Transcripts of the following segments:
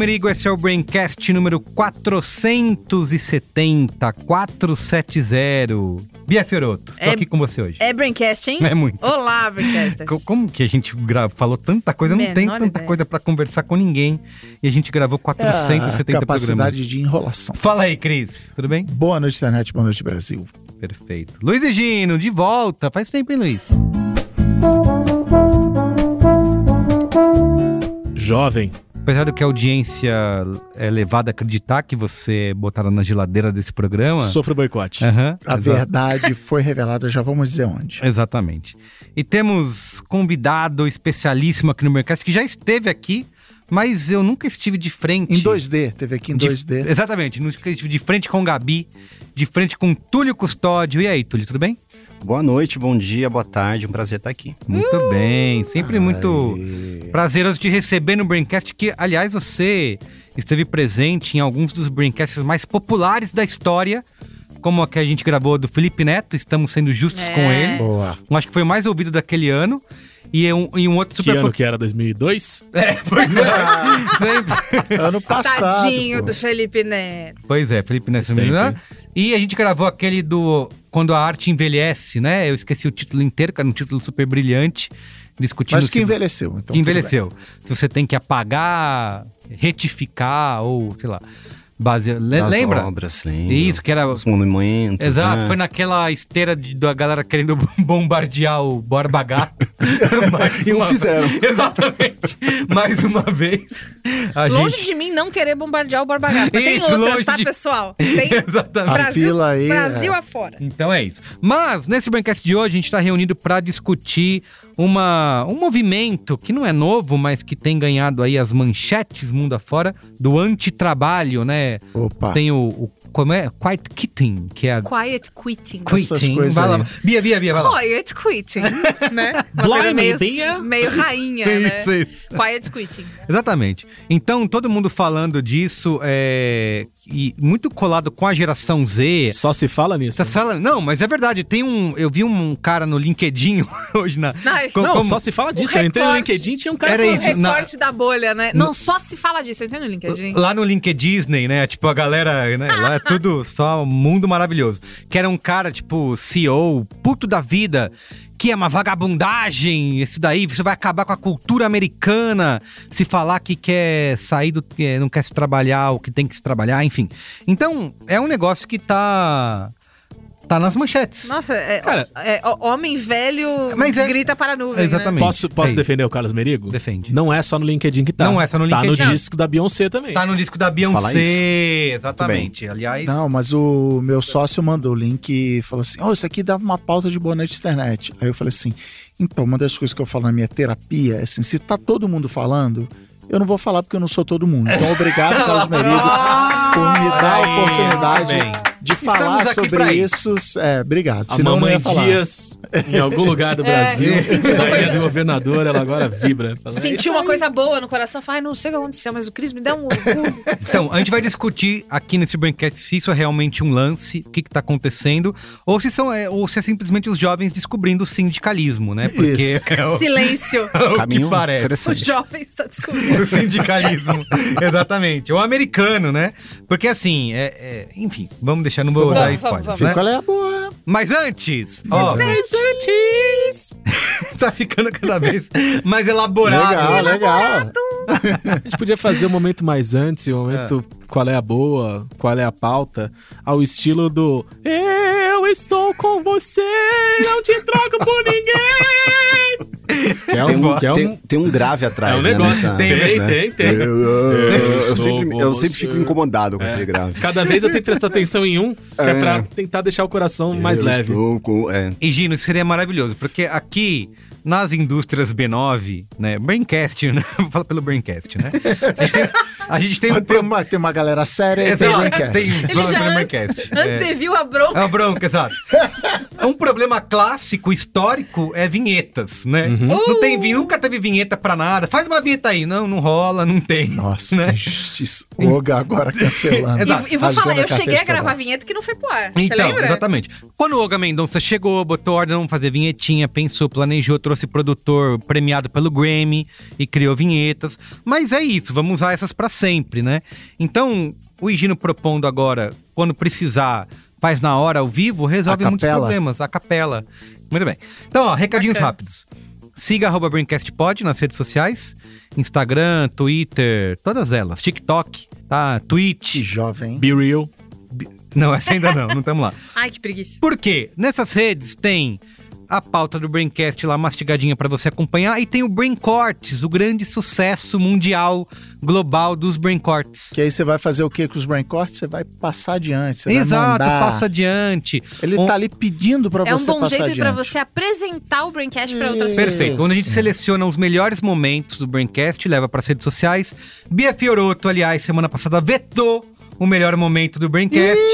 Merigo, esse é o Braincast número 470, 470. Bia Fioroto, estou é, aqui com você hoje. É Braincast, hein? É muito. Olá, Braincasters. Como que a gente grava, falou tanta coisa, não tem tanta ideia. coisa para conversar com ninguém. E a gente gravou 470 é capacidade programas. de enrolação. Fala aí, Cris, tudo bem? Boa noite, internet, boa noite, Brasil. Perfeito. Luiz e Gino, de volta. Faz tempo, hein, Luiz? Jovem, Apesar do que a audiência é levada a acreditar que você botaram na geladeira desse programa. Sofre boicote. Uhum, a verdade foi revelada, já vamos dizer onde. Exatamente. E temos convidado especialíssimo aqui no Mercado que já esteve aqui, mas eu nunca estive de frente. Em 2D, teve aqui em de, 2D. Exatamente, nunca estive de frente com o Gabi, de frente com Túlio Custódio. E aí, Túlio, tudo bem? Boa noite, bom dia, boa tarde, um prazer estar aqui. Muito uh! bem, sempre Ai. muito prazeroso te receber no Braincast, que, aliás, você esteve presente em alguns dos Braincasts mais populares da história, como a que a gente gravou do Felipe Neto, estamos sendo justos é. com ele. Boa. Acho que foi o mais ouvido daquele ano. E um, e um outro super. Que ano que era? 2002? É, pois é. ano passado. Tadinho pô. do Felipe Neto. Pois é, Felipe Neto. E a gente gravou aquele do Quando a Arte Envelhece, né? Eu esqueci o título inteiro, que era um título super brilhante. Discutindo Mas que se... envelheceu, então. Que envelheceu. Se você tem que apagar, retificar ou, sei lá base. Lembra? obras, lembra. Isso, que era. Os monumentos. Exato, né? foi naquela esteira de, da galera querendo bombardear o Borba Gato. e o fizeram. Exatamente. Mais uma vez. longe gente... de mim não querer bombardear o Borba Gato. Mas isso, tem outras, tá, de... pessoal? Tem. Exatamente. Brasil, aí, Brasil é. afora. Então é isso. Mas, nesse Braincast de hoje, a gente está reunido para discutir uma, um movimento que não é novo, mas que tem ganhado aí as manchetes mundo afora do antitrabalho, né? Opa. Tem o, o como é? Quiet quitting, que é a... Quiet quitting. Quitting. Vai lá. Bia, Bia, Bia, vai lá. Quiet quitting, né? Blimey, meio, Bia. meio rainha, né? Isso, isso. Quiet quitting. Exatamente. Então, todo mundo falando disso, é... e muito colado com a geração Z. Só se fala nisso. Só se fala... Não, mas é verdade. Tem um... Eu vi um cara no LinkedIn hoje na... Não, não só se fala disso. Eu entrei no LinkedIn tinha um cara Era falando. isso, na... da bolha, né? Não, só se fala disso. Eu entrei no LinkedIn. Lá no LinkedIn Disney, né? Tipo, a galera... Né? Lá é tudo só um mundo maravilhoso. Que era um cara, tipo, CEO, puto da vida, que é uma vagabundagem, esse daí, você vai acabar com a cultura americana, se falar que quer sair do que não quer se trabalhar, o que tem que se trabalhar, enfim. Então, é um negócio que tá tá nas manchetes. Nossa, é, Cara, é, homem velho Mas é, grita para a nuvem. Exatamente. Né? Posso, posso é defender o Carlos Merigo? Defende. Não é só no LinkedIn que tá. Não é só no LinkedIn. Tá no disco da Beyoncé também. Tá no disco da Beyoncé, exatamente. Aliás. Não, mas o meu sócio mandou o link e falou assim: oh, isso aqui dava uma pauta de boa noite internet. Aí eu falei assim: então, uma das coisas que eu falo na minha terapia é assim: se tá todo mundo falando eu não vou falar porque eu não sou todo mundo. Então, obrigado, Carlos Merigo, por me dar a oportunidade de falar sobre isso. É, obrigado. A Senão mamãe Dias, em algum lugar do é. Brasil, é, da coisa... do governador, ela agora vibra. Fala, Sentiu uma coisa boa no coração, fala, não sei o que aconteceu, mas o Cris me deu um orgulho. então, a gente vai discutir aqui nesse Braincast se isso é realmente um lance, o que está acontecendo, ou se, são, é, ou se é simplesmente os jovens descobrindo o sindicalismo, né? Porque é o, Silêncio. É o Caminho que parece. O jovem está descobrindo. o sindicalismo. Exatamente. O americano, né? Porque assim, é, é, enfim, vamos deixar, não vou vamos, dar spoiler. Vamos, né? Qual é a boa? Mas antes, ó. Mas antes! tá ficando cada vez mais elaborado. Legal, legal. a gente podia fazer o um momento mais antes, o um momento é. Qual é a boa, qual é a pauta, ao estilo do Eu estou com você, não te troco por ninguém. Que é Tem um, um, que é um, tem, tem um grave atrás, é um né, negócio. nessa- tem, né? tem, tem. Eu, eu- eu- sempre, eu sempre fico incomodado com aquele grave. Cada vez eu tento prestar atenção em um, que é, É. pra tentar deixar o coração mais eu leve. Estou com, é, E Gino, isso seria maravilhoso, porque aqui nas indústrias B9, né, Braincast, né? Vou falar pelo Braincast, né? A gente tem, a gente tem um Tem uma, tem uma galera séria e tem Braincast. tem Ele já Braincast. É. Anteviu a bronca. É uma bronca, exato. Um problema clássico, histórico, é vinhetas, né? Não tem vinheta, nunca teve vinheta pra nada. Faz uma vinheta aí. Não, não rola, não tem. Nossa, né? que injustiça. O Oga agora cancelando. Exato. E, e vou falar, eu cheguei a gravar vinheta que não foi pro ar. Você Então, lembra? exatamente. Quando o Olga Mendonça chegou, botou ordem, vamos fazer vinhetinha, pensou, planejou, trouxe produtor premiado pelo Grammy e criou vinhetas. Mas é isso, vamos usar essas pra sempre, né? Então, o Higino propondo agora, quando precisar, faz na hora, ao vivo, resolve muitos problemas. A capela. Muito bem. Então, ó, recadinhos Bacana. rápidos. Siga arroba BrainCastPod nas redes sociais. Instagram, Twitter, todas elas. TikTok, tá? Que Twitch. jovem. Be real. Não, essa ainda não, não estamos lá. Ai, que preguiça. Por quê? Nessas redes tem a pauta do Braincast lá mastigadinha pra você acompanhar e tem o Brain Cortes, o grande sucesso mundial global dos Brain Cortes. Que aí você vai fazer o que com os brain cortes? Você vai passar adiante, Exato, passa adiante. Ele Um- tá ali pedindo pra É um você bom passar jeito adiante. pra você apresentar o Braincast pra outras pessoas. Perfeito. Onde a gente seleciona os melhores momentos do Braincast, leva pras redes sociais. Bia Fioroto, aliás, semana passada vetou o melhor momento do Braincast,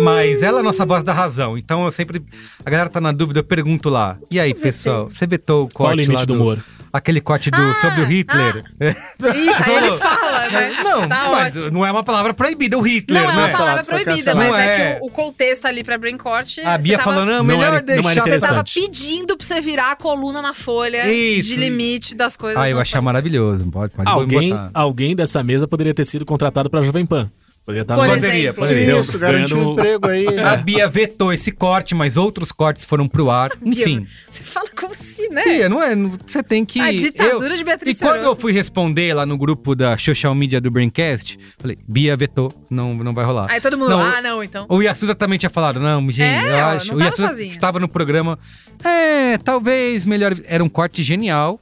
mas ela é a nossa voz da razão. Então eu sempre. A galera tá na dúvida, eu pergunto lá. E aí, pessoal, você vetou o Qual o corte limite lá do humor? Aquele corte do, Ah, sobre o Hitler. Isso, aí ele fala, né? Não, Tá mas ótimo. não é uma palavra proibida, o Hitler, Não é né? uma palavra Cancelado, foi proibida, mas Não é, é. que o, o contexto ali pra Braincourt... A Bia falou, não, Não melhor não deixar... Você tava pedindo pra você virar a coluna na folha Isso. de limite das coisas. Ah, eu achar maravilhoso. Pode, pode Alguém, botar. alguém dessa mesa poderia ter sido contratado pra Jovem Pan. Poderia estar Por no- Poderia, exemplo. poderia. Isso, garantiu Ganhando- um emprego aí. A Bia vetou esse corte, mas outros cortes foram pro ar. Enfim. Você fala como se, né? Bia, não é? Você tem que. A ditadura eu- de E Beatriz quando eu fui responder lá no grupo da social media do Braincast, falei, Bia vetou, não, não vai rolar. Aí todo mundo, Não, ah, não, então. O Yasuda também tinha falado, não, gente, É, eu acho. não o Yasuda estava no programa. É, talvez melhor. Era um corte genial,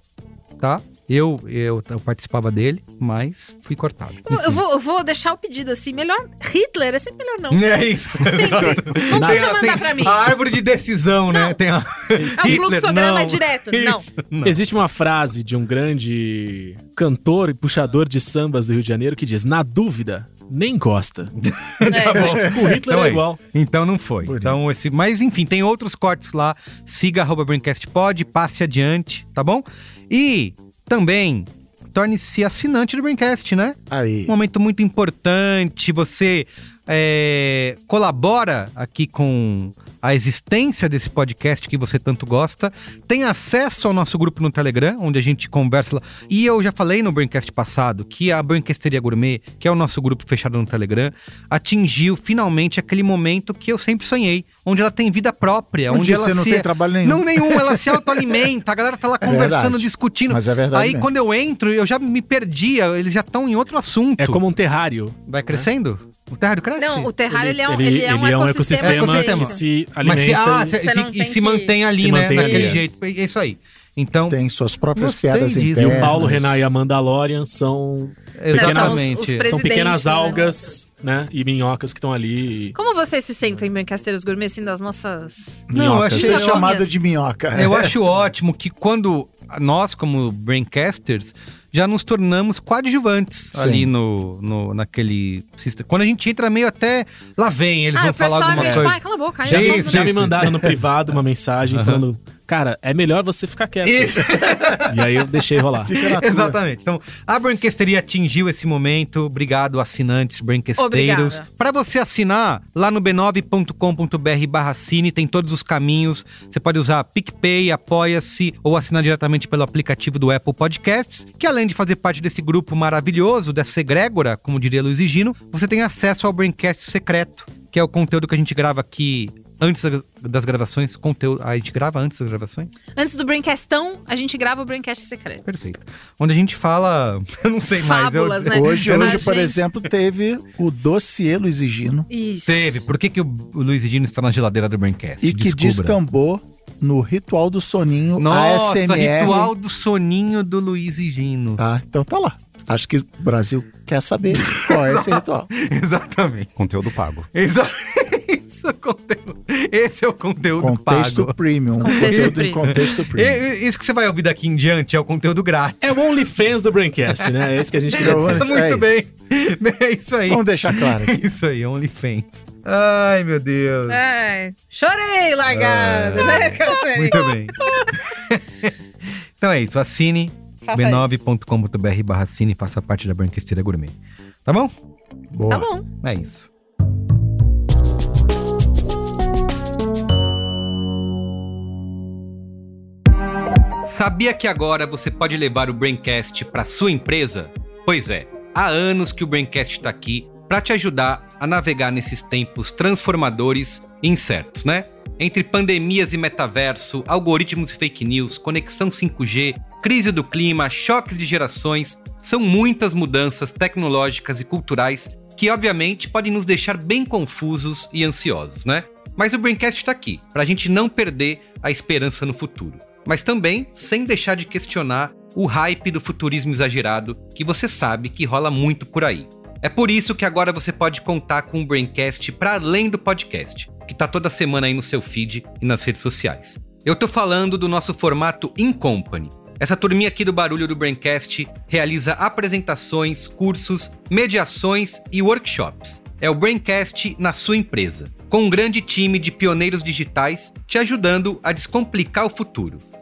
tá? Eu, eu, eu participava dele, mas fui cortado. Eu, eu vou, eu vou deixar o pedido assim, melhor Hitler, é sempre melhor não. É isso. Não precisa mandar pra mim. A árvore de decisão, né? Tem a... Ah, o fluxograma é direto. Não. Isso, não. Existe uma frase de um grande cantor e puxador de sambas do Rio de Janeiro que diz: Na dúvida, nem gosta. É, O Hitler Então é é igual. Então não foi. Então esse, mas enfim, tem outros cortes lá. Siga arroba Braincastpod, passe adiante, tá bom? E também torne-se assinante do Braincast, né? Aí. Um momento muito importante. Você é, colabora aqui com a existência desse podcast que você tanto gosta. Tem acesso ao nosso grupo no Telegram, onde a gente conversa lá. E eu já falei no Braincast passado que a Braincasteria Gourmet, que é o nosso grupo fechado no Telegram, atingiu finalmente aquele momento que eu sempre sonhei, onde ela tem vida própria, onde dia ela você não se... tem trabalho nenhum. Não nenhum, ela se autoalimenta, a galera tá lá É conversando, verdade. discutindo. Mas é verdade Aí mesmo. quando eu entro, eu já me perdia, eles já estão em outro assunto. É como um terrário. Vai crescendo? O terrário cresce? Não, o terrário ele, é, um, ele, é um um ecossistema. ecossistema. que se Mas se, alimenta. ah, e- se, e se que- mantém ali, Se né? mantém naquele ali. jeito. É isso aí. Então, Tem suas próprias piadas disso. E internas. o Paulo, Renan e a Mandalorian são, exatamente. São os são Presidente, pequenas né? algas, né? E minhocas que estão ali. Como vocês se sentem, Brancasteiros Gourmet, assim, das nossas... Não, eu minhocas. achei- Ser chamado de minhoca. Eu acho ótimo que quando nós, como Braincasters, já nos tornamos coadjuvantes Sim. ali no, no, naquele sistema. Quando a gente entra meio até. Lá vem, eles ah, vão pessoal falar é alguma tipo, coisa. ai, cala a boca. Já- Já me mandaram no privado uma mensagem falando: Cara, é melhor você ficar quieto. Isso. E aí eu deixei rolar. Exatamente. Então, a Brancasteria atingiu esse momento. Obrigado, assinantes. Obrigada. Para você assinar, lá no b9.com.br barra cine, tem todos os caminhos. Você pode usar PicPay, Apoia-se ou assinar diretamente pelo aplicativo do Apple Podcasts, que além de fazer parte desse grupo maravilhoso, dessa egrégora, como diria Luiz e Gino, você tem acesso ao Braincast secreto, que é o conteúdo que a gente grava aqui antes da- das gravações. Conteúdo, a gente grava antes das gravações? Antes do Braincastão, a gente grava o Braincast secreto. Perfeito. Onde a gente fala. Eu não sei mais. eu- Fábulas, né? Hoje, hoje por gente- exemplo, teve o dossiê Luiz e Gino Isso. Teve. Por que, que o Luiz e Dino está na geladeira do Braincast? e que Descubra. descambou no Ritual do Soninho Nossa, ASMR. ritual do soninho do Luiz e Gino. Tá, então tá lá. Acho que o Brasil quer saber qual é esse ritual. Exatamente. Conteúdo pago. Exa- Isso é o conteúdo. Esse é o conteúdo Contexto pago. premium. Contexto conteúdo em premium. contexto E- premium. e- Isso que você vai ouvir daqui em diante é o conteúdo grátis. É o OnlyFans do Braincast, né? É isso que a gente Eu- dizer. Muito é bem. É isso aí. Vamos deixar claro. É isso aí, OnlyFans. Ai, meu Deus. Ai, chorei, largada, É. né? Muito bem. então é isso. Assine Faça isso. b9.com.br barra cine faça parte da Branquesteira Gourmet. Tá bom? Boa. Tá bom. É isso. Sabia que agora você pode levar o Braincast para sua empresa? Pois é, há anos que o Braincast está aqui para te ajudar a navegar nesses tempos transformadores e incertos, né? Entre pandemias e metaverso, algoritmos e fake news, conexão 5G, crise do clima, choques de gerações, são muitas mudanças tecnológicas e culturais que obviamente podem nos deixar bem confusos e ansiosos, né? Mas o Braincast está aqui, para a gente não perder a esperança no futuro. Mas também sem deixar de questionar o hype do futurismo exagerado que você sabe que rola muito por aí. É por isso que agora você pode contar com o Braincast para além do podcast, que tá toda semana aí no seu feed e nas redes sociais. Eu tô falando do nosso formato In Company. Essa turminha aqui do Barulho do Braincast realiza apresentações, cursos, mediações e workshops. É o Braincast na sua empresa, com um grande time de pioneiros digitais te ajudando a descomplicar o futuro,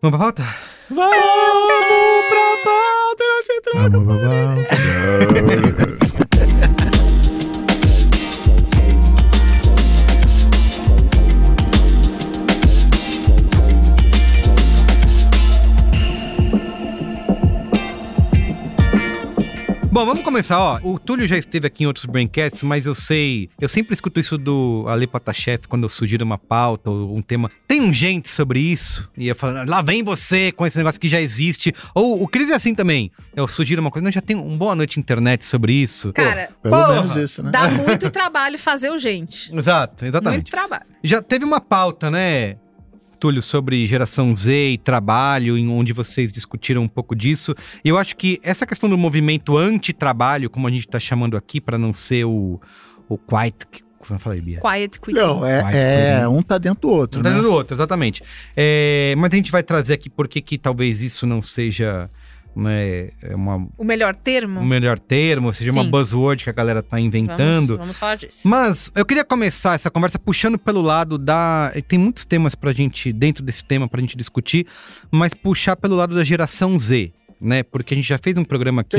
Vamos pra pauta? Vamos pra pauta, Vamos, babá. Bom, vamos começar, ó. O Túlio já esteve aqui em outros Braincasts, mas eu sei. Eu sempre escuto isso do Ale Patachef quando eu sugiro uma pauta ou um tema. Tem um gente sobre isso. E eu falo, lá vem você com esse negócio que já existe. Ou o Cris é assim também. Eu sugiro uma coisa, não, já tem um boa noite internet sobre isso. Cara, Pelo Porra. menos isso, né? dá muito trabalho fazer o gente. Exato, Muito exatamente. trabalho. Já teve uma pauta, né, Túlio, sobre geração Z e trabalho, em onde vocês discutiram um pouco disso. E eu acho que essa questão do movimento anti-trabalho, como a gente está chamando aqui, para não ser o, o quiet. Como eu falei, Bia? Quiet quitting. Não, é, Vai, é, um tá dentro do outro, Um tá né? dentro do outro, exatamente. É, mas a gente vai trazer aqui por que talvez isso não seja né, é uma, O melhor termo? melhor termo, seja uma Sim. buzzword que a galera tá Vamos, inventando. vamos falar disso. Mas eu queria começar essa conversa puxando pelo lado da. Tem muitos temas pra gente, dentro desse tema, pra gente discutir, mas puxar pelo lado da geração Z. Né? Porque a gente já fez um programa aqui,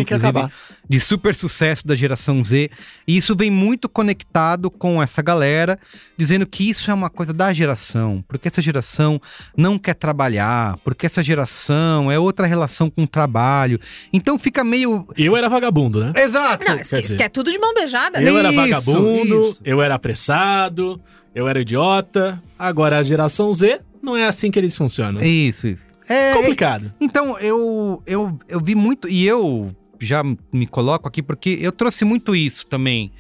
de super sucesso da geração Z. E isso vem muito conectado com essa galera, dizendo que isso é uma coisa da geração, porque essa geração não quer trabalhar, porque essa geração é outra relação com o trabalho. Então fica meio. Eu era vagabundo, né? Exato! Não, isso, quer isso dizer- que é tudo de mão beijada. Eu era vagabundo, isso. eu era apressado, eu era idiota. Agora a geração Z não é assim que eles funcionam. Isso, isso. É, Complicado. Então, eu, eu, eu vi muito, e eu já me coloco aqui porque eu trouxe muito isso também.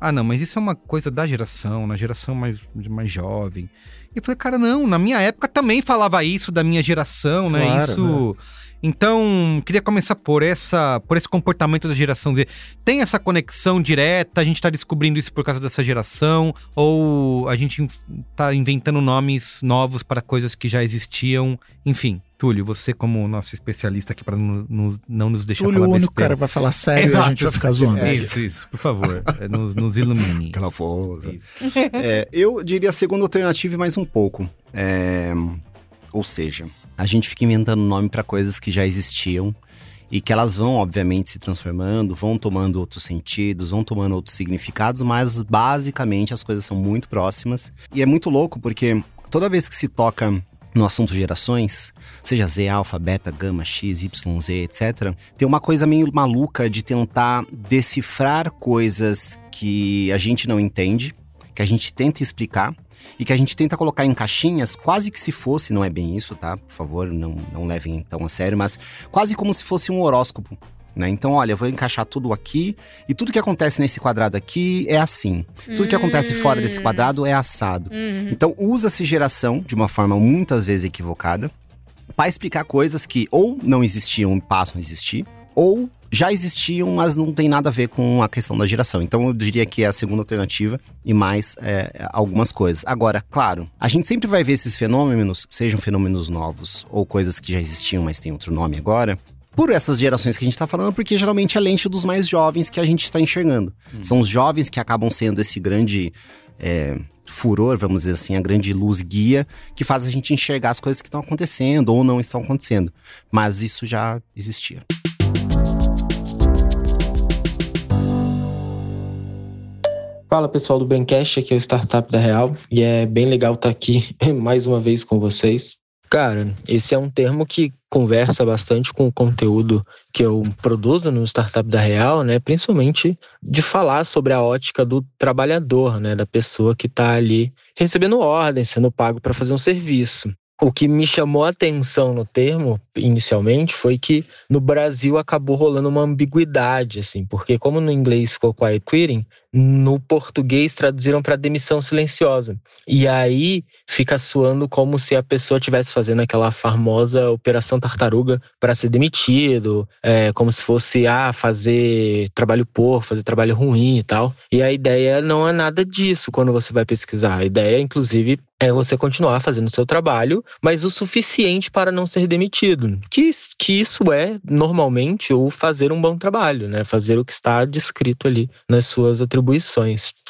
Ah, não, mas isso é uma coisa da geração, na geração mais, mais jovem. E eu falei, cara, não, na minha época também falava isso da minha geração, né? Claro, isso. Então, queria começar por essa, por esse comportamento da geração Z. Tem essa conexão direta? A gente tá descobrindo isso por causa dessa geração? Ou a gente inf- tá inventando nomes novos para coisas que já existiam? Enfim, Túlio, você como nosso especialista aqui para não nos deixar Túlio, o falar único besteira. cara que vai falar sério e a Exato, gente vai ficar zoando. É, isso, isso, por favor, é, nos, nos ilumine. Aquela força. É, eu diria a segunda alternativa e mais um pouco. É, ou seja, a gente fica inventando nome para coisas que já existiam e que elas vão, obviamente, se transformando, vão tomando outros sentidos, vão tomando outros significados, mas basicamente as coisas são muito próximas. E é muito louco porque toda vez que se toca no assunto gerações, seja Z, alfa, beta, gama, X, Y, Z, etc., tem uma coisa meio maluca de tentar decifrar coisas que a gente não entende, que a gente tenta explicar e que a gente tenta colocar em caixinhas, quase que se fosse, não é bem isso, tá? Por favor, não, não levem tão a sério, mas quase como se fosse um horóscopo. Né? Então, olha, eu vou encaixar tudo aqui e tudo que acontece nesse quadrado aqui é assim. Tudo que acontece fora desse quadrado é assado. Então, usa-se geração de uma forma muitas vezes equivocada para explicar coisas que ou não existiam e passam a existir, ou já existiam, mas não tem nada a ver com a questão da geração. Então eu diria que é a segunda alternativa e mais é, algumas coisas. Agora, claro, a gente sempre vai ver esses fenômenos, sejam fenômenos novos ou coisas que já existiam, mas tem outro nome agora, por essas gerações que a gente está falando, porque geralmente é a lente dos mais jovens que a gente está enxergando. São os jovens que acabam sendo esse grande é, furor, vamos dizer assim, a grande luz guia que faz a gente enxergar as coisas que estão acontecendo ou não estão acontecendo. Mas isso já existia. Fala pessoal do Bencast, aqui é o Startup da Real e é bem legal estar aqui mais uma vez com vocês. Cara, esse é um termo que conversa bastante com o conteúdo que eu produzo no Startup da Real, né? Principalmente de falar sobre a ótica do trabalhador, né? Da pessoa que está ali recebendo ordem, sendo pago para fazer um serviço. O que me chamou a atenção no termo, inicialmente, foi que no Brasil acabou rolando uma ambiguidade, assim, porque como no inglês ficou quiet quitting, no português traduziram para demissão silenciosa. E aí fica soando como se a pessoa estivesse fazendo aquela famosa operação tartaruga para ser demitido, é, como se fosse ah, fazer trabalho por, fazer trabalho ruim e tal. E a ideia não é nada disso quando você vai pesquisar. A ideia, inclusive, é você continuar fazendo o seu trabalho, mas o suficiente para não ser demitido. Que, que isso é, normalmente, o fazer um bom trabalho, né? Fazer o que está descrito ali nas suas atribuições.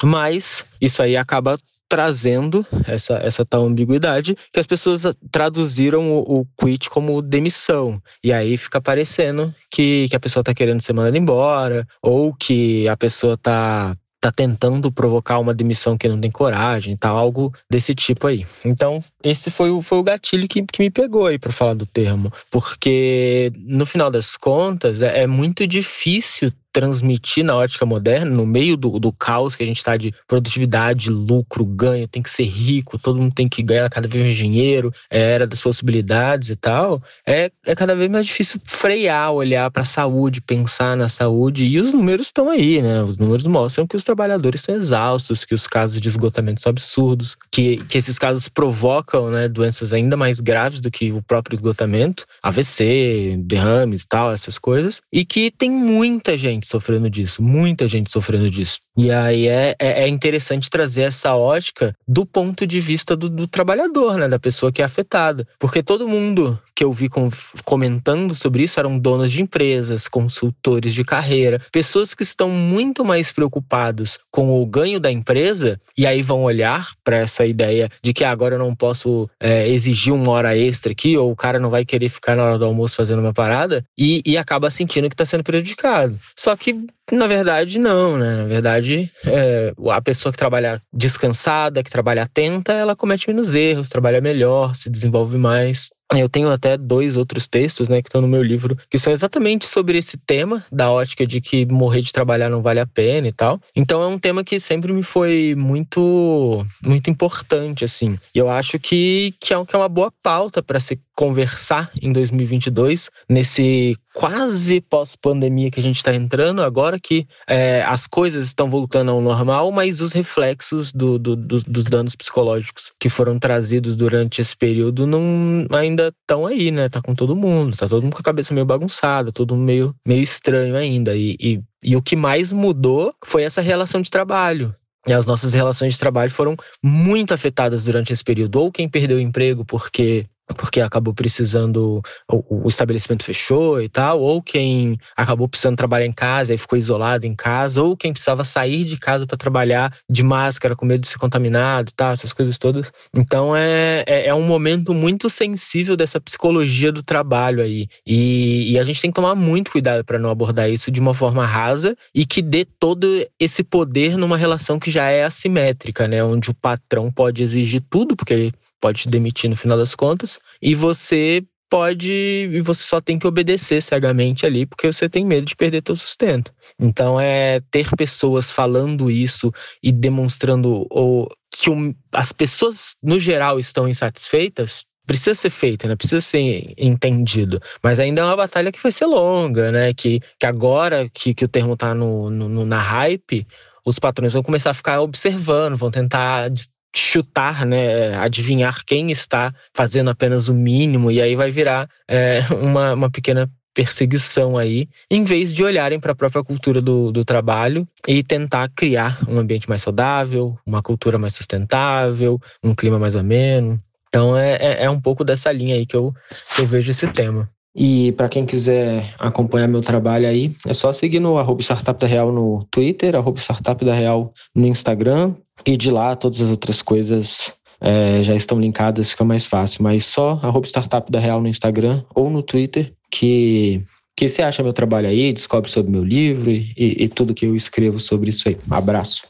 Mas isso aí acaba trazendo essa, essa tal ambiguidade que as pessoas traduziram o, o quit como demissão. E aí fica parecendo que, que a pessoa está querendo ser mandada embora, ou que a pessoa está tá tentando provocar uma demissão que não tem coragem, tá algo desse tipo aí. Então, esse foi o, foi o gatilho que, que me pegou aí para falar do termo, porque no final das contas é, é muito difícil transmitir na ótica moderna, no meio do, do caos que a gente está de produtividade, lucro, ganho, tem que ser rico, todo mundo tem que ganhar cada vez mais dinheiro, é era das possibilidades e tal, é, é cada vez mais difícil frear, olhar para a saúde, pensar na saúde, e os números estão aí, né? Os números mostram que os trabalhadores estão exaustos, que os casos de esgotamento são absurdos, que, que esses casos provocam né, doenças ainda mais graves do que o próprio esgotamento, AVC, derrames e tal, essas coisas, e que tem muita gente sofrendo disso, muita gente sofrendo disso. E aí é, é, é interessante trazer essa ótica do ponto de vista do, do, trabalhador, né? Da pessoa que é afetada. Porque todo mundo que eu vi com, comentando sobre isso eram donos de empresas, consultores de carreira, pessoas que estão muito mais preocupados com o ganho da empresa e aí vão olhar para essa ideia de que ah, agora eu não posso é, exigir uma hora extra aqui, ou o cara não vai querer ficar na hora do almoço fazendo uma parada, e, e acaba sentindo que está sendo prejudicado. Só que na verdade, não, né? Na verdade, é, a pessoa que trabalha descansada, que trabalha atenta, ela comete menos erros, trabalha melhor, se desenvolve mais. Eu tenho até dois outros textos, né, que estão no meu livro, que são exatamente sobre esse tema, da ótica de que morrer de trabalhar não vale a pena e tal. Então é um tema que sempre me foi muito, muito importante, assim. E eu acho que, que, é, é uma boa pauta para se conversar em 2022, nesse quase pós-pandemia que a gente está entrando, agora que é, as coisas estão voltando ao normal, mas os reflexos do, do, do, dos danos psicológicos que foram trazidos durante esse período não ainda estão aí, né? Tá com todo mundo, tá todo mundo com a cabeça meio bagunçada, todo meio, meio estranho ainda. E, e, e o que mais mudou foi essa relação de trabalho. E as nossas relações de trabalho foram muito afetadas durante esse período. Ou quem perdeu o emprego porque porque acabou precisando, o, estabelecimento fechou e tal, ou quem acabou precisando trabalhar em casa e ficou isolado em casa, ou quem precisava sair de casa para trabalhar de máscara com medo de ser contaminado e tal, essas coisas todas. Então é, é, é, um momento muito sensível dessa psicologia do trabalho aí. E, e a gente tem que tomar muito cuidado para não abordar isso de uma forma rasa e que dê todo esse poder numa relação que já é assimétrica, né? Onde o patrão pode exigir tudo, porque ele pode te demitir no final das contas, e você pode e você só tem que obedecer cegamente ali porque você tem medo de perder seu sustento. Então é ter pessoas falando isso e demonstrando ou que o, as pessoas no geral estão insatisfeitas precisa ser feito, né? Precisa ser entendido. Mas ainda é uma batalha que vai ser longa, né? Que, que agora que, que o termo tá no, no, na hype, os patrões vão começar a ficar observando, vão tentar chutar, né, adivinhar quem está fazendo apenas o mínimo, e aí vai virar é, uma, uma pequena perseguição aí, em vez de olharem para a própria cultura do, do trabalho e tentar criar um ambiente mais saudável, uma cultura mais sustentável, um clima mais ameno. Então é, é, é um pouco dessa linha aí que eu, que eu vejo esse tema. E para quem quiser acompanhar meu trabalho aí, é só seguir no arroba Startup da Real no Twitter, arroba Startup da Real no Instagram. E de lá todas as outras coisas é, já estão linkadas, fica mais fácil. Mas só arroba Startup da Real no Instagram ou no Twitter, que, que você acha meu trabalho aí, descobre sobre meu livro e, e, tudo que eu escrevo sobre isso aí. Um abraço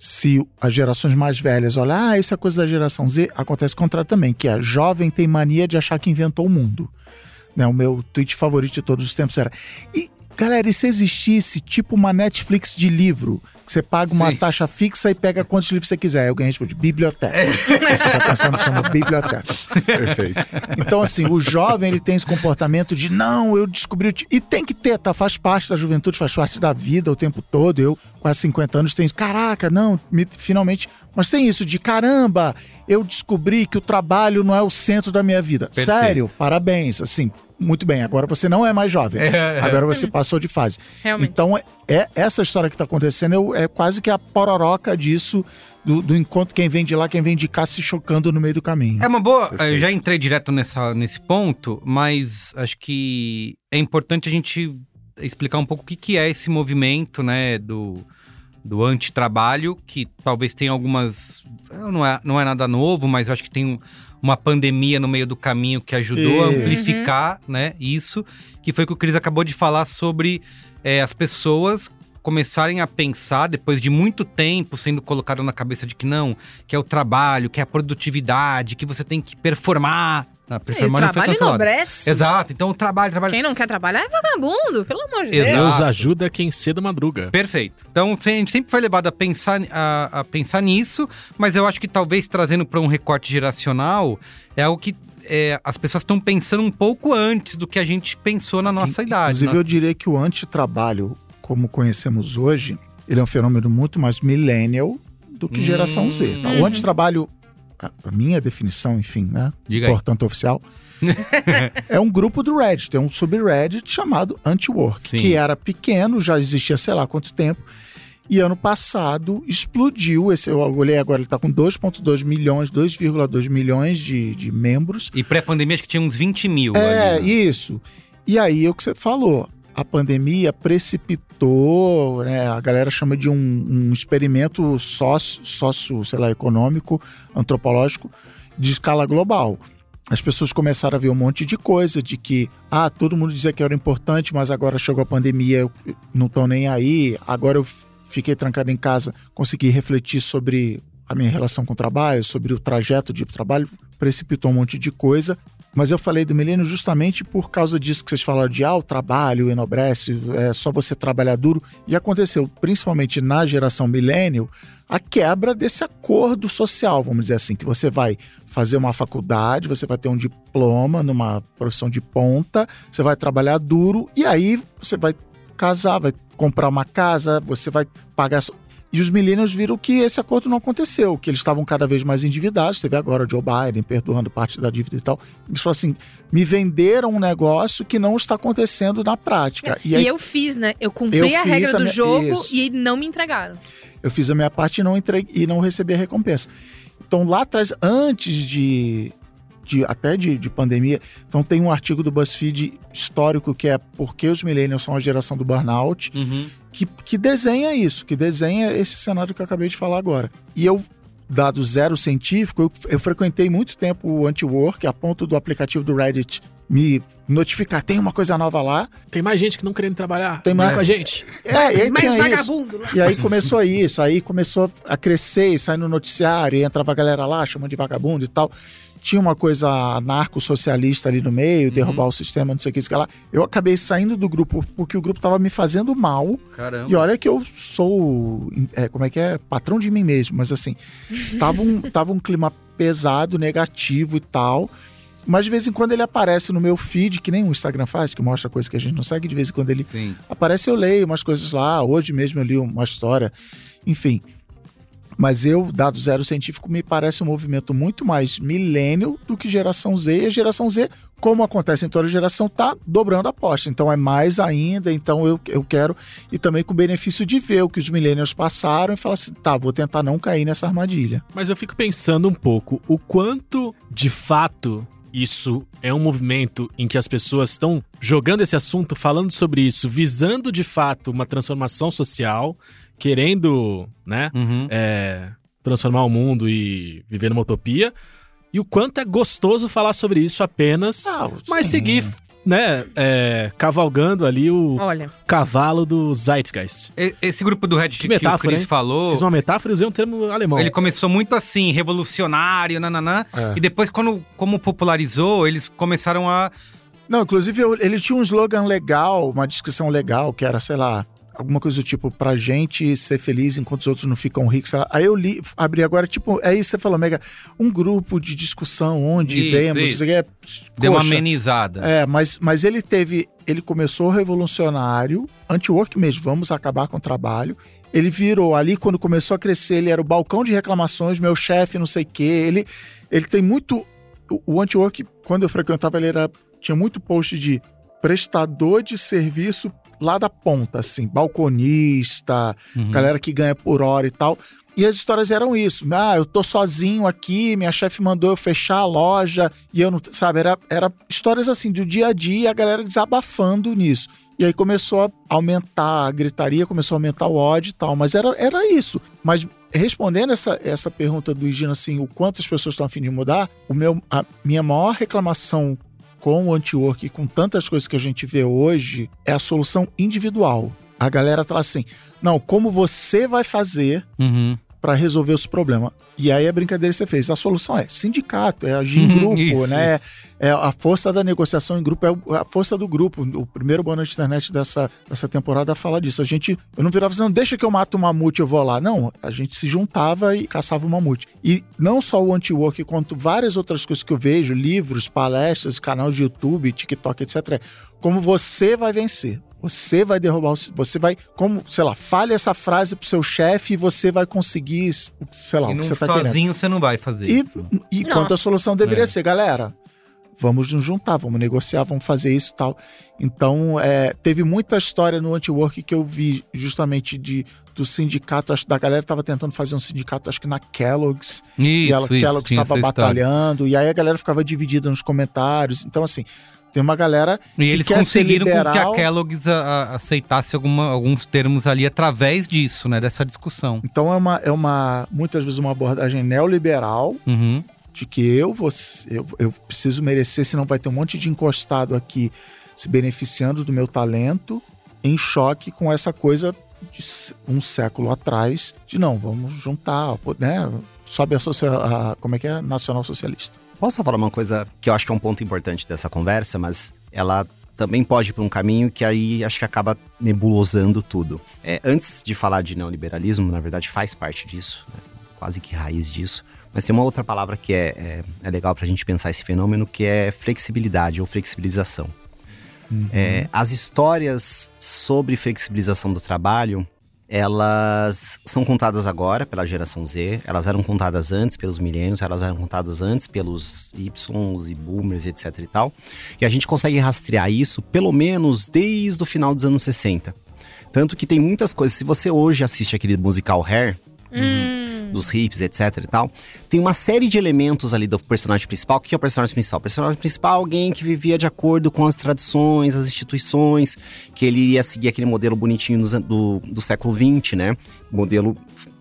se as gerações mais velhas olham, ah, isso é coisa da geração Z, acontece o contrário também, que a jovem tem mania de achar que inventou o mundo. Né, o meu tweet favorito de todos os tempos era. E, galera, e se existisse tipo uma Netflix de livro, que você paga uma Sim. taxa fixa e pega quantos livros você quiser? Aí alguém responde, biblioteca. É. Você tá pensando, chama biblioteca. Perfeito. Então, assim, o jovem ele tem esse comportamento de não, eu descobri. E tem que ter, tá? Faz parte da juventude, faz parte da vida o tempo todo. Eu, quase 50 anos, tenho. Caraca, não, me, finalmente. Mas tem isso de caramba, eu descobri que o trabalho não é o centro da minha vida. Perfeito. Sério, parabéns. Assim, muito bem, agora você não é mais jovem. É. Agora você passou de fase. Realmente. Então, é, é essa história que está acontecendo é, é, quase que a pororoca disso, do, do, encontro quem vem de lá, quem vem de cá se chocando no meio do caminho. É uma boa. Perfeito. Eu já entrei direto nessa, nesse ponto, mas acho que é importante a gente explicar um pouco o que, que é esse movimento, né, do, do antitrabalho, que talvez tenha algumas. Não é, não é nada novo, mas eu acho que tem um uma pandemia no meio do caminho que ajudou a amplificar, uhum. né, isso, que foi o que o Cris acabou de falar sobre é, as pessoas começarem a pensar, depois de muito tempo sendo colocado na cabeça de que não, que é o trabalho, que é a produtividade, que você tem que performar, ah, o trabalho enobrece. Exato. Então, o trabalho, trabalho. Quem não quer trabalhar é vagabundo, pelo amor de Exato. Deus. Deus ajuda quem cedo madruga. Perfeito. Então, a gente sempre foi levado a pensar, a, a pensar nisso, mas eu acho que talvez trazendo para um recorte geracional é algo que é, as pessoas estão pensando um pouco antes do que a gente pensou na nossa idade. Inclusive, né? eu diria que o antitrabalho, como conhecemos hoje, ele é um fenômeno muito mais millennial do que geração hum, Z. Tá? O antitrabalho a minha definição, enfim, né? Diga Portanto, oficial. é um grupo do Reddit, tem um subreddit chamado Anti-Work, que era pequeno, já existia sei lá quanto tempo. E ano passado explodiu. Esse, eu olhei agora, ele está com 2,2 milhões, 2,2 milhões de, de membros. E pré-pandemia acho que tinha uns 20 mil. É, ali, né? isso. E aí é o que você falou a pandemia precipitou, né, a galera chama de um, um experimento sócio, sócio, sei lá, econômico, antropológico, de escala global. As pessoas começaram a ver um monte de coisa, de que, ah, todo mundo dizia que era importante, mas agora chegou a pandemia, eu não estou nem aí, agora eu fiquei trancado em casa, consegui refletir sobre a minha relação com o trabalho, sobre o trajeto de trabalho, precipitou um monte de coisa. Mas eu falei do milênio justamente por causa disso que vocês falaram de ah, o trabalho enobrece, é só você trabalhar duro. E aconteceu, principalmente na geração milênio, a quebra desse acordo social, vamos dizer assim, que você vai fazer uma faculdade, você vai ter um diploma numa profissão de ponta, você vai trabalhar duro e aí você vai casar, vai comprar uma casa, você vai pagar e os millennials viram que esse acordo não aconteceu, que eles estavam cada vez mais endividados. Teve agora o Joe Biden perdoando parte da dívida e tal. Eles falaram assim: me venderam um negócio que não está acontecendo na prática. E, aí, e eu fiz, né? Eu cumpri eu a regra a do minha... jogo Isso. e não me entregaram. Eu fiz a minha parte e não, entreguei, e não recebi a recompensa. Então lá atrás, antes de de, até de, de pandemia. Então tem um artigo do BuzzFeed histórico que é Por que os millennials são a geração do burnout, Uhum. que, que desenha isso, que desenha esse cenário que eu acabei de falar agora. E eu, dado zero científico, eu, eu frequentei muito tempo o anti-work, a ponto do aplicativo do Reddit me notificar, tem uma coisa nova lá. Tem mais gente que não querendo trabalhar. Tem mais- com a gente. É, e aí Mais tinha isso. vagabundo lá. E aí começou isso, aí começou a crescer e sair no noticiário, e entrava a galera lá chamando de vagabundo e tal. Tinha uma coisa anarco-socialista ali no meio, derrubar o sistema, não sei o que, isso que lá. Eu acabei saindo do grupo porque o grupo tava me fazendo mal. Caramba. E olha que eu sou, é, como é que é? Patrão de mim mesmo, mas assim, tava um, tava um clima pesado, negativo e tal. Mas de vez em quando ele aparece no meu feed, que nem o Instagram faz, que mostra coisa que a gente não segue, de vez em quando ele Sim. aparece eu leio umas coisas lá. Hoje mesmo eu li uma história, enfim. Mas eu, dado zero científico, me parece um movimento muito mais milênio do que geração Z. E a geração Z, como acontece em toda geração, tá dobrando a aposta. Então é mais ainda. Então eu, eu quero. E também com o benefício de ver o que os millennials passaram e falar assim: tá, vou tentar não cair nessa armadilha. Mas eu fico pensando um pouco o quanto, de fato, isso é um movimento em que as pessoas estão jogando esse assunto, falando sobre isso, visando de fato uma transformação social, querendo, né, Uhum. é, transformar o mundo e viver numa utopia. E o quanto é gostoso falar sobre isso apenas, Ah, mas sim. seguir, né, é, cavalgando ali o Olha, cavalo do Zeitgeist. Esse grupo do Reddit Que que, o metáfora, Chris hein? falou, Fiz uma metáfora e usei um termo alemão. ele começou muito assim, revolucionário, nananã. É. E depois, quando, como popularizou, eles começaram a. Não, inclusive eu- ele tinha um slogan legal, uma descrição legal, que era, sei lá, alguma coisa do tipo, pra gente ser feliz enquanto os outros não ficam ricos. Aí eu li, abri agora, tipo, é isso que você falou, Mega, um grupo de discussão onde Isso, vemos. isso. é, Deu uma amenizada. É, mas, mas ele teve. Ele começou revolucionário, anti-work mesmo, vamos acabar com o trabalho. Ele virou ali, quando começou a crescer, ele era o balcão de reclamações, meu chefe, não sei o quê. Ele, ele tem muito. O, o anti-work, quando eu frequentava, ele era. Tinha muito post de prestador de serviço lá da ponta, assim, balconista, Uhum. galera que ganha por hora e tal. E as histórias eram isso. Ah, eu tô sozinho aqui, minha chefe mandou eu fechar a loja e eu não. Sabe, era, era histórias assim do dia a dia, a galera desabafando nisso. E aí começou a aumentar a gritaria, começou a aumentar o ódio e tal. Mas era, era isso. Mas respondendo essa, essa pergunta do Higino, assim, o quanto as pessoas estão a fim de mudar, o meu, a minha maior reclamação com o anti-work e com tantas coisas que a gente vê hoje é a solução individual. A galera fala assim: não, como você vai fazer Uhum. Para resolver os problemas? E aí a brincadeira que você fez. A solução é sindicato, é agir em Uhum, grupo, isso, né? isso. É a força da negociação em grupo, é a força do grupo. O primeiro Boa Noite Internet dessa, dessa temporada fala disso. A gente, eu não virava assim, não, deixa que eu mato o mamute, eu vou lá. Não, a gente se juntava e caçava o mamute. E não só o anti-work, quanto várias outras coisas que eu vejo, livros, palestras, canal de YouTube, TikTok, etc. Como você vai vencer. Você vai derrubar o. Você vai. Como, sei lá, fale essa frase pro seu chefe e você vai conseguir, sei lá, E o não, que você tá querendo. sozinho você não vai fazer E, isso. e Nossa. quanto a solução deveria É. ser, galera, vamos nos juntar, vamos negociar, vamos fazer isso e tal. Então, é, teve muita história no anti-work que eu vi justamente de, do sindicato, acho que da galera tava tentando fazer um sindicato, acho que na Kellogg's, e Isso, ela, isso. Kellogg's estava batalhando, e aí a galera ficava dividida nos comentários. Então, assim, tem uma galera E eles quer ser conseguiram com que liberal. a Kellogg's a- a- aceitasse alguma- alguns termos ali através disso, né? Dessa discussão. Então é uma, é uma, muitas vezes, uma abordagem neoliberal Uhum. de que eu vou eu, eu preciso merecer, senão vai ter um monte de encostado aqui se beneficiando do meu talento, em choque com essa coisa de um século atrás, de não, vamos juntar, né? Sobe a, social, a como é que é? Nacional Socialista. Posso falar uma coisa que eu acho que é um ponto importante dessa conversa, mas ela também pode ir para um caminho que aí acho que acaba nebulosando tudo. É, antes de falar de neoliberalismo, na verdade faz parte disso, né? quase que raiz disso. Mas tem uma outra palavra que é, é, é legal para a gente pensar esse fenômeno, que é flexibilidade ou flexibilização. É, as histórias sobre flexibilização do trabalho, elas são contadas agora pela geração Z, elas eram contadas antes pelos milênios, elas eram contadas antes pelos Ys e boomers, etc e tal. E a gente consegue rastrear isso pelo menos desde o final dos anos 60. Tanto que tem muitas coisas, se você hoje assiste aquele musical Hair, dos hips, etc e tal, tem uma série de elementos ali do personagem principal. O que é o personagem principal? O personagem principal é alguém que vivia de acordo com as tradições, as instituições, que ele iria seguir aquele modelo bonitinho dos- do, do século XX, né? Modelo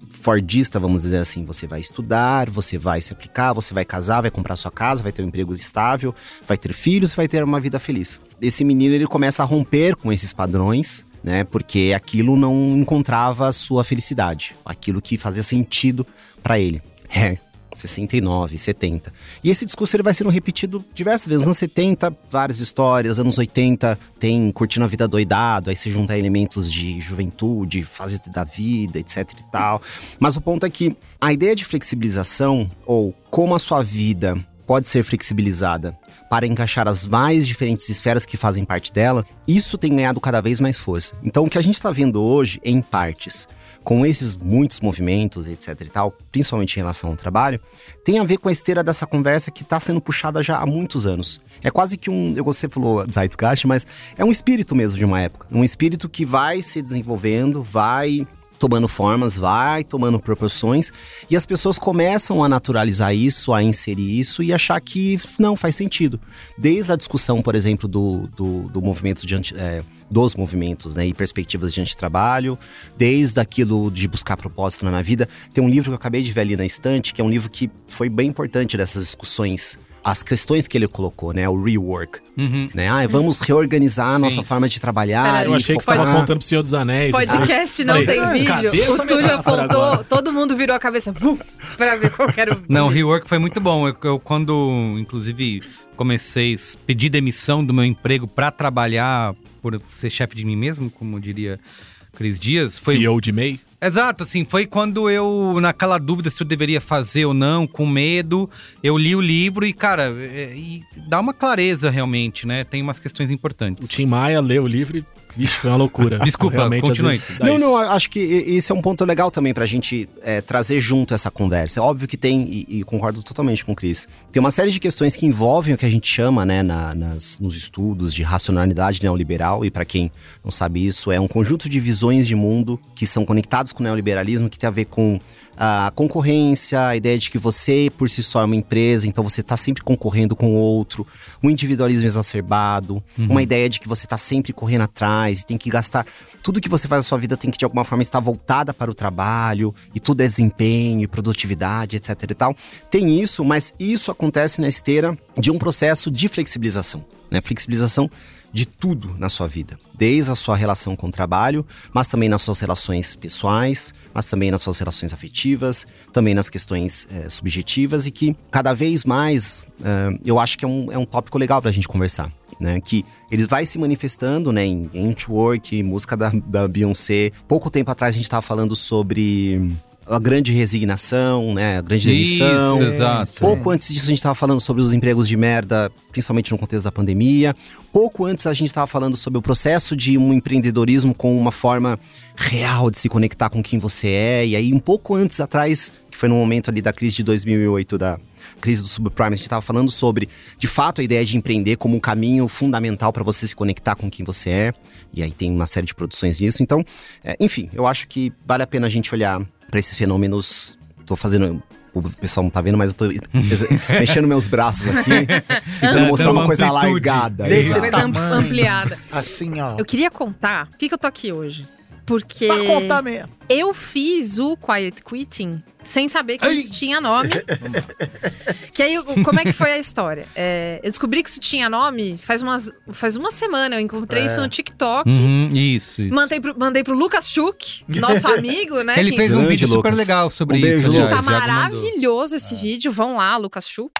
fordista, vamos dizer assim. Você vai estudar, você vai se aplicar, você vai casar, vai comprar sua casa, vai ter um emprego estável, vai ter filhos, vai ter uma vida feliz. Esse menino ele começa a romper com esses padrões, né? Porque aquilo não encontrava a sua felicidade, aquilo que fazia sentido para ele. É. 69, 70. E esse discurso ele vai sendo repetido diversas vezes. Anos 70, várias histórias. Anos 80, tem Curtindo a Vida Doidado. Aí você junta elementos de juventude, fase da vida, etc e tal. Mas o ponto é que a ideia de flexibilização, ou como a sua vida pode ser flexibilizada para encaixar as mais diferentes esferas que fazem parte dela, isso tem ganhado cada vez mais força. Então, o que a gente está vendo hoje, em partes, com esses muitos movimentos, etc e tal, principalmente em relação ao trabalho, tem a ver com a esteira dessa conversa que está sendo puxada já há muitos anos. É quase que um, eu você falou Zeitgeist, mas é um espírito mesmo de uma época. Um espírito que vai se desenvolvendo, vai tomando formas, vai tomando proporções, e as pessoas começam a naturalizar isso, a inserir isso e achar que não faz sentido. Desde a discussão, por exemplo, do, do, do movimento de anti, é, dos movimentos né, e perspectivas de antitrabalho, desde aquilo de buscar propósito na minha vida. Tem um livro que eu acabei de ver ali na estante, que é um livro que foi bem importante dessas discussões as questões que ele colocou, né? O rework. Uhum. Né? Ah, vamos reorganizar a nossa forma de trabalhar. Eu e achei que você estava apontando pro Senhor dos Anéis. Podcast não Falei, tem vídeo. O Túlio apontou, agora? todo mundo virou a cabeça pra ver qual que era o. Não, o rework foi muito bom. Eu, eu, quando, inclusive, comecei a pedir demissão do meu emprego pra trabalhar por ser chefe de mim mesmo, como diria Cris Dias, foi CEO de MEI. Exato, assim, foi quando eu, naquela dúvida se eu deveria fazer ou não, com medo, eu li o livro e, cara, é, e dá uma clareza realmente, né? Tem umas questões O importantes. Tim Maia leu o livro e, vixe, foi uma loucura. Desculpa, Realmente, continue. vezes, Não, isso. não, acho que esse é um ponto legal também pra gente é, trazer junto essa conversa. É óbvio que tem, e, e concordo totalmente com o Cris, tem uma série de questões que envolvem o que a gente chama, né, na- nas, nos estudos de racionalidade neoliberal, e pra quem não sabe isso, é um conjunto de visões de mundo que são conectados com o neoliberalismo, que tem a ver com a concorrência, a ideia de que você por si só é uma empresa, então você tá sempre concorrendo com o outro, o individualismo exacerbado, uma ideia de que você tá sempre correndo atrás, tem que gastar tudo que você faz na sua vida tem que de alguma forma estar voltada para o trabalho, e tudo é desempenho, e produtividade, etc e tal. Tem isso, mas isso acontece na esteira de um processo de flexibilização, né? Flexibilização de tudo na sua vida, desde a sua relação com o trabalho, mas também nas suas relações pessoais, mas também nas suas relações afetivas, também nas questões eh, subjetivas e que cada vez mais eh, eu acho que é um, é um tópico legal pra gente conversar. Né, que eles vai se manifestando né, em Antwork, música da, da Beyoncé. Pouco tempo atrás a gente tava falando sobre a grande resignação, né? A grande demissão. Isso, exato. Pouco antes disso, a gente estava falando sobre os empregos de merda, principalmente no contexto da pandemia. Pouco antes, a gente estava falando sobre o processo de um empreendedorismo com uma forma real de se conectar com quem você é. E aí, um pouco antes atrás, que foi no momento ali da crise de 2008, da crise do subprime, a gente estava falando sobre, de fato, a ideia de empreender como um caminho fundamental para você se conectar com quem você é. E aí tem uma série de produções disso. Então, é, enfim, eu acho que vale a pena a gente olhar para esses fenômenos. Tô fazendo o pessoal não tá vendo, mas eu tô exe- mexendo meus braços aqui, tentando mostrar Dando uma coisa alargada. Desse. Coisa ampliada. Assim, ó. Eu queria contar por que, que eu tô aqui hoje. Porque Pra contar mesmo. eu fiz o Quiet Quitting sem saber que Ai. isso tinha nome. que aí, como é que foi a história? É, eu descobri que isso tinha nome faz, umas, faz uma semana. Eu encontrei isso no TikTok. Uhum, isso, isso. Mandei pro, mandei pro Lucas Schuch, nosso amigo, né? Ele que- fez um Grande vídeo super Lucas. legal sobre Um beijo, isso. Aliás. Tá maravilhoso esse vídeo. Vão lá, Lucas Schuch.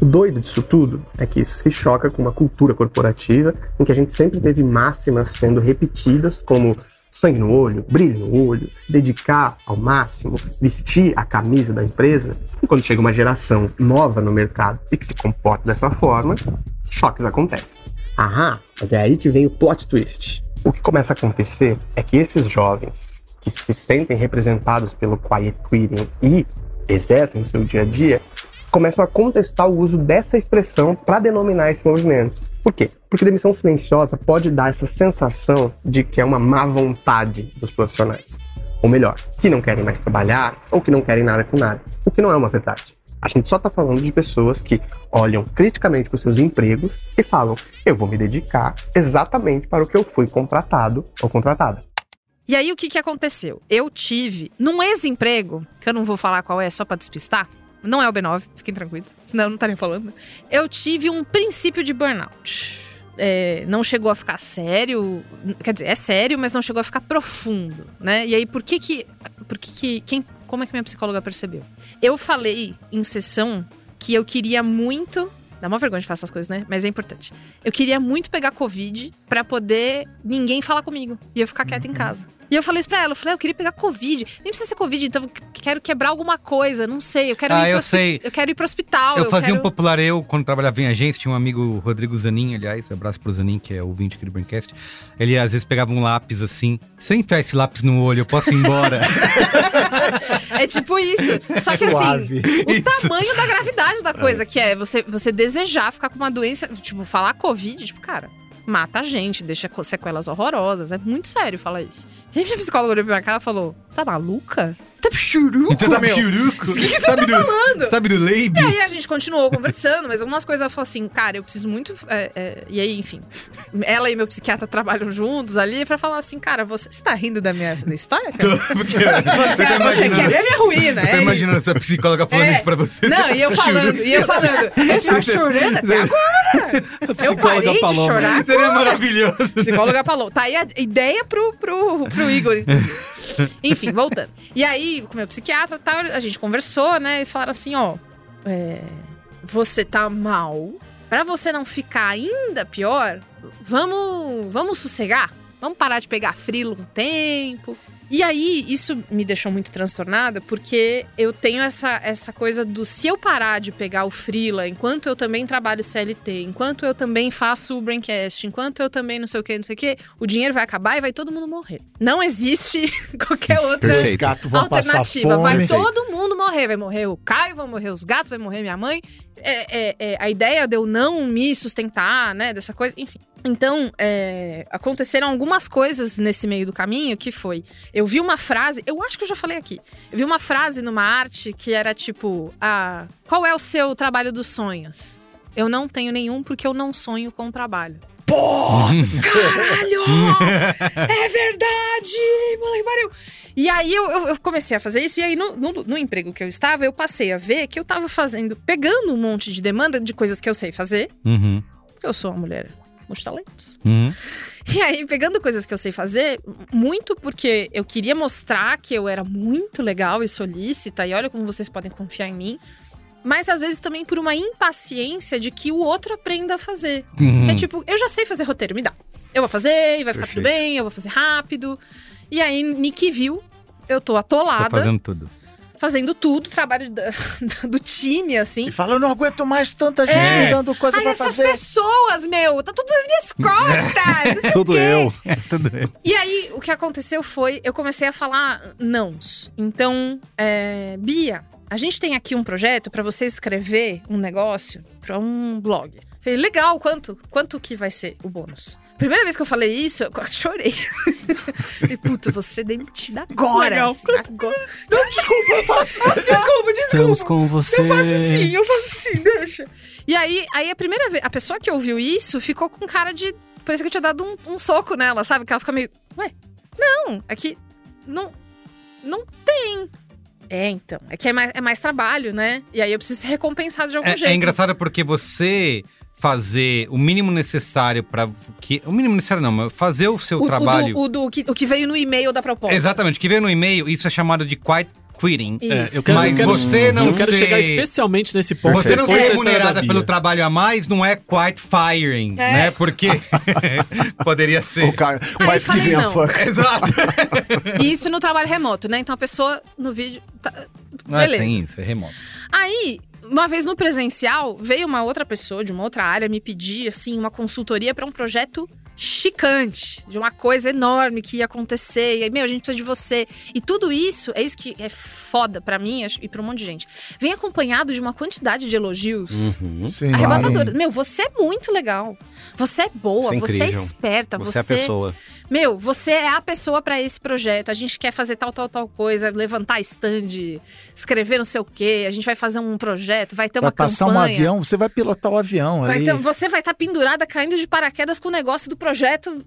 O doido disso tudo é que isso se choca com uma cultura corporativa em que a gente sempre teve máximas sendo repetidas como sangue no olho, brilho no olho, se dedicar ao máximo, vestir a camisa da empresa. E quando chega uma geração nova no mercado e que se comporta dessa forma, choques acontecem. Aham, mas é aí que vem o plot twist. O que começa a acontecer é que esses jovens que se sentem representados pelo quiet quitting e exercem no seu dia a dia começam a contestar o uso dessa expressão para denominar esse movimento. Por quê? Porque demissão silenciosa pode dar essa sensação de que é uma má vontade dos profissionais. Ou melhor, que não querem mais trabalhar ou que não querem nada com nada. O que não é uma verdade. A gente só está falando de pessoas que olham criticamente para os seus empregos e falam: eu vou me dedicar exatamente para o que eu fui contratado ou contratada. E aí, o que, que aconteceu? Eu tive, num ex-emprego, que eu não vou falar qual é, só pra despistar, não é o B9, fiquem tranquilos, senão eu não estaria falando. Eu tive um princípio de burnout. É, não chegou a ficar sério, quer dizer, é sério, mas não chegou a ficar profundo, né? E aí, por que que, por que, que quem, como é que minha psicóloga percebeu? Eu falei em sessão que eu queria muito Dá uma vergonha de fazer essas coisas, né? Mas é importante. Eu queria muito pegar Covid pra poder ninguém falar comigo. E eu ficar quieta em casa. E eu falei isso pra ela, eu falei, ah, eu queria pegar Covid. Nem precisa ser Covid, então eu quero quebrar alguma coisa, não sei. Eu quero Ah, ir eu sei. Eu quero ir pro hospital. Eu fazia quero... um popular eu, quando trabalhava em agência, tinha um amigo, Rodrigo Zanin, aliás, abraço pro Zanin, que é ouvinte aqui do Braincast. Ele às vezes pegava um lápis assim, se eu enfiar esse lápis no olho, eu posso ir embora. É tipo isso. Só que assim, Suave. o Isso. tamanho da gravidade da coisa, que é você, você desejar ficar com uma doença, tipo, falar Covid, tipo, cara, mata a gente, deixa sequelas horrorosas. É muito sério falar isso. E aí minha psicóloga olhou pra minha cara e falou: Você tá maluca? Você tá churuco, Você tá meu? piruco? O que que você tá do- falando? Sabe do Leib? E aí a gente continuou conversando, mas algumas coisas ela falou assim, cara, eu preciso muito. é, é, e aí, enfim. Ela e meu psiquiatra trabalham juntos ali pra falar assim, cara, você, você tá rindo da minha da história, cara? Porque Você, tá você quer ver a minha ruína, eu tô é? imaginando essa psicóloga falando É. isso pra você. Não, e eu falando, e eu falando, eu tô chorando até agora. Eu parei de Paloma. chorar. Seria maravilhoso. Psicóloga falou. Tá aí a ideia pro, pro, pro Igor. Enfim, voltando. E aí, com meu psiquiatra e tal, a gente conversou, né? Eles falaram assim: ó, é, você tá mal. Pra você não ficar ainda pior, vamos, vamos sossegar. Vamos parar de pegar frilo um tempo. E aí, isso me deixou muito transtornada, porque eu tenho essa, essa coisa do se eu parar de pegar o frila, enquanto eu também trabalho CLT, enquanto eu também faço o Braincast, enquanto eu também não sei o que, não sei o que, o dinheiro vai acabar e vai todo mundo morrer. Não existe qualquer outra Perfeito. gatos vão passar alternativa. fome. Vai todo mundo morrer. Vai morrer o Caio, vão morrer os gatos, vai morrer minha mãe. É, é, é, a ideia de eu não me sustentar, né? Dessa coisa, enfim. Então, é, aconteceram algumas coisas nesse meio do caminho que foi. Eu vi uma frase, eu acho que eu já falei aqui. Eu vi uma frase numa arte que era tipo: ah, qual é o seu trabalho dos sonhos? Eu não tenho nenhum porque eu não sonho com o trabalho. Caralho! é verdade! Puta que pariu! E aí eu, eu- eu comecei a fazer isso, e aí no, no- no emprego que eu estava, eu passei a ver que eu tava fazendo, pegando um monte de demanda de coisas que eu sei fazer, Uhum, porque eu sou uma mulher multitalentos. uhum. E aí, pegando coisas que eu sei fazer, muito porque eu queria mostrar que eu era muito legal e solícita, e olha como vocês podem confiar em mim. Mas às vezes também por uma impaciência de que o outro aprenda a fazer. Uhum. Que é tipo, eu já sei fazer roteiro, me dá. Eu vou fazer, e vai ficar tudo Perfeito. bem, eu vou fazer rápido. E aí, Nick viu, eu tô Tô atolada, fazendo tudo. Fazendo tudo, trabalho da- do time, assim. E fala, eu não aguento mais tanta gente É. me dando coisa Ai, pra essas fazer. pessoas, meu, tá tudo nas minhas costas. Tudo eu. É, tudo bem. E aí, o que aconteceu foi, eu comecei a falar nãos. Então, é, Bia, a gente tem aqui um projeto pra você escrever um negócio pra um blog. Falei, legal, quanto? Quanto que vai ser o bônus? Primeira vez que eu falei isso, eu quase chorei. Falei, puta, ser demitida agora. Legal, assim, agora. Não, desculpa, eu faço. Desculpa, desculpa. Estamos com você. Eu faço sim, eu faço sim, deixa. E aí, aí a primeira vez, a pessoa que ouviu isso ficou com cara de. Parece que eu tinha dado um, um soco nela, sabe? Que ela fica meio. Ué, não, é que. Não. Não tem. É, então. É que é mais, é mais trabalho, né? E aí eu preciso ser recompensado de algum É, jeito. é engraçado porque você fazer o mínimo necessário pra que o mínimo necessário não, mas fazer o seu O, trabalho. o, do, o, do, o que, o que veio no e-mail da proposta. Exatamente, o que veio no e-mail, isso é chamado de quiet quitting. Isso. É, eu quero, Mas eu quero- você não Eu quero ser- chegar especialmente nesse ponto. Você não ser remunerada pelo trabalho a mais não é quiet firing, É. né? Porque poderia O ser. cara, Aí vai eu falei, giving a não. fuck. Exato. E isso no trabalho remoto, né? Então a pessoa no vídeo. tá- Ah, Beleza. tem isso, é remoto. Aí, uma vez no presencial, veio uma outra pessoa de uma outra área me pedir, assim, uma consultoria para um projeto chicante, de uma coisa enorme que ia acontecer, e aí, meu, a gente precisa de você. E tudo isso, é isso que é foda pra mim acho, e pra um monte de gente. Vem acompanhado de uma quantidade de elogios Uhum. Sim, arrebatadoras. Meu, você é muito legal. Você é boa, Você é você é esperta, Você é a pessoa. Meu, você é a pessoa pra esse projeto. A gente quer fazer tal, tal, tal coisa, levantar stand, escrever não sei o quê. A gente vai fazer um projeto, vai ter Vai uma passar campanha. um avião, você vai pilotar o avião Vai ali. ter- você vai estar pendurada caindo de paraquedas com o negócio do projeto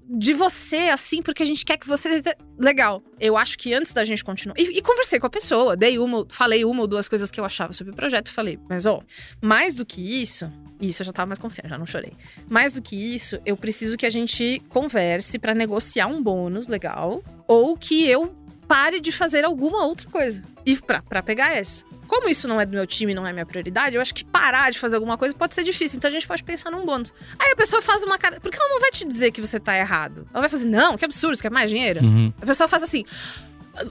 de você, assim, porque a gente quer que você. Legal. Eu acho que antes da gente continuar. E, e conversei com a pessoa, dei uma, falei uma ou duas coisas que eu achava sobre o projeto. Falei, mas ó, mais do que isso. Isso eu já tava mais confiante, já não chorei. Mais do que isso, eu preciso que a gente converse pra negociar um bônus legal. Ou que eu pare de fazer alguma outra coisa. E pra, pra pegar essa. Como isso não é do meu time, não é minha prioridade, eu acho que parar de fazer alguma coisa pode ser difícil. Então a gente pode pensar num bônus. Aí a pessoa faz uma cara. Porque ela não vai te dizer que você tá errado. Ela vai fazer, não, que absurdo, você quer mais dinheiro? Uhum. A pessoa faz assim.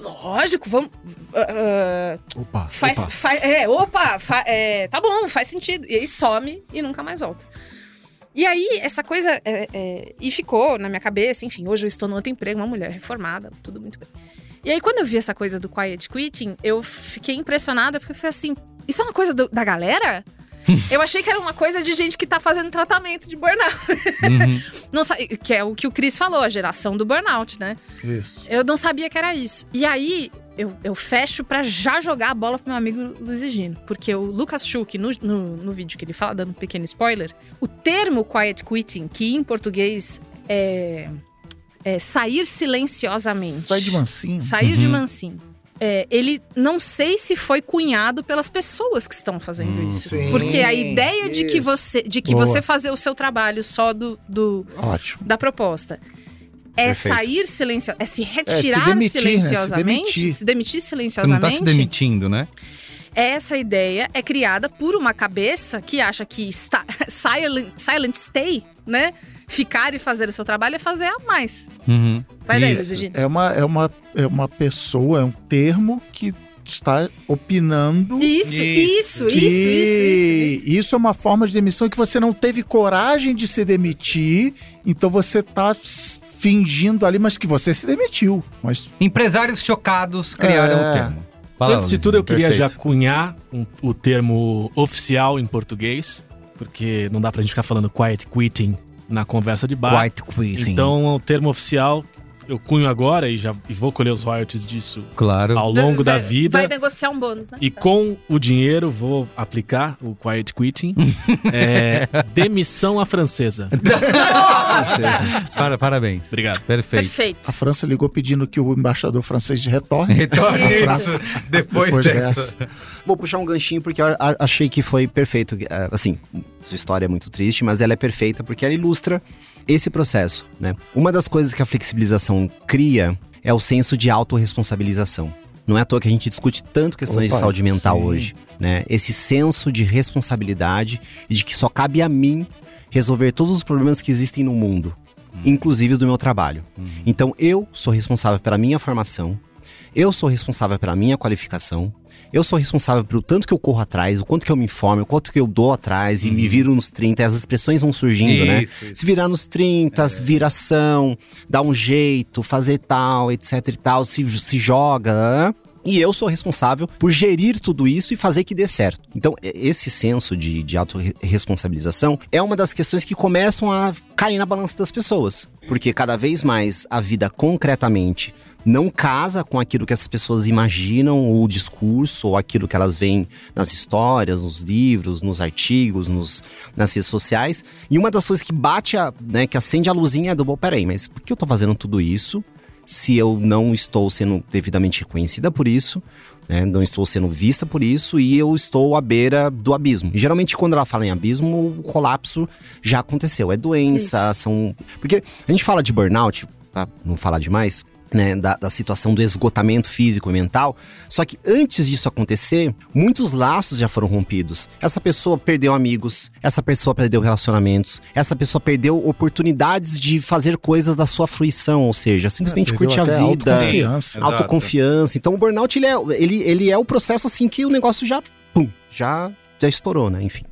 Lógico, vamos. ah, Opa, faz, opa. faz- é, opa, fa- é, tá bom, faz sentido. E aí some e nunca mais volta. E aí, essa coisa. é, é, e ficou na minha cabeça, enfim, hoje eu estou no outro emprego, uma mulher reformada, tudo muito bem. E aí, quando eu vi essa coisa do quiet quitting, eu fiquei impressionada, porque eu falei assim: isso é uma coisa do- da galera? eu achei que era uma coisa de gente que tá fazendo tratamento de burnout. Uhum. Não que é o que o Chris falou, a geração do burnout, né? Isso. Eu não sabia que era isso. E aí, eu, eu fecho pra já jogar a bola pro meu amigo Luiz Egino. Porque o Lucas Schuch, no, no, no vídeo que ele fala, dando um pequeno spoiler, o termo quiet quitting, que em português é, é sair silenciosamente. Sai de mansinho. Sair de Uhum. mansinho. É, ele não sei se foi cunhado pelas pessoas que estão fazendo Hum, isso. sim. Porque a ideia de que Isso. você de que Boa. você fazer o seu trabalho só do, do, Ótimo. da proposta é Perfeito. sair silencio, é se retirar demitir, né? Se silenciosamente, demitir. se demitir Você não silenciosamente. tá se demitindo, né? Essa ideia é criada por uma cabeça que acha que está, silent, silent stay, né? Ficar e fazer o seu trabalho é fazer a mais. Uhum. Vai daí, Isso. Luiz É uma, é, uma, é uma pessoa, é um termo que está opinando Isso, isso, isso, isso, isso, isso. isso é uma forma de demissão que você não teve coragem de se demitir, então você tá s- fingindo ali, mas que você se demitiu. Mas Empresários chocados criaram É. o termo. Fala, Antes de tudo, eu queria Perfeito. já cunhar um- o termo oficial em português, porque não dá pra gente ficar falando quiet quitting na conversa de bar. White quitting. Então, o termo oficial eu cunho agora e já e vou colher os royalties disso claro. ao longo da Vai- vida. Vai negociar um bônus, né? E com o dinheiro vou aplicar o quiet quitting. é, demissão à francesa. Nossa! Para, parabéns. Obrigado. Perfeito. Perfeito. a França ligou pedindo que o embaixador francês retorne. Retorne Isso. depois, Depois dessa. dessa. Vou puxar um ganchinho porque achei que foi perfeito. É, Assim, sua história é muito triste, mas ela é perfeita porque ela ilustra esse processo, né? Uma das coisas que a flexibilização cria é o senso de autorresponsabilização. Não é à toa que a gente discute tanto questões Opa, de saúde mental sim. hoje, né? Esse senso de responsabilidade e de que só cabe a mim resolver todos os problemas que existem no mundo, inclusive do meu trabalho. Então eu sou responsável pela minha formação, eu sou responsável pela minha qualificação, eu sou responsável pelo tanto que eu corro atrás, o quanto que eu me informo, o quanto que eu dou atrás e me viro nos 30, as expressões vão surgindo, né? Isso, isso. Se virar nos 30, viração, dar um jeito, fazer tal, etc e tal, se, se joga. E eu sou responsável por gerir tudo isso e fazer que dê certo. Então, esse senso de, de autorresponsabilização é uma das questões que começam a cair na balança das pessoas. Porque cada vez mais a vida concretamente não casa com aquilo que essas pessoas imaginam, ou o discurso, ou aquilo que elas veem nas histórias, nos livros, nos artigos, nos, nas redes sociais. E uma das coisas que bate, a, né, que acende a luzinha é do, bom, peraí, mas por que eu tô fazendo tudo isso se eu não estou sendo devidamente reconhecida por isso? né, não estou sendo vista por isso e eu estou à beira do abismo. E geralmente, quando ela fala em abismo, o colapso já aconteceu. É doença, são. Porque a gente fala de burnout, pra não falar demais, né, da, da situação do esgotamento físico e mental. Só que antes disso acontecer, muitos laços já foram rompidos. Essa pessoa perdeu amigos, essa pessoa perdeu relacionamentos, essa pessoa perdeu oportunidades de fazer coisas da sua fruição, ou seja, simplesmente Perdeu curtir a vida. autoconfiança. Exato. Autoconfiança. Então o burnout ele é, ele, ele é o processo assim que o negócio já, pum, já, já estourou, né? Enfim.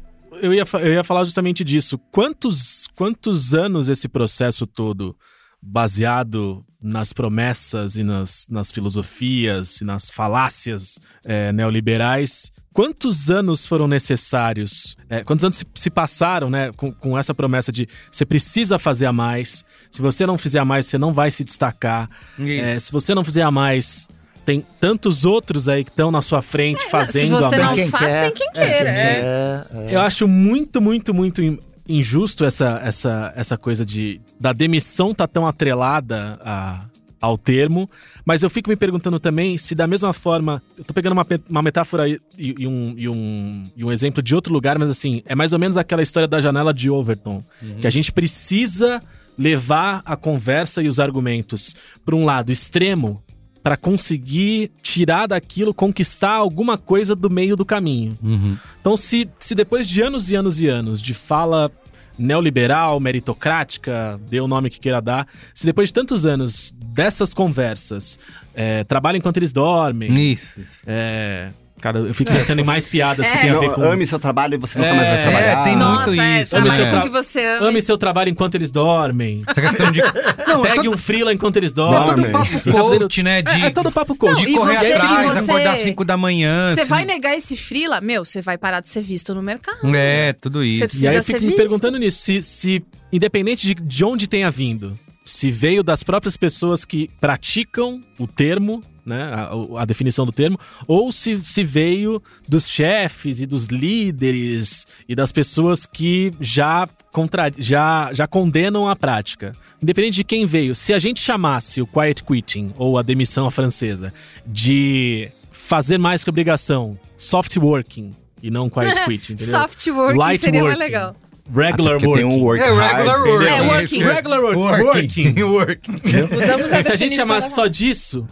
eu ia, eu ia falar justamente disso. Quantos, quantos anos esse processo todo, baseado nas promessas e nas, nas filosofias e nas falácias eh, neoliberais, quantos anos foram necessários? eh, quantos anos se, se passaram né, com, com essa promessa de você precisa fazer a mais, se você não fizer a mais, você não vai se destacar, eh, se você não fizer a mais. Tem tantos outros aí que estão na sua frente Se fazendo a você mais. não quem faz, quer. tem quem É, queira. quem é. quer, é. Eu acho muito, muito, muito injusto essa, essa, essa coisa de da demissão tá tão atrelada a- ao termo, mas eu fico me perguntando também se da mesma forma, eu tô pegando uma, uma metáfora e, e um, e, um, e um exemplo de outro lugar, mas assim, é mais ou menos aquela história da janela de Overton, que a gente precisa levar a conversa e os argumentos para um lado extremo para conseguir tirar daquilo, conquistar alguma coisa do meio do caminho. Uhum. Então, se, se depois de anos e anos e anos de fala neoliberal, meritocrática, dê o nome que queira dar, se depois de tantos anos dessas conversas, é, trabalho enquanto eles dormem, Isso, isso. é, cara, eu fico pensando em mais piadas que tem a Não, ver com... Ame seu trabalho e você nunca mais vai É, trabalhar. tem Nossa, muito é, isso, Ame seu tra- que você ama. Ame seu trabalho enquanto eles dormem. Essa questão de. Não, é Pegue todo, um freela enquanto eles é dormem. todo papo coach, né? De, É, é todo papo coach. de e correr você- atrás, e você- acordar às 5 da manhã. Você assim. vai negar esse frila, meu, você vai parar de ser visto no mercado. É, tudo isso. Você E precisa aí eu ser fico me visto. perguntando nisso, se, se independente de, de onde tenha vindo, se veio das próprias pessoas que praticam o termo, né, a, a definição do termo, ou se, se veio dos chefes e dos líderes e das pessoas que já, contra, já, já condenam a prática. Independente de quem veio, se a gente chamasse o quiet quitting, ou a demissão à francesa, de fazer mais que obrigação, soft working, e não quiet quitting, entendeu? Soft work Light seria mais working. legal. Regular Porque working. tem um work É, regular hard. work. É, working. é- Regular work. Working. Working. Mudamos a E se a gente chamasse só disso,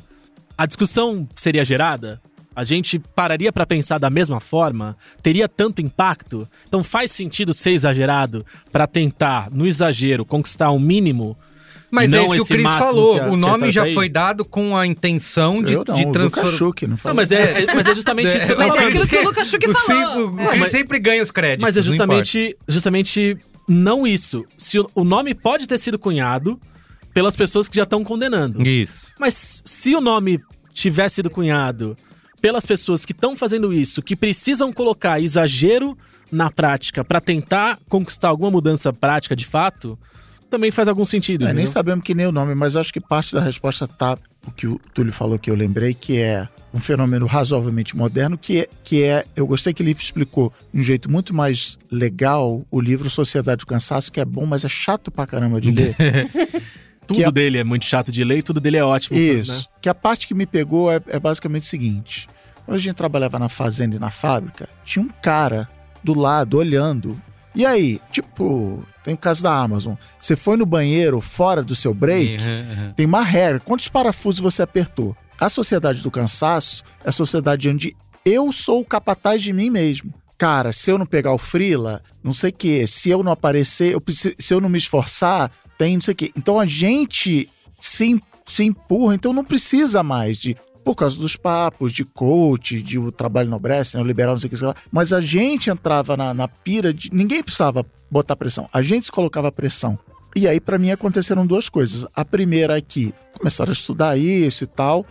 a discussão seria gerada? A gente pararia pra pensar da mesma forma? Teria tanto impacto? Então faz sentido ser exagerado pra tentar, no exagero, conquistar um mínimo? Mas Não é isso que o Cris falou. a- o nome já foi dado com a intenção de, eu não, de o Lucas transformar. Schuch, não Não, falou. mas é, é- mas é justamente isso que eu tô Mas é falando. aquilo que o Lucas Schuch O falou. sempre- o É. Cris mas- sempre ganha os créditos. Mas é não justamente, justamente não isso. Se o, o nome pode ter sido cunhado pelas pessoas que já estão condenando. Isso. Mas se o nome tivesse sido cunhado pelas pessoas que estão fazendo isso, que precisam colocar exagero na prática pra tentar conquistar alguma mudança prática de fato, também faz algum sentido. É, nem sabemos que nem o nome, mas acho que parte da resposta tá o que o Túlio falou que eu lembrei, que é um fenômeno razoavelmente moderno, que é, que é eu gostei que ele explicou de um jeito muito mais legal o livro Sociedade do Cansaço, que é bom, mas é chato pra caramba de ler. Tudo é- dele é muito chato de ler e tudo dele é ótimo. Isso. né? Que a parte que me pegou é, é basicamente o seguinte: quando a gente trabalhava na fazenda e na fábrica, tinha um cara do lado olhando. E aí, tipo, tem o caso da Amazon. Você foi no banheiro fora do seu break, Uhum, uhum. tem uma regra. Quantos parafusos você apertou? A sociedade do cansaço é a sociedade onde eu sou o capataz de mim mesmo. Cara, se eu não pegar o frila, não sei o quê. Se eu não aparecer, eu preciso- se eu não me esforçar, tem não sei o quê. Então a gente se, se empurra, então não precisa mais de. Por causa dos papos, de coach, de o trabalho nobrece, né, o liberal, não sei o que, sei lá. Mas a gente entrava na, na pira de. Ninguém precisava botar pressão. A gente se colocava pressão. E aí, pra mim, aconteceram duas coisas. A primeira é que começaram a estudar isso e tal,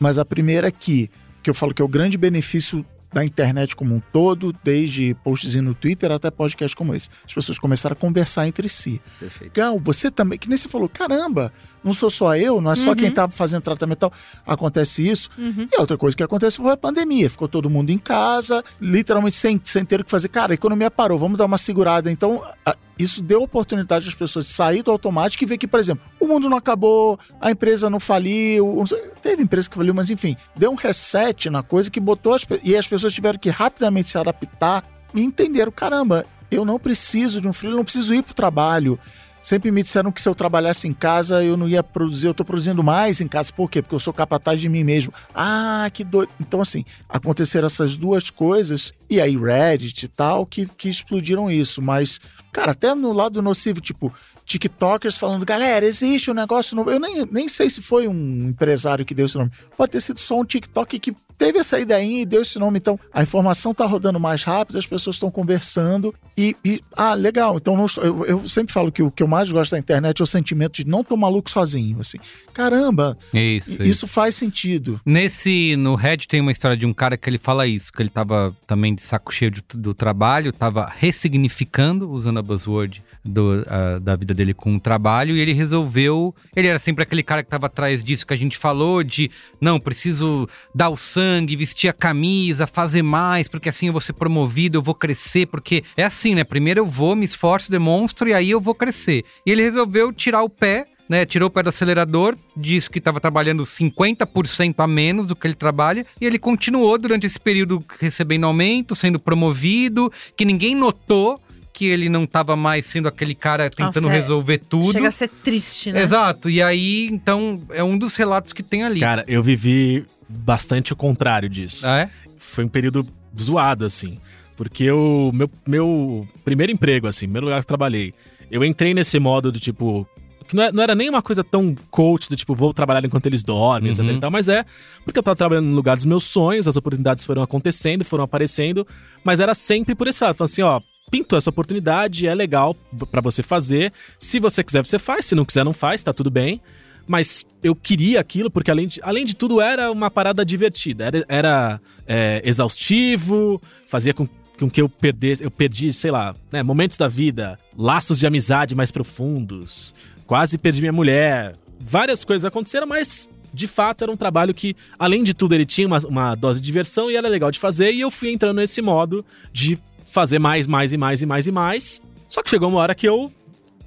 mas a primeira é que, que eu falo que é o grande benefício da internet como um todo, desde postzinho no Twitter até podcast como esse. As pessoas começaram a conversar entre si. Perfeito. Gal, você também, que nem você falou, caramba, não sou só eu, não é só quem tá fazendo tratamento e tal. Acontece isso. E a outra coisa que aconteceu foi a pandemia. Ficou todo mundo em casa, literalmente sem, sem ter o que fazer. Cara, a economia parou, vamos dar uma segurada. Então, a- isso deu oportunidade às pessoas de sair do automático e ver que, por exemplo, o mundo não acabou, a empresa não faliu, teve empresa que faliu, mas enfim, deu um reset na coisa que botou as, e as pessoas tiveram que rapidamente se adaptar e entenderam, caramba, eu não preciso de um freelo, não preciso ir pro trabalho. Sempre me disseram que se eu trabalhasse em casa eu não ia produzir, eu tô produzindo mais em casa. Por quê? Porque eu sou capataz de mim mesmo. Ah, que doido. Então, assim, aconteceram essas duas coisas, e aí Reddit e tal, que, que explodiram isso. Mas Cara, até no lado nocivo, tipo, TikTokers falando, galera, existe um negócio novo. Eu nem, nem sei se foi um empresário que deu esse nome. Pode ter sido só um TikTok que teve essa ideia e deu esse nome. Então, a informação tá rodando mais rápido, as pessoas estão conversando e, e, ah, legal. Então, não eu, eu sempre falo que o que eu mais gosto da internet é o sentimento de não tô maluco sozinho, assim. Caramba, Isso, isso, isso faz sentido. Nesse, no Red tem uma história de um cara que ele fala isso, que ele tava também de saco cheio de- do trabalho, tava ressignificando, usando a buzzword do, da vida dele com o trabalho, e ele resolveu, ele era sempre aquele cara que tava atrás disso que a gente falou, de, não, preciso dar o sangue, vestir a camisa, fazer mais, porque assim eu vou ser promovido, eu vou crescer, porque é assim, né, primeiro eu vou, me esforço, demonstro, e aí eu vou crescer. E ele resolveu tirar o pé né, tirou o pé do acelerador, disse que estava trabalhando 50% a menos do que ele trabalha, e ele continuou durante esse período recebendo aumento, sendo promovido, que ninguém notou que ele não estava mais sendo aquele cara tentando Nossa, é- resolver tudo. Chega a ser triste, né? Exato, e aí, então, é um dos relatos que tem ali. Cara, eu vivi bastante o contrário disso. Ah, é? Foi um período zoado, assim. Porque o meu, meu primeiro emprego, assim, primeiro lugar que eu trabalhei, eu entrei nesse modo do tipo. Que não, é- não era nem uma coisa tão coach do tipo, vou trabalhar enquanto eles dormem, etc. Uhum. e tal, mas é porque eu tava trabalhando no lugar dos meus sonhos, as oportunidades foram acontecendo, foram aparecendo, mas era sempre por esse lado. Falando assim, ó, pintou essa oportunidade, é legal pra você fazer. Se você quiser, você faz. Se não quiser, não faz, tá tudo bem. Mas eu queria aquilo porque, além de, além de tudo, era uma parada divertida. Era, era, é, exaustivo, fazia com, com que eu perdesse, eu perdi, sei lá, né, momentos da vida, laços de amizade mais profundos, quase perdi minha mulher. Várias coisas aconteceram, mas de fato era um trabalho que, além de tudo, ele tinha uma, uma dose de diversão e era legal de fazer. E eu fui entrando nesse modo de fazer mais, mais e mais e mais e mais. Só que chegou uma hora que eu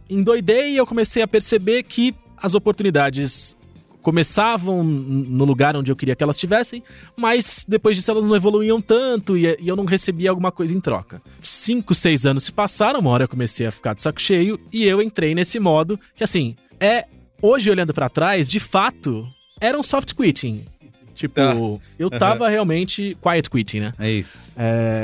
endoidei e eu comecei a perceber que as oportunidades começavam no lugar onde eu queria que elas estivessem, mas depois disso elas não evoluíam tanto e, eu não recebia alguma coisa em troca. Cinco, seis anos se passaram, uma hora eu comecei a ficar de saco cheio e eu entrei nesse modo que, assim, é. Hoje olhando pra trás, de fato, era um soft quitting. Tipo, Tá. eu tava realmente quiet quitting, né? É isso.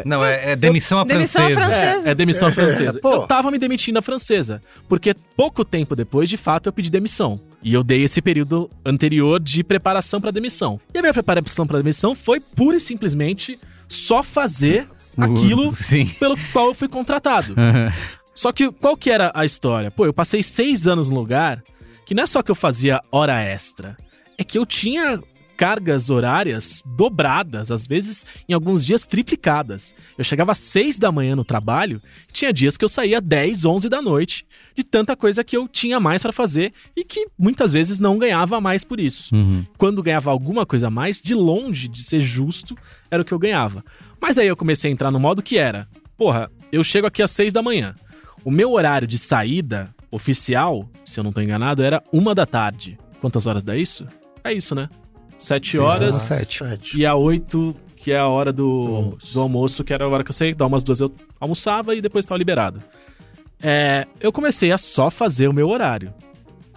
Não, é, é demissão à Demissão à francesa. francesa. É, é demissão francesa. pô. Eu tava me demitindo a francesa. Porque pouco tempo depois, de fato, eu pedi demissão. E eu dei esse período anterior de preparação pra demissão. E a minha preparação pra demissão foi pura e simplesmente só fazer aquilo Sim. pelo qual eu fui contratado. Só que qual que era a história? Pô, eu passei seis anos no lugar que não é só que eu fazia hora extra, é que eu tinha cargas horárias dobradas, às vezes em alguns dias triplicadas. Eu chegava às seis da manhã no trabalho, tinha dias que eu saía 10, 11 da noite, de tanta coisa que eu tinha mais pra fazer e que muitas vezes não ganhava mais por isso. Quando ganhava alguma coisa a mais, de longe de ser justo, era o que eu ganhava. Mas aí eu comecei a entrar no modo que era, porra, eu chego aqui às seis da manhã. O meu horário de saída oficial, se eu não tô enganado, era uma da tarde. Quantas horas dá isso? É isso, né? Sete horas Sete. e a oito, que é a hora do, do almoço. almoço. que era a hora que eu saí, dá umas duas eu almoçava e depois tava liberado. É, eu comecei a só fazer o meu horário.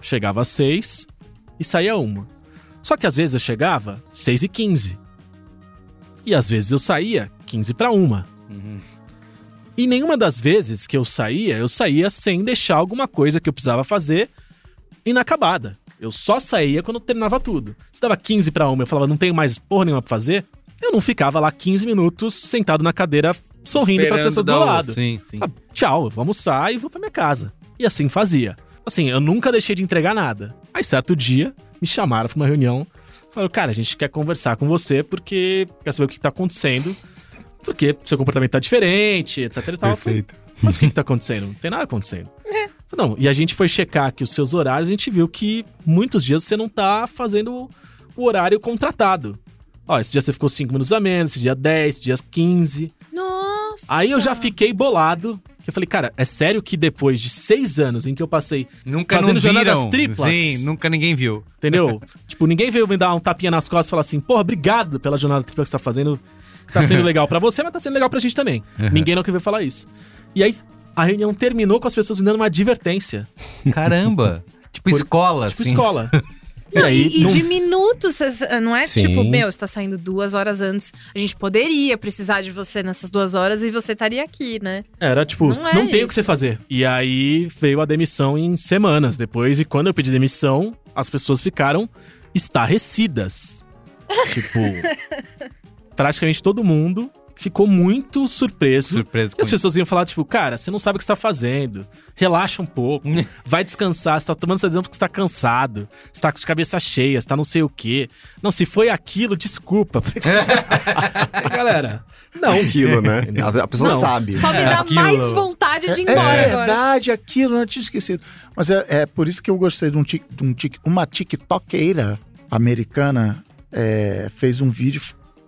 Chegava às seis e saía uma. Só que às vezes eu chegava seis e quinze. E às vezes eu saía 15 para uma. E nenhuma das vezes que eu saía, eu saía sem deixar alguma coisa que eu precisava fazer inacabada. Eu só saía quando terminava tudo. Se dava 15 para uma, eu falava, não tenho mais porra nenhuma pra fazer, eu não ficava lá 15 minutos sentado na cadeira sorrindo para as pessoas do lado. Sim, sim. Ah, tchau, eu vou almoçar e vou pra minha casa. E assim fazia. Assim, eu nunca deixei de entregar nada. Aí, certo dia, me chamaram pra uma reunião. Falaram, cara, a gente quer conversar com você porque quer saber o que tá acontecendo. Porque seu comportamento tá diferente, etc e tal. Eu falei, Mas o que, que tá acontecendo? Não tem nada acontecendo. Não, e a gente foi checar aqui os seus horários a gente viu que muitos dias você não tá fazendo o horário contratado. Ó, esse dia você ficou 5 minutos a menos, esse dia 10, esse dia 15. Nossa. Aí eu já fiquei bolado. que Eu falei, cara, é sério que depois de seis anos em que eu passei, Nunca Fazendo jornadas triplas. Sim, nunca ninguém viu. entendeu? tipo, ninguém veio me dar um tapinha nas costas e falar assim, porra, obrigado pela jornada tripla que você tá fazendo. que Tá sendo legal pra você, mas tá sendo legal pra gente também. Ninguém não veio falar isso. E aí, a reunião terminou com as pessoas me dando uma advertência. Caramba. tipo Por- escola, Tipo assim. escola. E aí, e, não- de minutos, cês- não é Sim. tipo, meu, você tá saindo duas horas antes. A gente poderia precisar de você nessas duas horas e você estaria aqui, né? Era tipo, Não não, é tem o que você fazer. E aí veio a demissão em semanas depois. E quando eu pedi demissão, as pessoas ficaram estarrecidas. tipo, praticamente todo mundo ficou muito surpreso. Surpreso E com as pessoas iam falar, tipo, cara, você não sabe o que você tá fazendo. Relaxa um pouco. vai descansar. Você tá tomando essa decisão porque você tá cansado. Você tá de cabeça cheia, você tá não sei o quê. Não, se foi aquilo, desculpa. Galera, não. Aquilo, né? A, a pessoa Não. sabe. Só me dá Aquilo. mais vontade de ir É embora agora. verdade, aquilo, eu não tinha esquecido. Mas é, é por isso que eu gostei de, um, tic- de um tic- uma TikTokeira americana é, fez um vídeo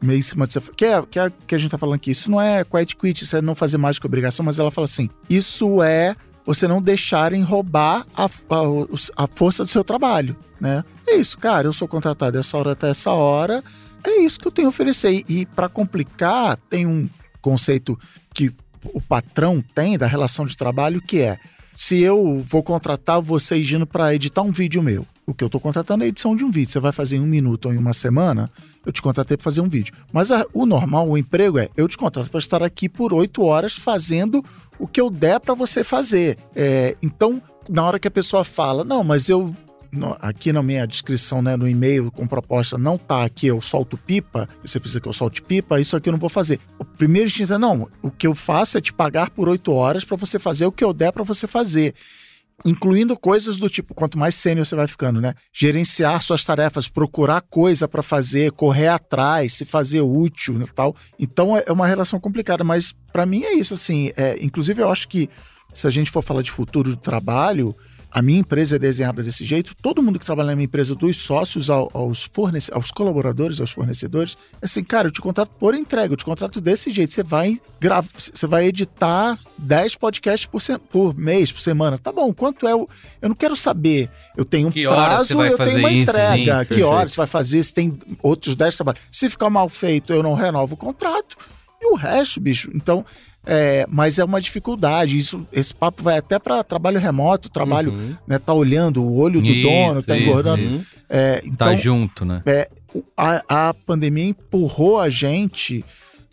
meio em cima disso. Que é, que é que a gente tá falando aqui. Isso não é quiet quit, isso é não fazer mais que obrigação, mas ela fala assim: isso é você não deixarem roubar a, a, a força do seu trabalho, né? É isso, cara, eu sou contratado dessa hora até essa hora, é isso que eu tenho a oferecer. E, para complicar, tem um conceito que o patrão tem da relação de trabalho que é se eu vou contratar você indo para editar um vídeo meu, o que eu estou contratando é a edição de um vídeo. Você vai fazer em um minuto ou em uma semana, eu te contratei para fazer um vídeo. Mas a- o normal, o emprego é eu te contrato para estar aqui por oito horas fazendo o que eu der para você fazer. É, então, na hora que a pessoa fala, não, mas eu no- aqui na minha descrição, né, no e-mail com proposta, não tá aqui, eu solto pipa, você precisa que eu solte pipa, isso aqui eu não vou fazer. O primeiro instinto é, não, o que eu faço é te pagar por oito horas para você fazer o que eu der para você fazer. Incluindo coisas do tipo, quanto mais sênior você vai ficando, né? Gerenciar suas tarefas, procurar coisa para fazer, correr atrás, se fazer útil e tal. Então é é uma relação complicada, mas para mim é isso, assim. É, inclusive, eu acho que se a gente for falar de futuro do trabalho, a minha empresa é desenhada desse jeito, todo mundo que trabalha na minha empresa, dos sócios ao- aos, fornece, aos colaboradores, aos fornecedores, é assim, cara, eu te contrato por entrega, eu te contrato desse jeito. Você vai gravar, você vai editar 10 podcasts por, se- por mês, por semana. Tá bom, quanto é o. Eu não quero saber. Eu tenho um Que prazo, eu tenho uma isso? entrega. Sim, que perfeito. horas você vai fazer? Se tem outros 10 trabalhos. Se ficar mal feito, eu não renovo o contrato. E o resto, bicho. Então, é, mas é uma dificuldade. Isso, esse papo vai até para trabalho remoto, trabalho, Uhum. né? Tá olhando o olho do Isso, dono, tá isso, engordando. isso. É, então, Tá junto, né? o- a, a pandemia empurrou a gente,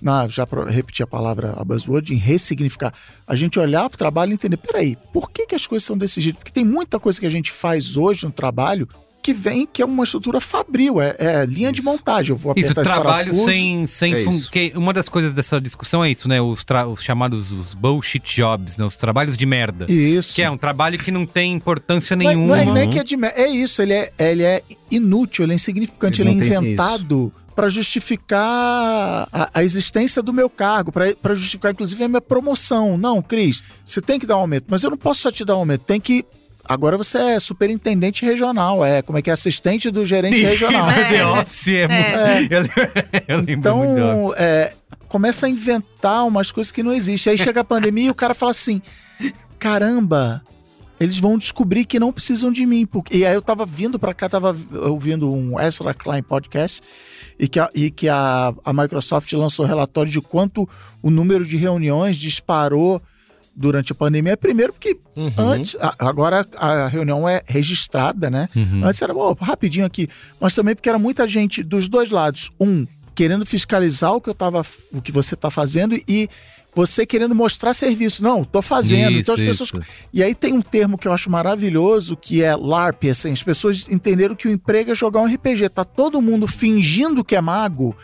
na, já para repetir a palavra a buzzword, em ressignificar. A gente olhar para o trabalho e entender, peraí, por que, que as coisas são desse jeito? Porque tem muita coisa que a gente faz hoje no trabalho que vem, que é uma estrutura fabril, é, é linha de montagem. Eu vou Isso, apertar esse trabalho parafuso, sem. sem É isso. uma das coisas dessa discussão é isso, né? Os, os chamados os bullshit jobs, né? Os trabalhos de merda. Isso. Que é um trabalho que não tem importância Não é- nenhuma. Não é, nem que é de mer- É isso, ele é, ele é inútil, ele é insignificante, Ele ele, é inventado para justificar a, a existência do meu cargo, para justificar inclusive a minha promoção. Não, Cris, você tem que dar um aumento, mas eu não posso só te dar um aumento, tem que. Agora você é superintendente regional, é como é que é assistente do gerente regional. The Office é, muito. Eu, eu lembro muito do Então, é, começa a inventar umas coisas que não existem. Aí chega a pandemia e o cara fala assim: caramba, eles vão descobrir que não precisam de mim. Porque... E aí eu tava vindo pra cá, tava ouvindo um Ezra Klein podcast e que, a, e que a, a Microsoft lançou relatório de quanto o número de reuniões disparou durante a pandemia. Primeiro porque Uhum. antes, agora a reunião é registrada, né? Uhum. Antes era, "Ô, rapidinho aqui. Mas também porque era muita gente dos dois lados. Um, querendo fiscalizar o que eu tava, o que você tá fazendo e você querendo mostrar serviço. Não, tô fazendo. então as Isso, pessoas. isso. E aí tem um termo que eu acho maravilhoso, que é LARP, assim, as pessoas entenderam que o emprego é jogar um RPG. Tá todo mundo fingindo que é mago,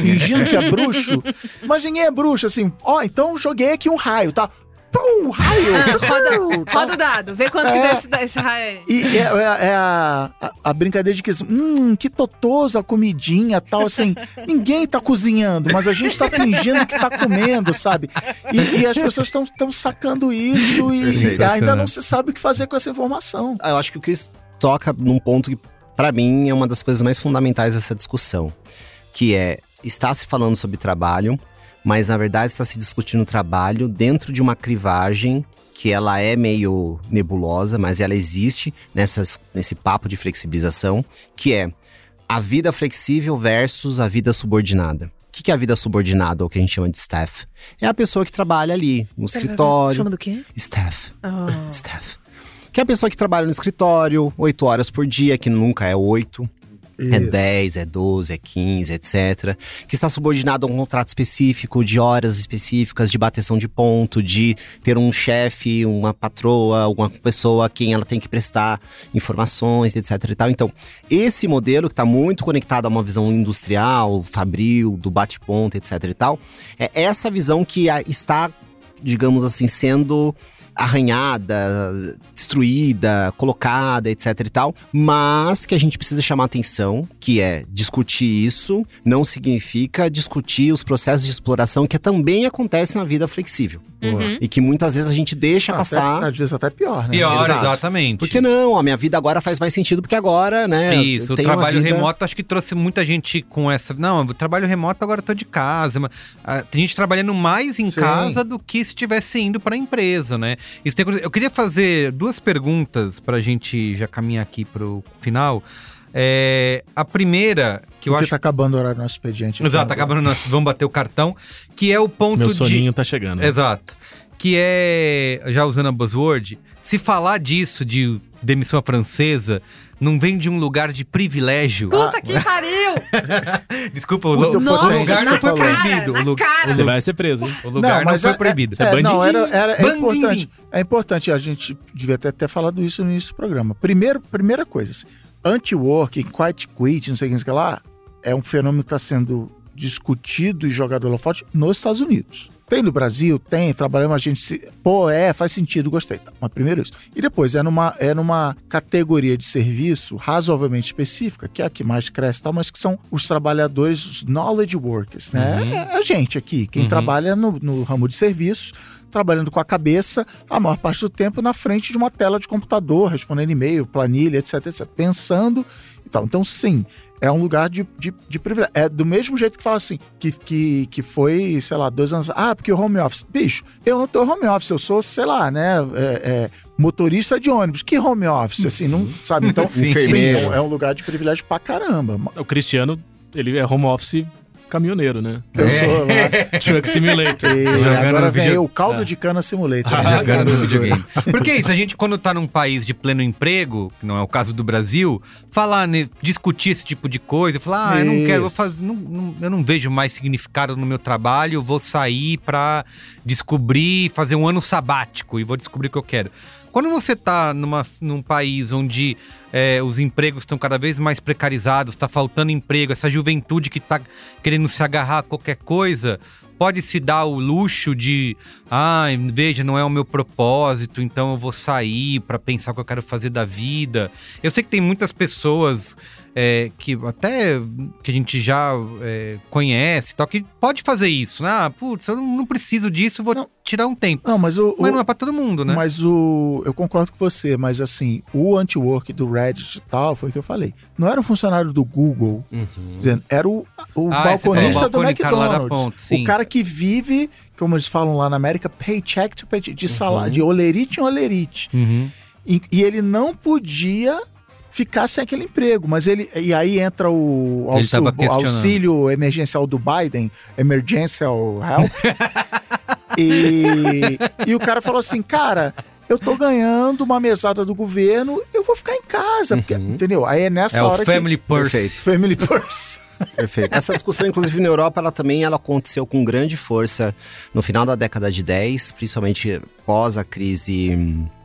fingindo que é bruxo, mas ninguém é bruxo, assim, ó, então joguei aqui um raio, tá? Pum, raio! Ah, roda, roda o dado, vê quanto que É. deu esse, esse raio aí. E é, é- é a, a, a brincadeira de que, hum, que totoso a comidinha tal, assim. ninguém tá cozinhando, mas a gente tá fingindo que tá comendo, sabe? E, e as pessoas estão sacando isso e ainda não se sabe o que fazer com essa informação. Ah, Eu acho que o Chris toca num ponto que, pra mim, é uma das coisas mais fundamentais dessa discussão. Que é, está se falando sobre trabalho, mas na verdade está se discutindo trabalho dentro de uma crivagem que ela é meio nebulosa, mas ela existe nessas, nesse papo de flexibilização, que é a vida flexível versus a vida subordinada. O que que é a vida subordinada, ou o que a gente chama de staff? É a pessoa que trabalha ali, no escritório. Chama do quê? Staff. Oh. Staff. Que é a pessoa que trabalha no escritório, oito horas por dia, que nunca é oito. É Isso. 10, é 12, é 15, etc. Que está subordinado a um contrato específico, de horas específicas, de bateção de ponto, de ter um chefe, uma patroa, alguma pessoa a quem ela tem que prestar informações, etc e tal. Então, esse modelo que está muito conectado a uma visão industrial, fabril, do bate-ponto, etc e tal, é essa visão que está, digamos assim, sendo arranhada, destruída, colocada, etc e tal, mas que a gente precisa chamar atenção, que é discutir isso não significa discutir os processos de exploração que também acontecem na vida flexível Uhum. e que muitas vezes a gente deixa Até- passar. às vezes até pior, né? Pior, Exato. exatamente. Porque não, a minha vida agora faz mais sentido porque agora, né? Isso, eu o trabalho vida- remoto acho que trouxe muita gente com essa. Não, o trabalho remoto agora eu tô de casa. mas, ah, tem gente trabalhando mais em Sim. casa do que se estivesse indo para a empresa, né? Isso tem, eu queria fazer duas perguntas pra gente já caminhar aqui pro final. É, a primeira, que eu Porque acho. tá acabando o horário do nosso expediente. então, Exato, tá acabando nosso. Vamos bater o cartão. Que é o ponto Meu de. soninho tá chegando. Exato. Que é, já usando a buzzword, se falar disso de demissão à francesa, não vem de um lugar de privilégio. Puta que pariu! Desculpa, o, lu- Nossa, o lugar não que foi proibido. Lu- cara. o Você vai ser preso, hein? o lugar não, mas foi é- proibido. Você é É, não, era, era, é importante. É importante, a gente devia até ter falado isso no início do programa. Primeiro, primeira coisa, assim, anti-work, quiet quit, não sei o que, não lá, é um fenômeno que está sendo discutido e jogado ao forte nos Estados Unidos. Tem no Brasil, tem, trabalhamos, a gente se. Pô, é, faz sentido, gostei. Tá, mas primeiro isso. E depois, é numa, é numa categoria de serviço razoavelmente específica, que é a que mais cresce e tal, mas que são os trabalhadores, os knowledge workers, né? É a gente aqui, quem Uhum. trabalha no, no ramo de serviços, trabalhando com a cabeça a maior parte do tempo na frente de uma tela de computador, respondendo e-mail, planilha, etc, etc, pensando tal. Então, sim, é um lugar de, de, de privilégio. É do mesmo jeito que fala assim, que, que, que foi, sei lá, dois anos. Ah, porque o home office. Bicho, eu não tô home office, eu sou, sei lá, né, é, é, motorista de ônibus. Que home office? Assim, não sabe? Então, Sim. sim, é um- é um lugar de privilégio pra caramba. O Cristiano, ele é home office caminhoneiro, né? Eu sou lá. Truck Simulator. E agora vem vídeo- o caldo Ah. de cana simulator. Ah, né? jogando no garoto. videogame. Porque é isso, a gente quando tá num país de pleno emprego, que não é o caso do Brasil, falar, né, discutir esse tipo de coisa, falar, ah, eu não quero, vou fazer, não, não- eu não vejo mais significado no meu trabalho, vou sair pra descobrir, fazer um ano sabático e vou descobrir o que eu quero. Quando você tá numa, num país onde é, os empregos estão cada vez mais precarizados, tá faltando emprego, essa juventude que tá querendo se agarrar a qualquer coisa, pode se dar o luxo de, ah, veja, não é o meu propósito, então eu vou sair pra pensar o que eu quero fazer da vida. Eu sei que tem muitas pessoas é, que até que a gente já é, conhece tal, que pode fazer isso, né? Ah, putz, eu não não preciso disso, vou Não. tirar um tempo. Não, mas o, Mas o- não é pra todo mundo, né? Mas o. Eu concordo com você, mas assim, o anti-work do Reddit e tal, foi o que eu falei. Não era um funcionário do Google, dizendo, era o, o Ah, o balconista do lá da McDonald's. ponte, o cara que vive, como eles falam lá na América, paycheck to paycheck, de salário, Uhum. de olerite em olerite. Uhum. E, e ele não podia ficar sem aquele emprego, mas ele e aí entra o Ele auxílio, emergencial do Biden, emergencial help. e, e o cara falou assim, cara, eu tô ganhando uma mesada do governo, eu vou ficar em casa, porque, entendeu? Aí é nessa É hora o Family Purse. Perfeito. que family purse. Perfeito. Essa discussão, inclusive na Europa, ela também ela aconteceu com grande força no final da década de 10, principalmente pós a crise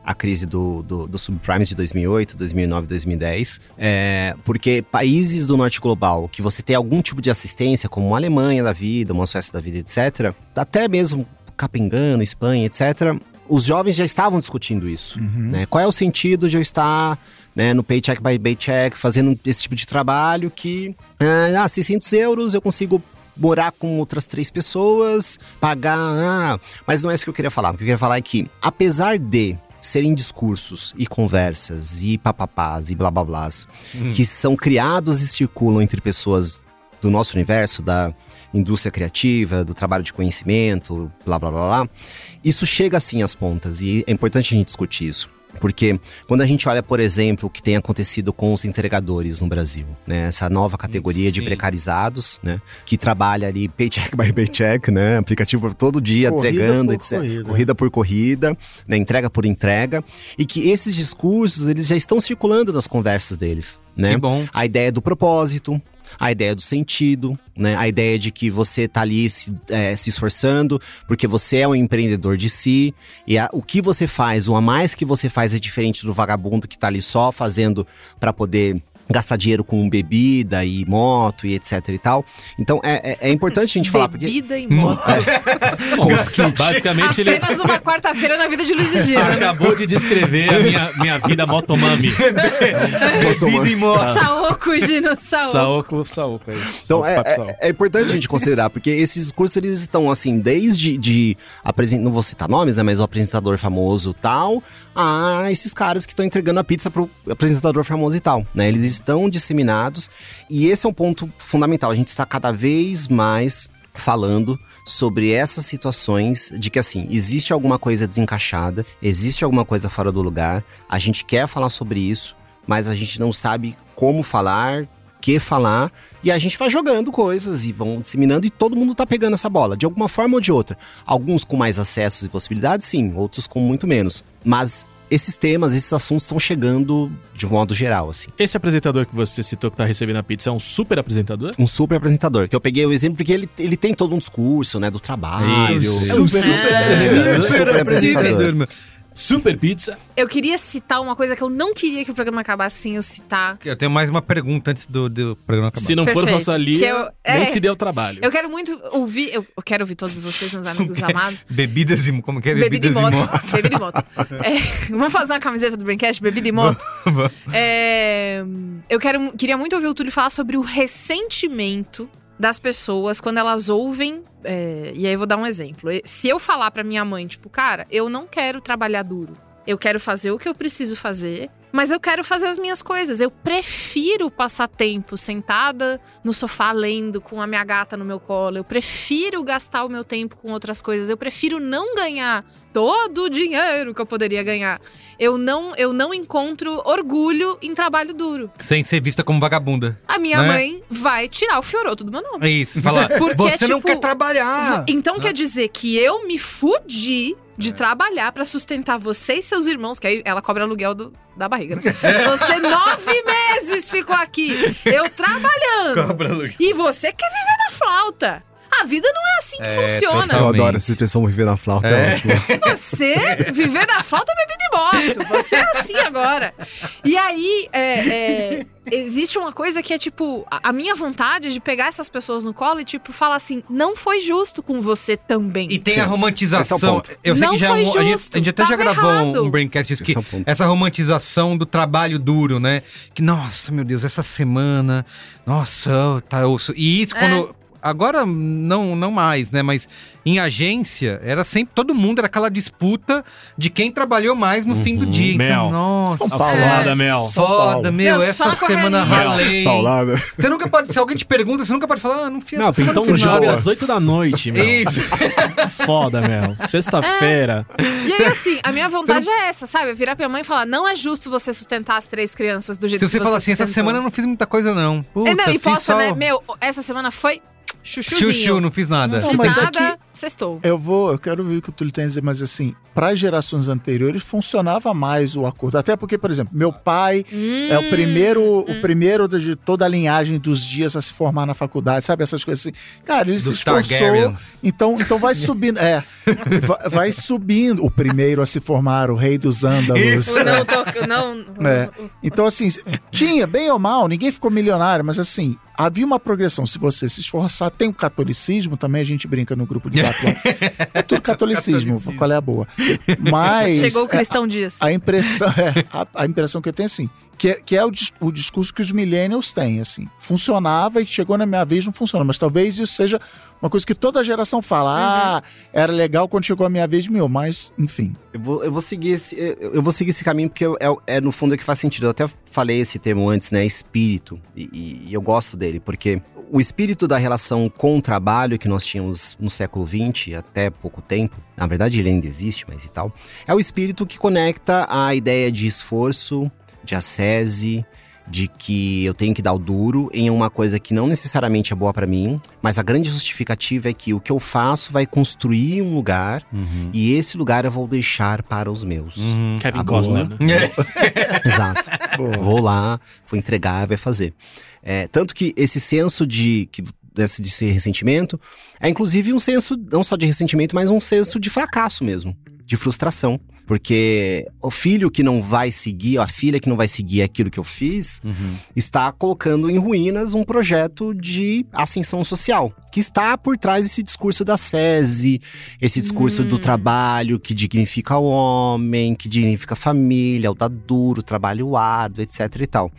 a crise do, do, do subprimes de 2008, 2009, 2010, é, porque países do norte global que você tem algum tipo de assistência, como uma Alemanha da vida, uma Suécia da vida, etc., até mesmo Capengano, Espanha, etc., os jovens já estavam discutindo isso. né? Qual é o sentido de eu estar né, no paycheck by paycheck, fazendo esse tipo de trabalho que, ah, 600 euros eu consigo morar com outras três pessoas, pagar. ah, mas não é isso que eu queria falar. O que eu queria falar é que, apesar de serem discursos e conversas e papapás e blá blá blás que são criados e circulam entre pessoas do nosso universo, da indústria criativa, do trabalho de conhecimento, blá blá blá blá, isso chega assim às pontas e é importante a gente discutir isso. Porque quando a gente olha, por exemplo, o que tem acontecido com os entregadores no Brasil, né? Essa nova categoria de Sim. precarizados, né? Que trabalha ali paycheck by paycheck, né? Aplicativo todo dia Corrida entregando, etc. corrida. corrida por corrida, né? Entrega por entrega. E que esses discursos, eles já estão circulando nas conversas deles, né? Que bom. A ideia do propósito, a ideia do sentido, né? A ideia de que você tá ali se, é, se esforçando porque você é um empreendedor de si e a- o que você faz, o a mais que você faz é diferente do vagabundo que tá ali só fazendo para poder gastar dinheiro com bebida e moto e etc e tal. Então é, é, é importante a gente falar porque Bebida e moto. Bom, basicamente ele Apenas uma quarta-feira na vida de Luiz e Gino. acabou de descrever a minha, minha vida motomami. Vida e morte. Saoco, Gino, Saoco. Saoco, saoco, é isso. Então Saoco, é, é, é importante a gente considerar, porque esses discursos eles estão assim, desde de apresen- não vou citar nomes, né, mas o apresentador famoso tal, a esses caras que estão entregando a pizza pro apresentador famoso e tal, né? Eles estão disseminados e esse é um ponto fundamental. A gente está cada vez mais falando sobre essas situações de que assim, existe alguma coisa desencaixada, existe alguma coisa fora do lugar, a gente quer falar sobre isso, mas a gente não sabe como falar, que falar, e a gente vai jogando coisas e vão disseminando e todo mundo tá pegando essa bola, de alguma forma ou de outra. Alguns com mais acessos e possibilidades, sim, outros com muito menos. Mas esses temas, esses assuntos estão chegando de um modo geral, assim. Esse apresentador que você citou que tá recebendo a pizza é um super apresentador? Um super apresentador, que eu peguei o exemplo porque ele, ele tem todo um discurso, né, do trabalho. Isso. É um Super super, apresentador. super apresentador. Super pizza. Eu queria citar uma coisa que eu não queria que o programa acabasse sem eu citar. Eu tenho mais uma pergunta antes do, do programa acabar. Se não for Perfeito. Rosalia, Que eu- nem é. se deu trabalho. Eu quero muito ouvir, eu eu quero ouvir todos vocês, meus amigos amados. Bebidas e... Como que é? Bebida e Bebidas moto. Bebida e moto. É, vamos fazer uma camiseta do Braincast, bebida e moto? É, eu quero, queria muito ouvir o Túlio falar sobre o ressentimento das pessoas quando elas ouvem. é, e aí eu vou dar um exemplo. Se eu falar pra minha mãe, tipo, cara, eu não quero trabalhar duro. Eu quero fazer o que eu preciso fazer, mas eu quero fazer as minhas coisas. Eu prefiro passar tempo sentada no sofá lendo com a minha gata no meu colo. Eu prefiro gastar o meu tempo com outras coisas. Eu prefiro não ganhar todo o dinheiro que eu poderia ganhar. Eu não, eu não encontro orgulho em trabalho duro. Sem ser vista como vagabunda. A minha Né? mãe vai tirar o fioroto do meu nome. É isso, falar. Porque, Você não tipo, quer trabalhar. Então quer dizer que eu me fudi. De trabalhar pra sustentar você e seus irmãos, que aí ela cobra aluguel do, da barriga. né? Você nove meses ficou aqui, eu trabalhando. Cobra aluguel. E você quer viver na flauta. A vida não é assim que É, funciona. total. Eu adoro essa expressão viver na flauta, é, É. ótimo. Você viver na flauta é bebida e moto. Você é assim agora. E aí, é, é, existe uma coisa que é tipo: a, minha vontade é de pegar essas pessoas no colo e, tipo, falar assim: não foi justo com você também. E tem Sim. a é romantização. ponto. Eu sei Não que já é foi um, a, gente, justo, a gente até já gravou um, errado. um Braincast disso que é essa romantização do trabalho duro, né? Que, nossa, meu Deus, essa semana, nossa, tá osso. E isso É. quando. Agora não, não mais, né? Mas em agência, era sempre. Todo mundo era aquela disputa de quem trabalhou mais no fim do Uhum. dia. Então, Mel. nossa. São Paulo. foda, Mel. São Foda, meu, Meu, essa semana ralei. Paulada. Você nunca pode, se alguém te pergunta, você nunca pode falar, ah, não fiz Não, essa semana então joga nada. às 8 da noite, meu. Isso. Foda, Mel. Sexta-feira. E aí, assim, a minha vontade é essa, sabe? Eu virar pra minha mãe e falar: não é justo você sustentar as três crianças do jeito Se que você você falar assim, essa sustentou." semana eu não fiz muita coisa, não. Puta, É, não, e posso, só né? Meu, essa semana foi chuchuzinho. Chuchu, não fiz nada. Não Não, fiz mas é nada, que- sextou. Eu vou, eu quero ver o que o Túlio tem a dizer, mas assim, para gerações anteriores funcionava mais o acordo. Até porque, por exemplo, meu pai é o primeiro, o primeiro de toda a linhagem dos dias a se formar na faculdade, sabe? Essas coisas assim. Cara, ele se Dos esforçou. Então, então vai subindo. É. vai, vai subindo. O primeiro a se formar, o rei dos ândalos. Não, tô, não, É. Então, assim, tinha, bem ou mal, ninguém ficou milionário, mas assim, havia uma progressão. Se você se esforçar, tem o catolicismo também, a gente brinca no grupo de lá. É tudo catolicismo, qual é a boa? Mas. Chegou o é, Cristão Dias. a impressão é, a, a impressão que eu tenho assim, que é, que é o, o discurso que os millennials têm, assim. Funcionava e chegou na minha vez não funciona, mas talvez isso seja uma coisa que toda geração fala, ah, era legal quando chegou a minha vez, meu, mas enfim. Eu vou, eu vou seguir esse, eu, eu vou seguir esse caminho porque é, é, no fundo é que faz sentido. Eu até falei esse termo antes, né? Espírito. E, e- e eu gosto dele, porque o espírito da relação com o trabalho que nós tínhamos no século XX, até pouco tempo, na verdade ele ainda existe, mas e tal, é o espírito que conecta a ideia de esforço, de ascese, de que eu tenho que dar o duro em uma coisa que não necessariamente é boa pra mim, mas a grande justificativa é que o que eu faço vai construir um lugar Uhum. e esse lugar eu vou deixar para os meus. Uhum. Kevin Costner, né? Exato. Boa. Vou lá, vou entregar, vai fazer. É, tanto que esse senso de, que, desse, de ser ressentimento é inclusive um senso não só de ressentimento, mas um senso de fracasso mesmo, de frustração. Porque o filho que não vai seguir, ou a filha que não vai seguir aquilo que eu fiz, Uhum. está colocando em ruínas um projeto de ascensão social, que está por trás desse discurso da SESI, esse discurso do trabalho que dignifica o homem, que dignifica a família, o dar duro, o trabalho árduo, etc e tal.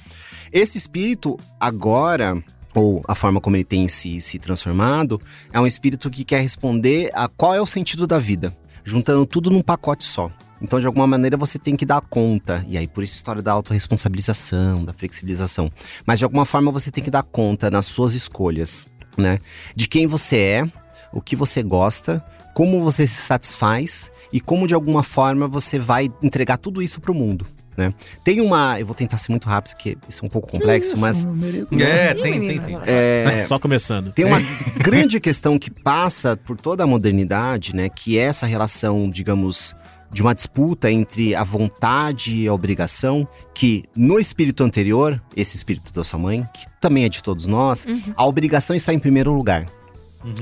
Esse espírito, agora, ou a forma como ele tem se, se transformado, é um espírito que quer responder a qual é o sentido da vida, juntando tudo num pacote só. Então, de alguma maneira, você tem que dar conta. E aí, por isso, a história da autorresponsabilização, da flexibilização. Mas, de alguma forma, você tem que dar conta nas suas escolhas, né? De quem você é, o que você gosta, como você se satisfaz e como, de alguma forma, você vai entregar tudo isso pro mundo, né? Tem uma... Eu vou tentar ser muito rápido, porque isso é um pouco complexo, Isso, mas... É, tem, tem, menina, tem. É, Só começando. tem uma grande questão que passa por toda a modernidade, né? Que é essa relação, digamos, de uma disputa entre a vontade e a obrigação, que no espírito anterior, esse espírito da sua mãe, que também é de todos nós, a obrigação está em primeiro lugar.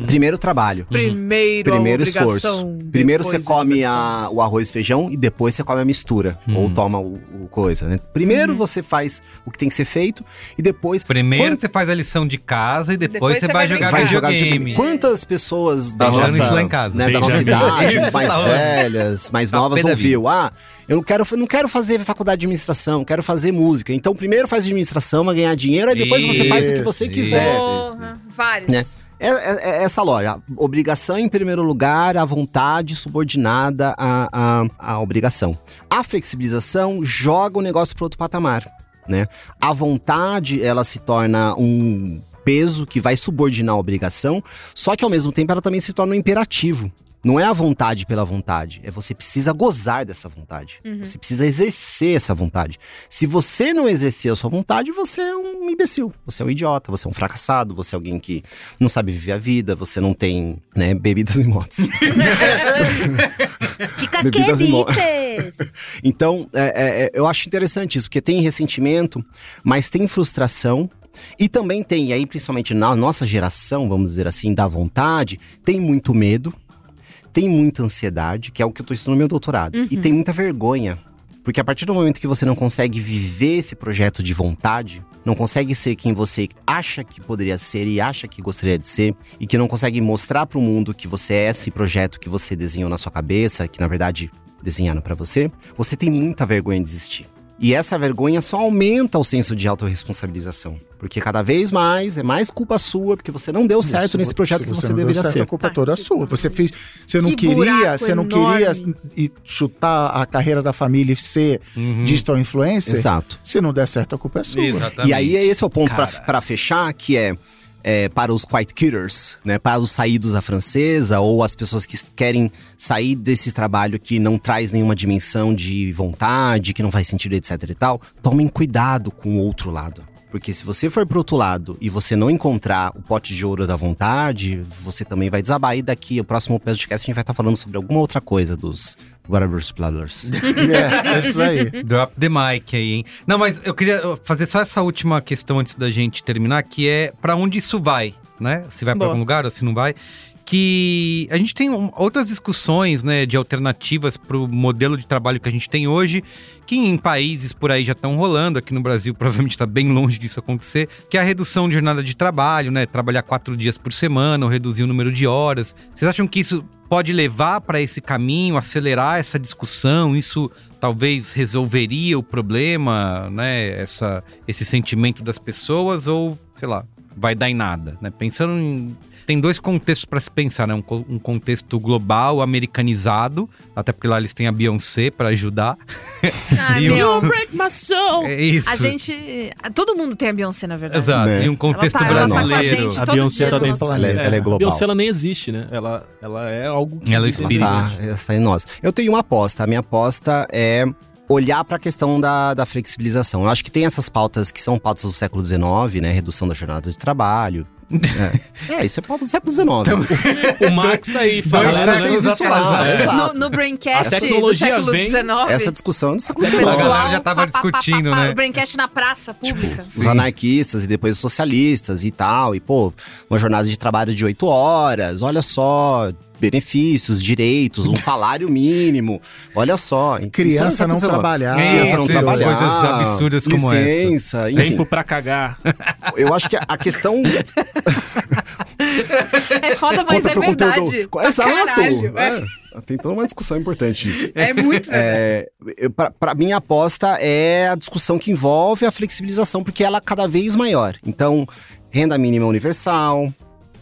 Primeiro o trabalho. Primeiro, Primeiro obrigação, esforço. Primeiro você come a- o arroz e feijão e depois você come a mistura. Ou toma o, o coisa, né? Primeiro você faz o que tem que ser feito e depois Primeiro Quando- você faz a lição de casa e depois, Depois você você vai vai jogar vai videogame. jogar videogame. Quantas pessoas da nossa, isso lá em casa. né, da nossa idade, Isso mais velhas, mais Tá novas, ouviu? Ah, eu não quero, não quero fazer faculdade de administração, quero fazer música. Então, primeiro faz administração, vai ganhar dinheiro, aí depois você faz o que você Isso, quiser. Porra, vários. Né? É, é- é essa loja. Obrigação em primeiro lugar, a vontade subordinada à, à, à obrigação. A flexibilização joga o negócio para outro patamar. Né? A vontade, ela se torna um peso que vai subordinar a obrigação, só que ao mesmo tempo ela também se torna um imperativo. Não é a vontade pela vontade, é você precisa gozar dessa vontade. Você precisa exercer essa vontade. Se você não exercer a sua vontade, você é um imbecil, você é um idiota, você é um fracassado, você é alguém que não sabe viver a vida, você não tem, né, bebidas e motos. Bebidas e mo- Então, é, é, é, eu acho interessante isso, porque tem ressentimento, mas tem frustração. E também tem, e aí principalmente na nossa geração, vamos dizer assim, da vontade, tem muito medo, tem muita ansiedade, que é o que eu tô estudando no meu doutorado, e tem muita vergonha. Porque a partir do momento que você não consegue viver esse projeto de vontade, não consegue ser quem você acha que poderia ser e acha que gostaria de ser, e que não consegue mostrar para o mundo que você é esse projeto que você desenhou na sua cabeça, que na verdade desenharam para você, você tem muita vergonha de existir. E essa vergonha só aumenta o senso de autorresponsabilização. Porque cada vez mais é mais culpa sua, porque você não deu certo Isso, nesse projeto que você não deu deveria certo, ser. A culpa é toda sua. Você fez, você não Que queria, você não enorme. queria chutar a carreira da família e ser Uhum. digital influencer. Exato. Se não der certo, a culpa é sua. Exatamente. E aí esse é o ponto pra fechar, que é, é, para os quiet quitters, né, para os saídos à francesa ou as pessoas que querem sair desse trabalho que não traz nenhuma dimensão de vontade, que não faz sentido, etc e tal, tomem cuidado com o outro lado. Porque se você for pro outro lado e você não encontrar o pote de ouro da vontade, você também vai desabar. E daqui, o próximo podcast, a gente vai estar falando sobre alguma outra coisa dos Whatever's Blablers. É, é isso aí. Drop the mic aí, hein? Não, mas eu queria fazer só essa última questão antes da gente terminar, que é pra onde isso vai, né? Se vai pra Boa. algum lugar ou se não vai. Que a gente tem outras discussões, né, de alternativas pro modelo de trabalho que a gente tem hoje, que em países por aí já estão rolando, aqui no Brasil provavelmente está bem longe disso acontecer, que é a redução de jornada de trabalho, né? Trabalhar quatro dias por semana, ou reduzir o número de horas. Vocês acham que isso pode levar para esse caminho, acelerar essa discussão? Isso talvez resolveria o problema, né? Essa, esse sentimento das pessoas, ou, sei lá, vai dar em nada, né? Pensando em tem dois contextos para se pensar, né? Um, um contexto global, americanizado, até porque lá eles têm a Beyoncé para ajudar. Ai, E meu. Break my soul! É isso. A gente. Todo mundo tem a Beyoncé, na verdade. Exato. Né? E um contexto ela tá, ela tá com a brasileiro. gente A todo Beyoncé tá dentro nosso Ela é, ela é global. Beyoncé, ela nem existe, né? Ela, ela é algo que Ela é o espírito. dentro. Tá, essa tá em nós. Eu tenho uma aposta. A minha aposta é olhar para a questão da, da flexibilização. Eu acho que tem essas pautas que são pautas do século XIX, né? Redução da jornada de trabalho. É, É, isso é pauta do século XIX. O Max tá aí falando, galera fez isso lá, exato. No, no Braincast A tecnologia do século vem- XIX. Essa discussão é do século o XIX. A pessoal, galera já tava discutindo, né? O Braincast na praça pública. Os anarquistas e depois os socialistas e tal. E, pô, uma jornada de trabalho de oito horas, olha só. Benefícios, direitos, um salário mínimo. Olha só. É Criança não trabalhar. É, Criança não trabalhar. coisas absurdas como essa. licença, enfim. Tempo pra cagar. Eu acho que a- questão É foda, mas é Conta pro verdade. conteúdo. Exato. caralho. É, É. Tem toda uma discussão importante isso. é muito verdade. É, pra mim, a aposta é a discussão que envolve a flexibilização, porque ela é cada vez maior. Então, renda mínima universal,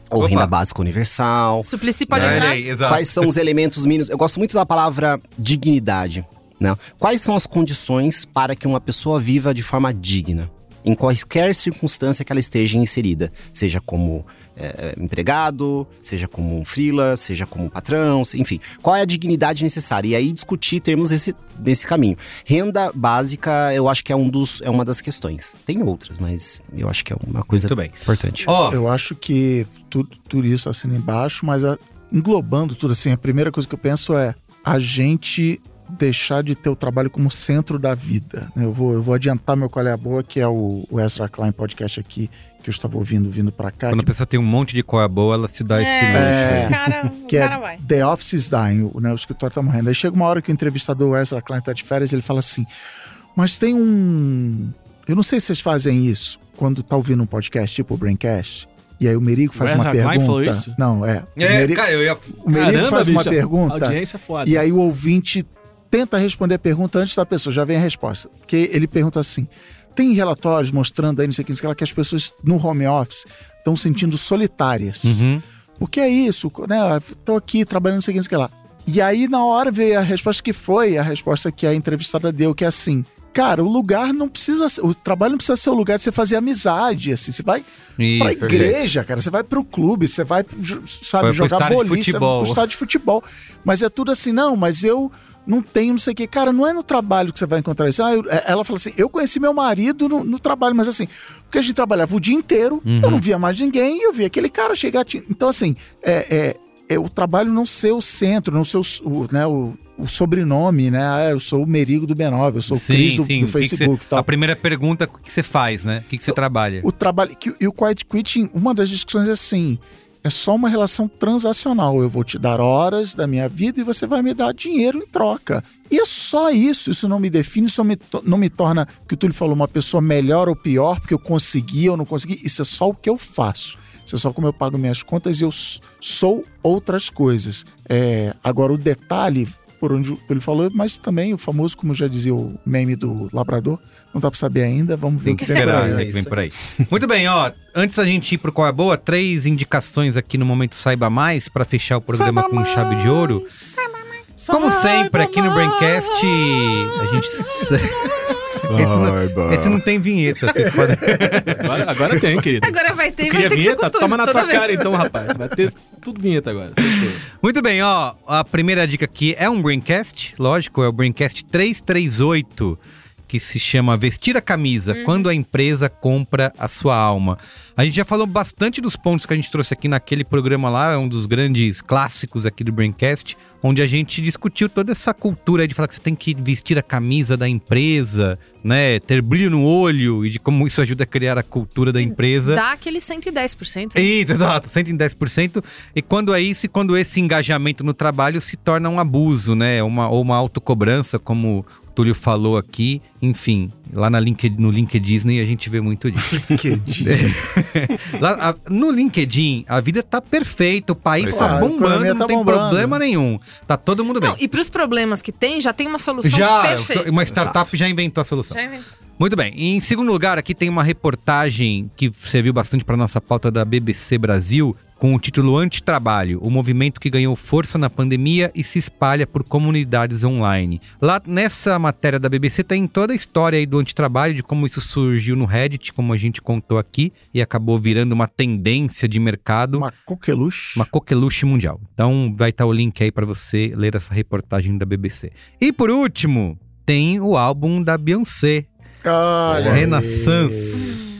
ou Opa. renda básica universal. Suplicy pode Olha entrar? aí, exato. Quais são os elementos mínimos? Eu gosto muito da palavra dignidade. Né? Quais são as condições para que uma pessoa viva de forma digna? Em qualquer circunstância que ela esteja inserida, seja como é, empregado, seja como um freela, seja como um patrão, enfim. Qual é a dignidade necessária? E aí discutir termos desse, desse caminho. Renda básica, eu acho que é, um dos, é uma das questões. Tem outras, mas eu acho que é uma coisa Muito bem. importante. Ó, Eu acho que tudo, tudo isso assina embaixo, mas a- englobando tudo assim, a primeira coisa que eu penso é a gente deixar de ter o trabalho como centro da vida. né? Eu vou, eu vou adiantar meu qual é a boa, que é o, o Ezra Klein podcast aqui, que eu estava ouvindo vindo pra cá. quando a que- pessoa tem um monte de coisa boa, ela se dá esse luxo. É. O cara, o que cara é vai. The Office is Dying, o, né, o escritório tá morrendo. Aí chega uma hora que o entrevistador o Ezra Klein tá de férias, ele fala assim, mas tem um... Eu não sei se vocês fazem isso, quando tá ouvindo um podcast, tipo o Braincast, e aí o Merigo faz O uma pergunta... Falou isso? Não, é. O É, cara, eu ia. o Caramba, faz uma pergunta, Audiência é foda. e aí o ouvinte tenta responder a pergunta antes da pessoa, já vem a resposta. Porque ele pergunta assim: tem relatórios mostrando aí, não sei o que, não sei o que, lá, que as pessoas no home office estão se sentindo solitárias. Uhum. Porque é isso, né? Tô aqui trabalhando, não sei o que, não sei o que lá. E aí, na hora, veio a resposta que foi a resposta que a entrevistada deu, que é assim. Cara, o lugar não precisa ser, o trabalho não precisa ser o lugar de você fazer amizade, assim, você vai pra Isso, igreja, cara, você vai pro clube, você vai, sabe, Vai jogar boliche, você vai pro estádio de futebol. Mas é tudo assim, não, mas eu não tenho não sei o que. Cara, não é no trabalho que você vai encontrar isso. Ah, eu- é- ela fala assim, eu conheci meu marido no, no trabalho, mas assim, porque a gente trabalhava o dia inteiro, Uhum. eu não via mais ninguém, eu via aquele cara chegar... Então, assim, é, é, é o trabalho não ser o centro, não ser o, o, né, o, o sobrenome, né? Ah, eu sou o Merigo do B9, eu sou o Cris do, do O que que Facebook tal. A primeira pergunta, o que você faz, né? O que que você trabalha? O trabalho. Que, e o quiet quitting, uma das discussões é assim: é só uma relação transacional. Eu vou te dar horas da minha vida e você vai me dar dinheiro em troca. E é só isso. Isso não me define, isso não me, não me torna, que o Túlio falou, uma pessoa melhor ou pior, porque eu consegui ou não consegui. Isso é só o que eu faço. É só como eu pago minhas contas e eu sou outras coisas. É, agora, o detalhe por onde Túlio falou, mas também o famoso, como já dizia o meme do labrador, não dá pra saber ainda, vamos ver Tem o que vem por aí. que vem por aí. Muito bem, ó. Antes da gente ir pro Qual é a Boa, três indicações aqui no Momento Saiba Mais pra fechar o programa com chave de ouro. Como sempre, aqui no Braincast, a gente. esse, não, esse não tem vinheta, vocês podem. Agora, agora tem, querido. Agora vai ter, vai Queria ter vinheta? tudo, Toma na tua cara vez. então, rapaz. Vai ter tudo vinheta agora. Tudo. Muito bem, ó. A primeira dica aqui é um Braincast, lógico, é o Braincast 338, que se chama Vestir a Camisa, quando a empresa compra a sua alma. A gente já falou bastante dos pontos que a gente trouxe aqui naquele programa lá, é um dos grandes clássicos aqui do Braincast, onde a gente discutiu toda essa cultura de falar que você tem que vestir a camisa da empresa, né, ter brilho no olho e de como isso ajuda a criar a cultura da empresa. Dá aquele 110%. Isso, exato, 110%. E quando é isso, e quando esse engajamento no trabalho se torna um abuso, né? Uma, ou uma autocobrança, como Túlio falou aqui. Enfim, lá na LinkedIn, no LinkedIn a gente vê muito disso. Lá, a- no LinkedIn, a vida tá perfeita, o país Pois tá é. Bombando, economia não tá tem bombando. problema nenhum. Tá todo mundo bem. Não, e pros problemas que tem, já tem uma solução já, perfeita. uma startup já inventou a solução. Já inventou. Muito bem. E em segundo lugar, aqui tem uma reportagem que serviu bastante para nossa pauta da BBC Brasil, com o título Antitrabalho, o movimento que ganhou força na pandemia e se espalha por comunidades online. Lá nessa matéria da BBC tem toda a história aí do antitrabalho, de como isso surgiu no Reddit, como a gente contou aqui, e acabou virando uma tendência de mercado, Uma coqueluche. uma coqueluche mundial. Então vai estar o link aí para você ler essa reportagem da BBC. E por último, tem o álbum da Beyoncé, Olha aí.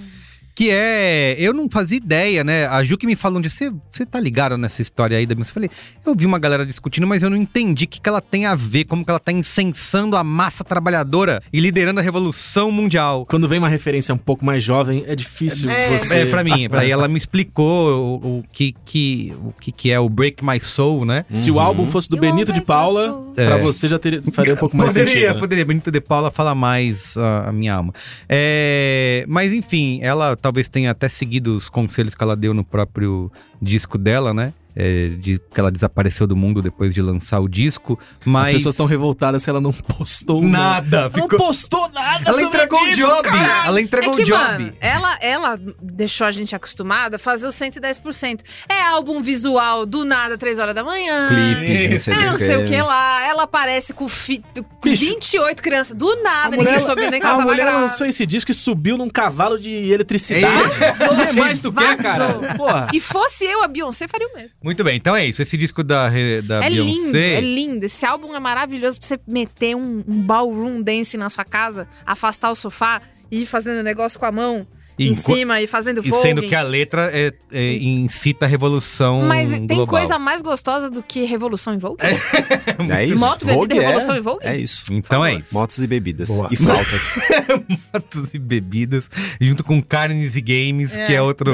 Que é. Eu não fazia ideia, né? A Ju que me falou um dia, você, você tá ligado nessa história aí da Beyoncé? Eu falei, eu vi uma galera discutindo, mas eu não entendi o que, que ela tem a ver, como que ela tá incensando a massa trabalhadora e liderando a revolução mundial. Quando vem uma referência um pouco mais jovem, é difícil É. você... É, pra mim, pra aí ela me explicou o, o que, que, o que, que é o Break My Soul, né? Se o álbum fosse do Benito de Paula, soul. pra É. você já teria, faria um pouco mais poderia, sentido. né? poderia. Benito de Paula fala mais a minha alma. É, mas enfim, ela talvez tenha até seguido os conselhos que ela deu no próprio disco dela, né? É, de que ela desapareceu do mundo depois de lançar o disco. Mas As pessoas estão revoltadas se ela não postou um- nada. Não Ficou... postou nada Ela sobre entregou o disco, job. cara! Ela entregou é que, o job. mano, ela, ela deixou a gente acostumada a fazer o 110%. É álbum visual do nada, 3 horas da manhã. Clipe de não sei É, não sei o que que. lá. Ela aparece com, fi, com Bicho, 28 crianças. Do nada, A ninguém mulher, soube nem que a ela tava mulher grávida. lançou esse disco e subiu num cavalo de eletricidade. Vazou, O que mais tu quer, vazou. cara? Porra. E fosse eu, a Beyoncé faria o mesmo. Muito bem, então é isso. Esse disco da, da é lindo, Beyoncé. é lindo. Esse álbum é maravilhoso pra você meter um, um ballroom dance na sua casa, afastar o sofá e ir fazendo negócio com a mão em cima e fazendo E vogue. sendo que a letra é, é, incita a revolução Mas tem global. coisa mais gostosa do que Revolução em Vogue? É isso. Moto, bebida, Vogue é- revolução e Vogue? É isso. Então é isso. Motos e bebidas. Boa. E flautas. Motos e bebidas, junto com carnes e games, É. que é outro,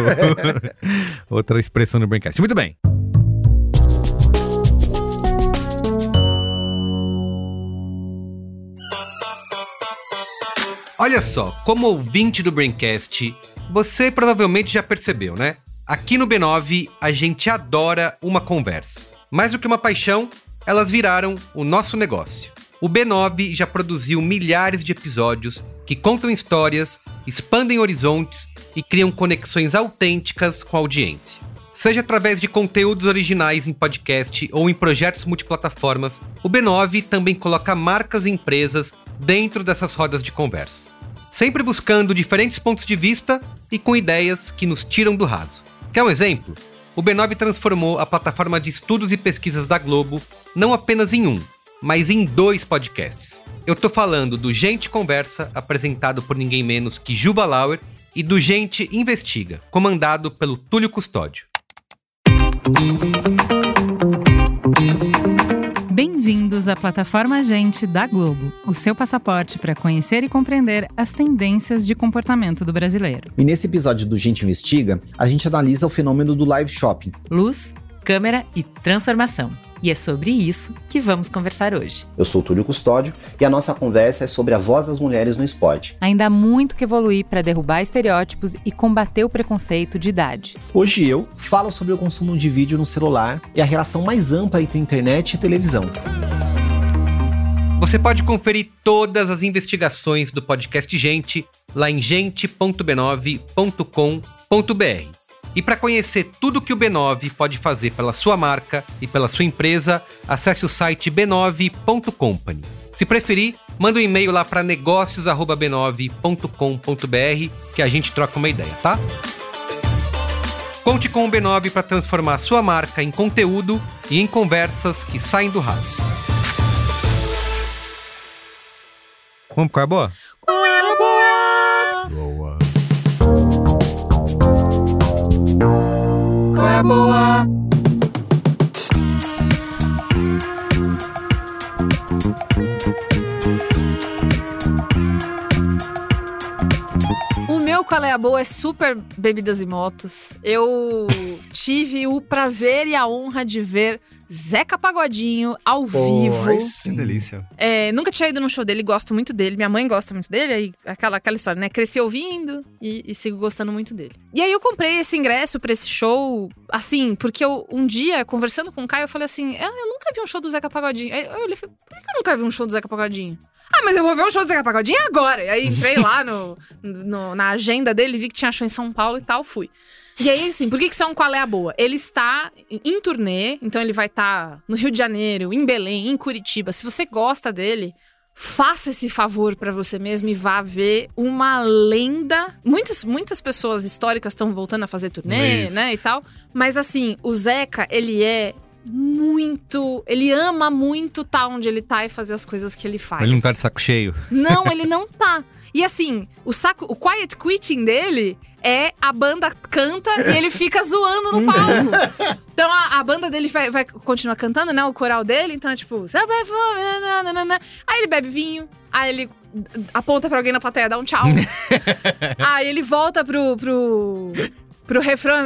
outra expressão do Braincast. Muito bem. Olha só, como ouvinte do Braincast, você provavelmente já percebeu, né? Aqui no B9, a gente adora uma conversa. Mais do que uma paixão, elas viraram o nosso negócio. O B9 já produziu milhares de episódios que contam histórias, expandem horizontes e criam conexões autênticas com a audiência. Seja através de conteúdos originais em podcast ou em projetos multiplataformas, o B9 também coloca marcas e empresas dentro dessas rodas de conversa. Sempre buscando diferentes pontos de vista e com ideias que nos tiram do raso. Quer um exemplo? O B9 transformou a plataforma de estudos e pesquisas da Globo não apenas em um, mas em dois podcasts. Eu tô falando do Gente Conversa, apresentado por ninguém menos que Juba Lauer, e do Gente Investiga, comandado pelo Túlio Custódio. Bem-vindos à plataforma Gente da Globo, o seu passaporte para conhecer e compreender as tendências de comportamento do brasileiro. E nesse episódio do Gente Investiga, a gente analisa o fenômeno do live shopping. Luz, câmera e transformação. E é sobre isso que vamos conversar hoje. Eu sou o Túlio Custódio e a nossa conversa é sobre a voz das mulheres no esporte. Ainda há muito que evoluir para derrubar estereótipos e combater o preconceito de idade. Hoje eu falo sobre o consumo de vídeo no celular e a relação mais ampla entre internet e televisão. Você pode conferir todas as investigações do podcast Gente lá em gente.b9.com.br. E para conhecer tudo que o B9 pode fazer pela sua marca e pela sua empresa, acesse o site b9.company. Se preferir, manda um e-mail lá para negócios@b9.com.br que a gente troca uma ideia, tá? Conte com o B9 para transformar sua marca em conteúdo e em conversas que saem do raso. Vamos é a boa? Boa. Boa? O meu qual é a boa é super bebidas e motos. Eu tive o prazer e a honra de ver Zeca Pagodinho ao vivo. aí Que delícia. É, nunca tinha ido num show dele, gosto muito dele. Minha mãe gosta muito dele, aí aquela, aquela história, né? Cresci ouvindo e, e sigo gostando muito dele. E aí eu comprei esse ingresso pra esse show, assim, porque eu, um dia, conversando com o Caio, eu falei assim: ah, eu nunca vi um show do Zeca Pagodinho. Aí eu olhei e falei, por que eu nunca vi um show do Zeca Pagodinho? Ah, mas eu vou ver um show do Zeca Pagodinho agora. E aí entrei lá no, no- na agenda dele, vi que tinha show em São Paulo e tal, fui. E aí, assim, por que que isso é um qual é a boa? Ele está em turnê, então ele vai estar no Rio de Janeiro, em Belém, em Curitiba. Se você gosta dele, faça esse favor pra você mesmo e vá ver uma lenda. Muitas, muitas pessoas históricas estão voltando a fazer turnê, Isso. né, e tal. Mas assim, o Zeca, ele é muito. Ele ama muito tá onde ele tá e fazer as coisas que ele faz. Ele não tá de saco cheio. Não, ele não tá. E assim, o saco, o quiet quitting dele é a banda canta e ele fica zoando no palco. Então a, a banda dele vai, vai continuar cantando, né? O coral dele, então é tipo, aí ele bebe vinho, aí ele aponta pra alguém na plateia, dá um tchau. aí ele volta pro, pro, pro refrão,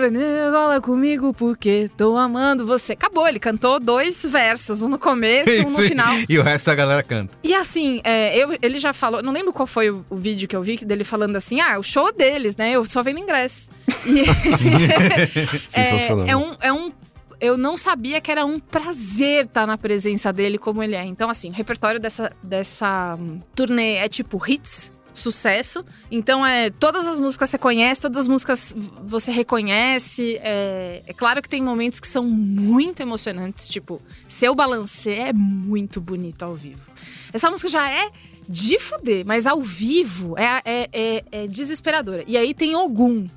cola comigo porque tô amando você. Acabou, ele cantou dois versos, um no começo, um no Sim. final. E o resto a galera canta. E assim, é, eu- ele já falou, não lembro qual foi o, o vídeo que eu vi dele falando assim: ah, o show deles, né? Eu só vendo ingresso. E Sensacional. é, é um, é um. Eu não sabia que era um prazer estar na presença dele como ele é. Então, assim, o repertório dessa, dessa hum, turnê é tipo hits. Sucesso. Então, é todas as músicas você conhece, todas as músicas você reconhece. É, é claro que tem momentos que são muito emocionantes. Tipo, Seu Balancê é muito bonito ao vivo. Essa música já é de fuder, mas ao vivo é, é, é, é desesperadora. E aí tem Ogum.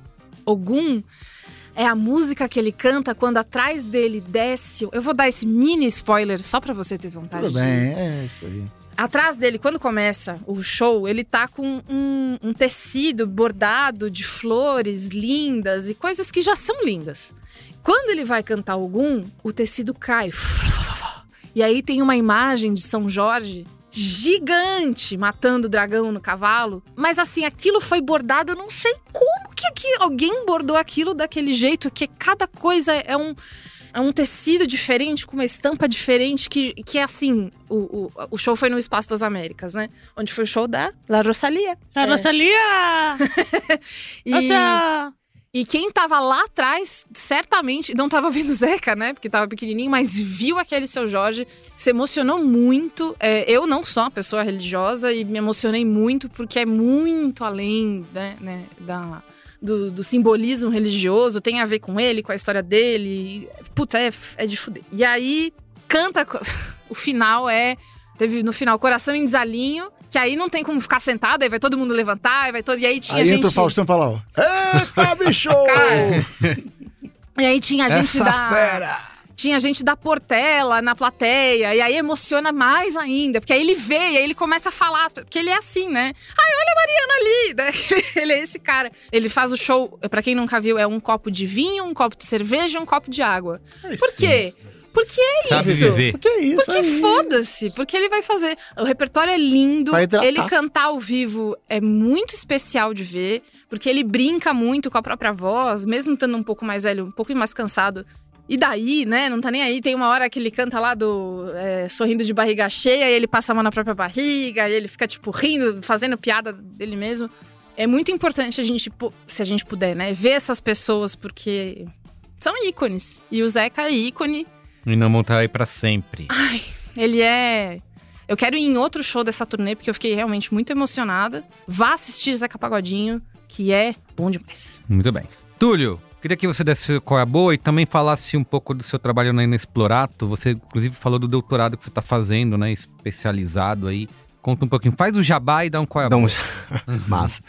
Ogum é a música que ele canta quando atrás dele desce. Eu vou dar esse mini spoiler só pra você ter vontade Tudo de. bem, é isso aí. Atrás dele, quando começa o show, ele tá com um, um tecido bordado de flores lindas e coisas que já são lindas. Quando ele vai cantar algum, o tecido cai. E aí tem uma imagem de São Jorge gigante matando o dragão no cavalo. Mas assim, aquilo foi bordado, eu não sei como que, que alguém bordou aquilo daquele jeito, que cada coisa é um. É um tecido diferente, com uma estampa diferente, que, que é assim. O, o, o show foi no Espaço das Américas, né? Onde foi o show da La Rosalia. La É. Rosalia! E, Nossa! e quem tava lá atrás, certamente, não tava vendo o Zeca, né? Porque tava pequenininho, mas viu aquele seu Jorge, se emocionou muito. É, eu não sou uma pessoa religiosa e me emocionei muito porque é muito além né, né, da, do, do simbolismo religioso, tem a ver com ele, com a história dele. Puta, é, é de fuder. E aí, canta. O final é. Teve no final Coração em Desalinho, que aí não tem como ficar sentado, aí vai todo mundo levantar, aí vai todo. E aí tinha Aí gente. entra o Faustão e fala, ó. Eita, bicho! Cara, e aí tinha gente Essa da. fera! Tinha gente da Portela na plateia, e aí emociona mais ainda, porque aí ele vê e aí ele começa a falar, porque ele é assim, né? Ai, olha a Mariana ali, né? Ele é esse cara. Ele faz o show, pra quem nunca viu, é um copo de vinho, um copo de cerveja e um copo de água. Por quê? Porque é Sabe isso. viver. Que é isso Porque aí? foda-se, porque ele vai fazer. O repertório é lindo, ele cantar ao vivo é muito especial de ver, porque ele brinca muito com a própria voz, mesmo estando um pouco mais velho, um pouco mais cansado. E daí, né? Não tá nem aí. Tem uma hora que ele canta lá do é, sorrindo de barriga cheia, e ele passa a mão na própria barriga, e ele fica, tipo, rindo, fazendo piada dele mesmo. É muito importante a gente, se a gente puder, né, ver essas pessoas, porque são ícones. E o Zeca é ícone. E não montar aí pra sempre. Ele é. Eu quero ir em outro show dessa turnê, porque eu fiquei realmente muito emocionada. Vá assistir Zeca Pagodinho, que é bom demais. Muito bem. Túlio, queria que você desse qual é a boa e também falasse um pouco do seu trabalho na Inexplorato. Você, inclusive, falou do doutorado que você tá fazendo, né? Especializado aí. Conta um pouquinho. Faz o jabá e dá um qual é a um- boa. Massa.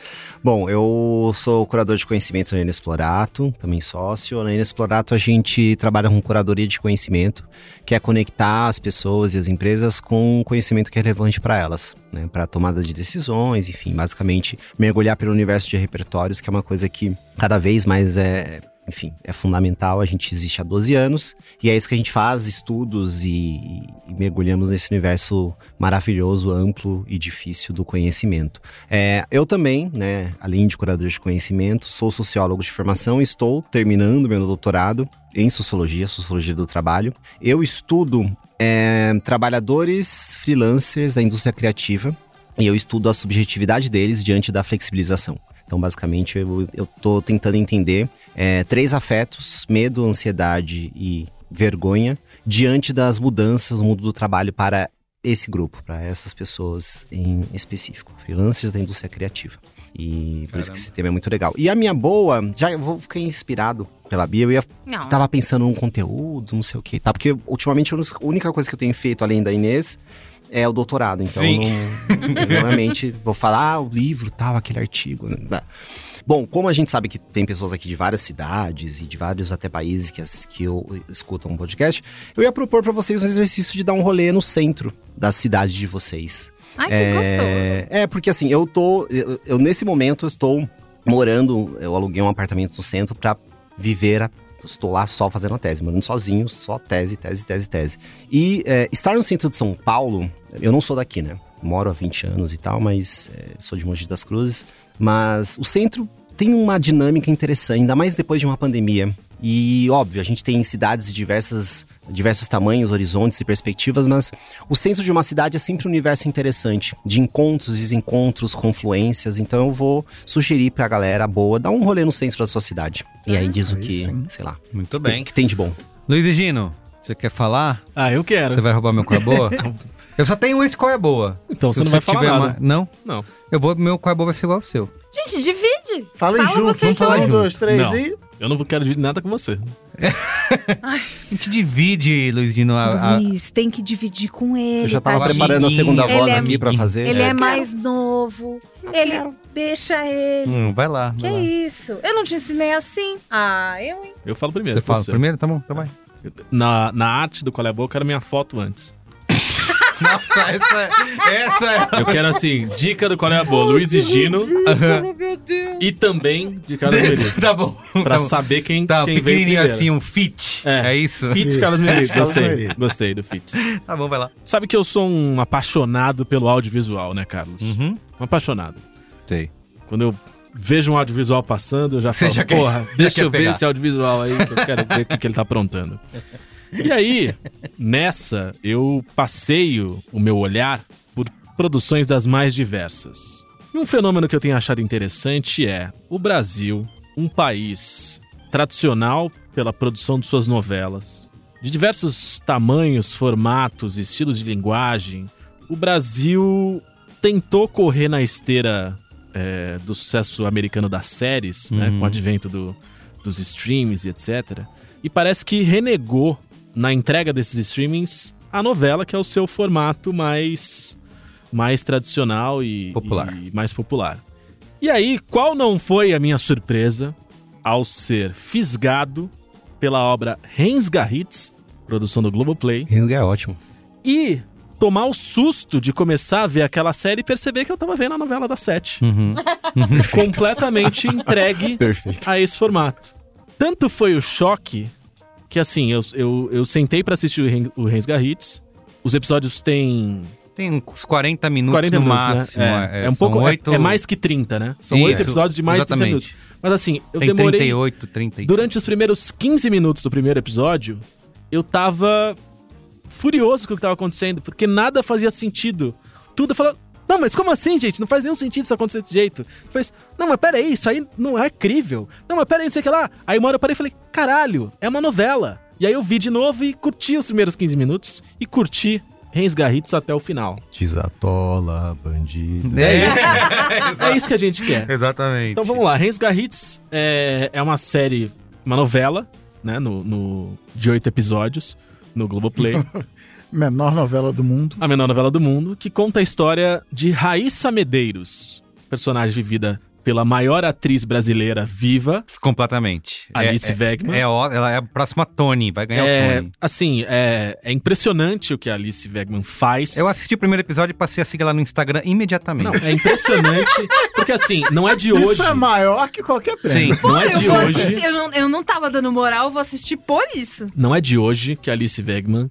Bom, eu sou curador de conhecimento na Inexplorato, também sócio. Na Inexplorato a gente trabalha com curadoria de conhecimento, que é conectar as pessoas e as empresas com o conhecimento que é relevante para elas, né? Para tomada de decisões, enfim, basicamente mergulhar pelo universo de repertórios, que é uma coisa que cada vez mais é enfim, é fundamental. A gente existe há 12 anos e é isso que a gente faz, estudos e, e mergulhamos nesse universo maravilhoso, amplo e difícil do conhecimento. É, eu também, né, além de curador de conhecimento, sou sociólogo de formação e estou terminando meu doutorado em sociologia, sociologia do trabalho. Eu estudo é, trabalhadores freelancers da indústria criativa e eu estudo a subjetividade deles diante da flexibilização. Então, basicamente, eu, eu tô tentando entender é, três afetos: medo, ansiedade e vergonha, diante das mudanças no mundo do trabalho para esse grupo, para essas pessoas em específico, freelancers da indústria criativa. E por isso que esse tema é muito legal. E a minha boa, já eu vou ficar inspirado pela Bia, eu ia Não. tava pensando num conteúdo, não sei o que, tá? Porque ultimamente a única coisa que eu tenho feito além da Inês é o doutorado. Então, Sim. não, normalmente vou falar ah, o livro, tal, aquele artigo. né? Bom, como a gente sabe que tem pessoas aqui de várias cidades e de vários até países que, que eu, escutam um podcast, eu ia propor pra vocês um exercício de dar um rolê no centro da cidade de vocês. Ai, que gostoso. É, é, porque assim, eu tô. Eu, eu, nesse momento eu estou morando, eu aluguei um apartamento no centro pra viver a. Estou lá só fazendo a tese, morando sozinho, só tese, tese, tese, tese. E é, estar no centro de São Paulo, eu não sou daqui, né? Moro há 20 anos e tal, mas é, sou de Mogi das Cruzes. Mas o centro tem uma dinâmica interessante, ainda mais depois de uma pandemia. E, óbvio, a gente tem cidades de diversas, diversos tamanhos, horizontes e perspectivas, mas o centro de uma cidade é sempre um universo interessante, de encontros, desencontros, confluências. Então eu vou sugerir pra galera boa dar um rolê no centro da sua cidade. E aí diz o que, sim. sei lá, Muito que tem, bem. que tem de bom. Luiz e Gino, você quer falar? Ah, eu quero. Você vai roubar meu qual é boa? eu só tenho esse qual é boa. Então você Se não vai falar nada. uma- Não? Não. Eu vou, meu qual é boa vai ser igual ao seu. Gente, divide. Fala aí Fala junto, vamos falar um, dois, três Não. e. Eu não quero dividir nada com você. A gente divide, Luiz Gino, a, a- Luiz, tem que dividir com ele. Eu já tava tadinho. preparando a segunda voz é- aqui pra fazer. Ele é, É. mais novo. ele deixa ele. Hum, vai lá. Que vai lá. isso? Eu não te ensinei assim? Ah, eu, hein? Eu falo primeiro. Você fala você. primeiro? Tá bom, então vai. Na, na arte do Qual é Boa, eu quero minha foto antes. Nossa, essa, é- essa é... Eu quero, assim, dica do Qual é a Boa, Luiz e Gino. Meu Deus. E também de Carlos Merigo. tá bom. Pra tá bom. saber quem, Tá, quem veio primeiro. assim, um fit. É, É. isso? Isso, Carlos Merigo. Gostei. Gostei do Fitz. Tá bom, vai lá. Sabe que eu sou um apaixonado pelo audiovisual, né, Carlos? Uhum. Um apaixonado. Sei. Quando eu vejo um audiovisual passando, eu já Você falo, já quer- porra, já deixa eu ver pegar." esse audiovisual aí, que eu quero ver o que, que ele tá aprontando. E aí, nessa, eu passeio o meu olhar por produções das mais diversas. E um fenômeno que eu tenho achado interessante é o Brasil, um país tradicional pela produção de suas novelas, de diversos tamanhos, formatos, estilos de linguagem. O Brasil tentou correr na esteira é, do sucesso americano das séries, né, Uhum. com o advento do- dos streams e etc. E parece que renegou na entrega desses streamings a novela, que é o seu formato mais, mais tradicional e, Popular. e mais popular. E aí, qual não foi a minha surpresa ao ser fisgado pela obra Rensgarritz, produção do Globoplay, Rensga é ótimo. e tomar o susto de começar a ver aquela série e perceber que eu tava vendo a novela da Sete. Uhum. completamente entregue Perfeito. a esse formato. Tanto foi o choque que, assim, eu, eu, eu sentei pra assistir o o Rensgarritz. Os episódios têm Tem uns 40 minutos 40 no minutos, máximo. né? É, é um são pouco. é- oito- É, mais que 30, né? São oito episódios de mais de 30 exatamente. minutos. Mas assim, eu Tem demorei. 38, 30. Durante os primeiros 15 minutos do primeiro episódio, eu tava furioso com o que tava acontecendo, porque nada fazia sentido. Tudo falando. Não, mas como assim, gente? Não faz nenhum sentido isso acontecer desse jeito. Faz, não, mas peraí, isso aí não é crível. Não, mas peraí, não sei o que lá. Aí uma hora eu parei e falei, caralho, é uma novela. E aí eu vi de novo e curti os primeiros 15 minutos e curti Rensgarritz até o final. Desatola, bandido. É isso. É isso que a gente quer. Exatamente. Então vamos lá, Rensgarritz é, é uma série, uma novela, né, no, no- de oito episódios, no Globoplay. Menor novela do mundo. a menor novela do mundo, que conta a história de Raíssa Medeiros, personagem vivida pela maior atriz brasileira viva, Completamente. Alice é, Wegman. É, é, ela é a próxima Tony, vai ganhar o É, Tony. assim, é, é impressionante o que a Alice Wegman faz. Eu assisti o primeiro episódio e passei a seguir ela no Instagram imediatamente. Não, é impressionante, porque assim, não é de hoje. Isso é maior que qualquer prêmio. Sim. Não é eu, de vou hoje. assistir, eu, não, eu não tava dando moral, vou assistir por isso. Não é de hoje que a Alice Wegman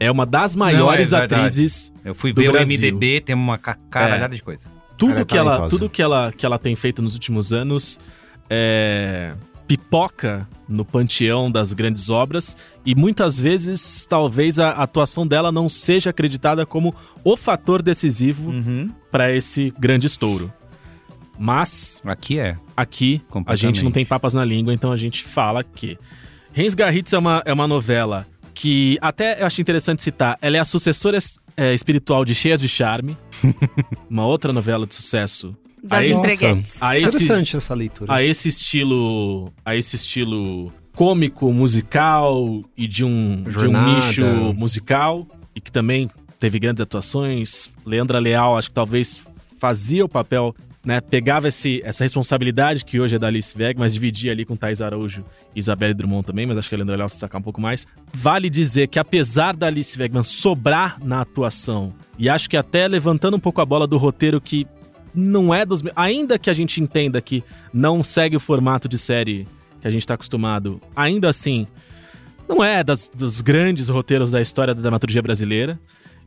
é uma das maiores Não, é atrizes Eu fui ver Brasil. o MDB, tem uma ca- caralhada de coisa. tudo Ela é que ela tudo que ela que ela tem feito nos últimos anos é, pipoca no panteão das grandes obras e muitas vezes talvez a atuação dela não seja acreditada como o fator decisivo Uhum. para esse grande estouro. Mas Aqui é. aqui a gente não tem papas na língua, então a gente fala que Rensgarritz é uma, é uma novela que até eu acho interessante citar, ela é a sucessora é, espiritual de Cheias de Charme, uma outra novela de sucesso Das empreguetes. a esse, Interessante essa leitura. a esse estilo. A esse estilo cômico, musical e de um, de um nicho musical. E que também teve grandes atuações. Leandra Leal, acho que talvez fazia o papel, né? Pegava esse, essa responsabilidade que hoje é da Alice Veg, mas dividia ali com Thais Araújo e Isabelle Drummond também, mas acho que a Leandra Leal se destacar um pouco mais. Vale dizer que apesar da Alice Wegman sobrar na atuação, e acho que até levantando um pouco a bola do roteiro que não é dos. Ainda que a gente entenda que não segue o formato de série que a gente tá acostumado, ainda assim, não é das, dos grandes roteiros da história da dramaturgia brasileira.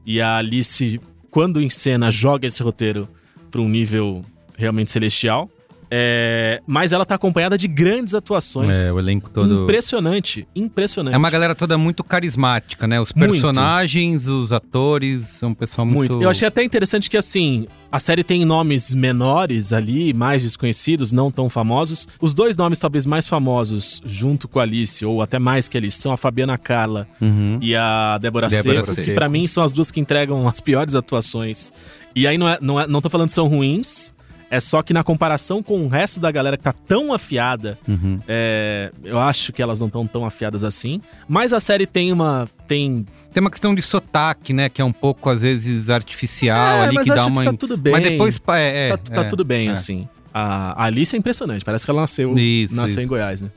E a Alice, quando em cena, joga esse roteiro para um nível realmente celestial. É, mas ela tá acompanhada de grandes atuações. É, o elenco todo. Impressionante, impressionante. É uma galera toda muito carismática, né? Os Muito. personagens, os atores, são um pessoal muito. Muito. Eu achei até interessante que, assim, a série tem nomes menores ali, mais desconhecidos, não tão famosos. Os dois nomes, talvez, mais famosos, junto com a Alice, ou até mais que a Alice, são a Fabiana Carla Uhum. e a Débora, Débora Seco, que Seco. pra mim são as duas que entregam as piores atuações. E aí não, é, não, é, não tô falando que são ruins, é só que na comparação com o resto da galera que tá tão afiada, Uhum. é, eu acho que elas não estão tão afiadas assim. Mas a série tem uma. tem Tem uma questão de sotaque, né? Que é um pouco, às vezes, artificial É, ali, mas que acho dá uma. que tá tudo bem. Mas depois. É, é, tá, tá é, tudo bem, é. assim. A, a Alice é impressionante, parece que ela nasceu, Isso, nasceu isso. em Goiás, né?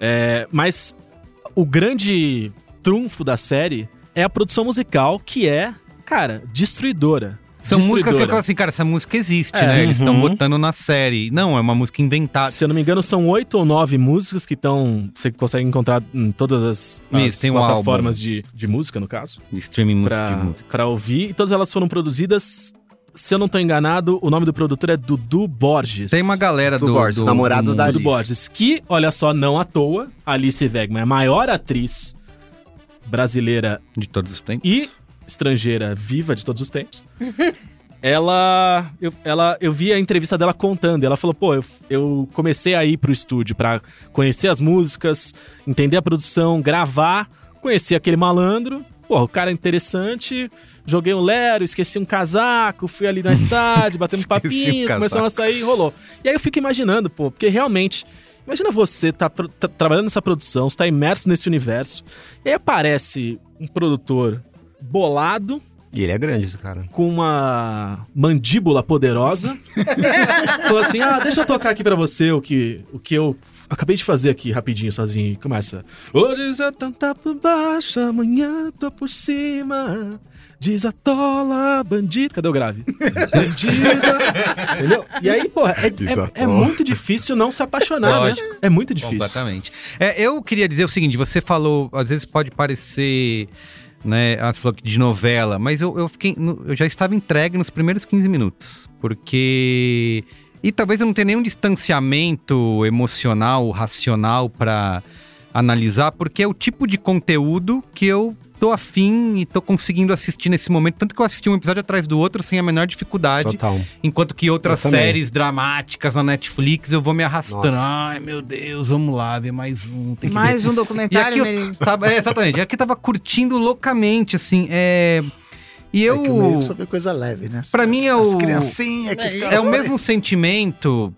É, mas o grande trunfo da série é a produção musical, que é, cara, destruidora. São músicas que eu falo assim, cara, essa música existe, É, né? Eles estão uhum. botando na série. Não, é uma música inventada. Se eu não me engano, são oito ou nove músicas que estão. Você consegue encontrar em todas as, as Isso, tem um plataformas de, de música, no caso. Streaming música pra, de música. pra ouvir. E todas elas foram produzidas. Se eu não tô enganado, o nome do produtor é Dudu Borges. Tem uma galera do. Do Borges, namorado da mundo. Dudu Alice. Borges, que, olha só, não à toa, Alice Wegman é a maior atriz brasileira De todos os tempos. e estrangeira viva de todos os tempos. ela, eu, ela, eu vi a entrevista dela contando. Ela falou: pô, eu, eu comecei a ir pro estúdio pra conhecer as músicas, entender a produção, gravar, conhecer aquele malandro. Pô, o cara é interessante. Joguei um Lero, esqueci um casaco, fui ali na estádio, batendo um papinho, começamos a sair e rolou. E aí eu fico imaginando, pô, porque realmente. Imagina você tá, tá trabalhando nessa produção, você tá imerso nesse universo, e aí aparece um produtor bolado, E ele é grande, esse cara. com uma mandíbula poderosa. Falou assim: Ah, deixa eu tocar aqui pra você o que, o que eu acabei de fazer aqui rapidinho, sozinho. E começa. Hoje você tá por baixo, amanhã tô por cima. Desatola, bandido. Cadê o grave? Bandida. Entendeu? E aí, porra, é, é- é, muito difícil não se apaixonar, Lógico. né? É muito difícil. Completamente. É, eu queria dizer o seguinte: você falou, às vezes pode parecer. Né, ah, você falou de novela, mas eu, eu fiquei. Eu já estava entregue nos primeiros 15 minutos. Porque. E talvez eu não tenha nenhum distanciamento emocional, racional pra analisar, porque é o tipo de conteúdo que eu tô afim e tô conseguindo assistir nesse momento. Tanto que eu assisti um episódio atrás do outro sem a menor dificuldade. Total. Enquanto que outras séries dramáticas na Netflix eu vou me arrastando. Nossa. Ai, meu Deus, vamos lá, ver mais um. Tem que Mais ver. um E documentário, aqui eu Merigo. tava, é, exatamente. E aqui eu tava curtindo loucamente, assim. É... E eu. É que o só vê coisa leve, né? Pra mim é As o- criancinhas que É ficam... É o mesmo sentimento.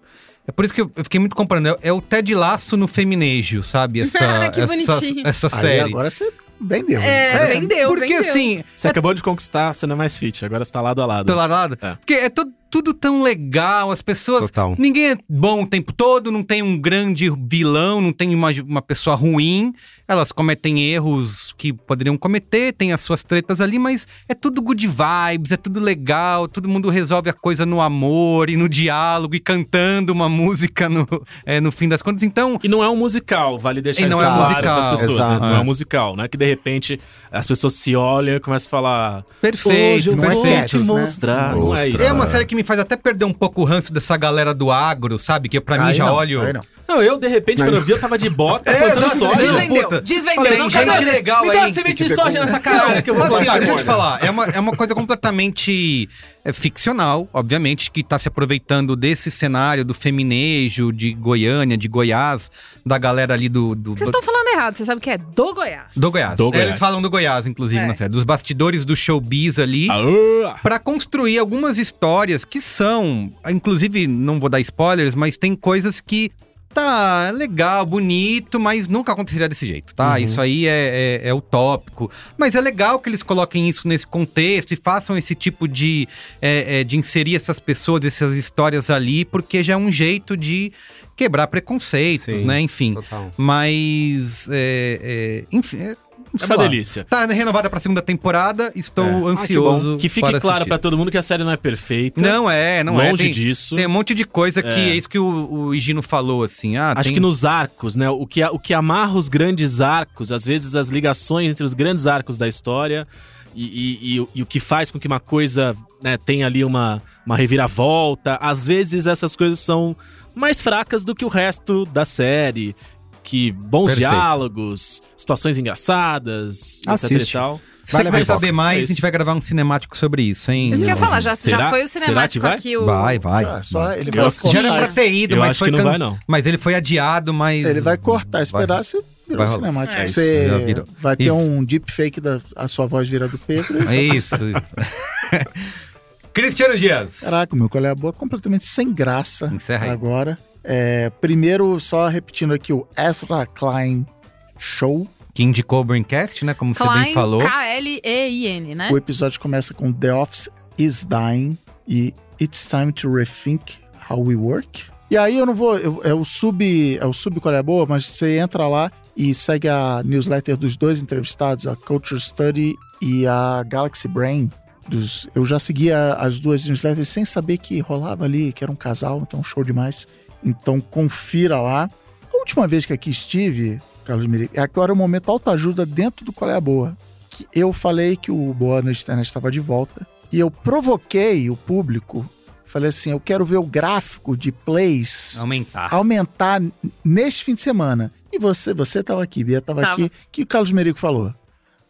É por isso que eu fiquei muito comparando. É- É o Ted Laço no feminejo, sabe? Essa, Que essa, essa Aí série. agora você vendeu. É, você- vendeu, Porque vendeu. assim, Você acabou de conquistar, você não é mais fit, agora você tá lado a lado. do lado. É. Porque é to- tudo tão legal, as pessoas. Total. Ninguém é bom o tempo todo, não tem um grande vilão, não tem uma, uma pessoa ruim. Elas cometem erros que poderiam cometer, tem as suas tretas ali, mas é tudo good vibes, é tudo legal, todo mundo resolve a coisa no amor e no diálogo e cantando uma música no, é, no fim das contas. Então, E não é um musical, vale deixar não isso é claro musical, pras pessoas. exato. né? Não é É. um musical, né? Que de repente as pessoas se olham e começam a falar. perfeito, Hoje eu não é vou perfeito. te né? mostrar. Não é isso. É uma série que me faz até perder um pouco o ranço dessa galera do agro, sabe? Que pra mim Aí já não, olho. não. Não, eu, de repente, quando eu vi, eu tava de bota, É, plantando exato. soja. Desvendeu, puta. desvendeu. Tem não gente legal Me aí. dá uma semente de soja nessa caralho que eu vou assim, ó, deixa eu te falar, é uma, é uma coisa completamente é, ficcional, obviamente, que tá se aproveitando desse cenário do feminejo de Goiânia, de Goiás, da galera ali do. do, Vocês do- estão falando errado, você sabe que é do Goiás. do Goiás. Do É, Goiás. Eles falam do Goiás, inclusive, É. na série. Dos bastidores do showbiz ali. Ah, Pra construir algumas histórias que são, inclusive, não vou dar spoilers, mas tem coisas que tá legal, bonito, mas nunca aconteceria desse jeito, tá? Isso aí é, é, é utópico. Mas é legal que eles coloquem isso nesse contexto e façam esse tipo de, é, é, de inserir essas pessoas, essas histórias ali, porque já é um jeito de quebrar preconceitos, Sim. né? Enfim. Total. Mas, é, é, enfim, é, é uma lá. delícia. Tá renovada pra segunda temporada, estou É. Ah, que ansioso. Que fique para claro pra todo mundo que a série não é perfeita. Não é, não é. Longe Tem, disso. tem um monte de coisa que É. é isso que o, o Higino falou, assim. Ah, Acho tem- que nos arcos, né? O que, o que amarra os grandes arcos, às vezes as ligações entre os grandes arcos da história e, e- e- e o que faz com que uma coisa né, tenha ali uma, uma reviravolta. Às vezes essas coisas são mais fracas do que o resto da série. Que bons Perfeito. diálogos, situações engraçadas, etc e Assiste. tal. Se você Vale a quiser saber mais, É a isso. gente vai gravar um cinemático sobre isso, hein? Isso que eu ia falar, já, Será- já foi o cinemático vai? aqui. O... Vai, vai. Já, só ele vai Já era cortar pra ter ido, Eu mas foi que não can- vai, não. Mas ele foi adiado, mas. Ele vai cortar esse Vai. pedaço e virou Vai cinemático. É, Você já virou. vai ter E- um deepfake da a sua voz vira do Pedro. É isso. Cristiano Dias. Caraca, meu colega boa completamente sem graça Encerra aí. agora. É, primeiro, só repetindo aqui o Ezra Klein Show. Que indicou o Braincast, né? Como você bem Klein, falou. K-L-E-I-N, né? O episódio começa com The Office is Dying e It's Time to Rethink How We Work. E aí eu não vou. eu- é o sub. É o sub qual é boa, mas você entra lá e segue a newsletter dos dois entrevistados, a Culture Study e a Galaxy Brain. Dos, eu já seguia as duas newsletters sem saber que rolava ali, que era um casal, então show demais. Então confira lá. A última vez que aqui estive, Carlos Miri, agora é o momento autoajuda dentro do Qual é a Boa. Que eu falei que o Boa Noite Internet estava de volta e eu provoquei o público. Falei assim: eu quero ver o gráfico de plays Aumentar. aumentar neste fim de semana. E você, você estava aqui, Bia estava Tava. aqui. O que o Carlos Merico falou?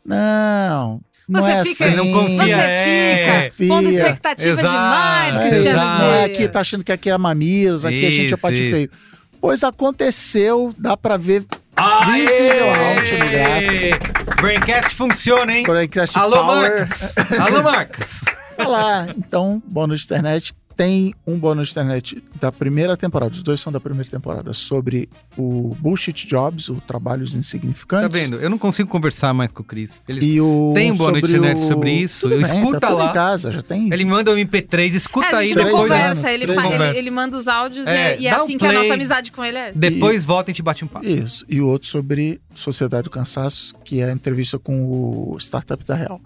Não, não Você é fica- assim. Não confia, Você é. fica pondo expectativa Exato, demais, Cristiano é Dias. aqui, tá achando que aqui é mamilos, aqui a gente é Isso, isso. feio. Pois aconteceu, dá pra ver Aê! visivelmente no gráfico. Braincast funciona, hein? Braincast Alô, Power. Marcos! Alô, Marcos! Tá lá. Então, bônus de internet. Tem um bônus de internet da primeira temporada, os dois são da primeira temporada, sobre o Bullshit Jobs, o Trabalhos Insignificantes. Tá vendo? Eu não consigo conversar mais com o Cris. Ele, E o Tem um bônus de internet o- sobre isso? Tudo bem, Escuta tá lá. em casa, já tem. ele manda o MP3, escuta É, a aí depois. anos, conversa, ele, faz- ele, conversa. ele manda os áudios É, e, e é dá um assim que a nossa amizade com ele é. Depois volta e a gente bate um papo. Isso. E o outro sobre Sociedade do Cansaço, que é a entrevista com o Startup da Real.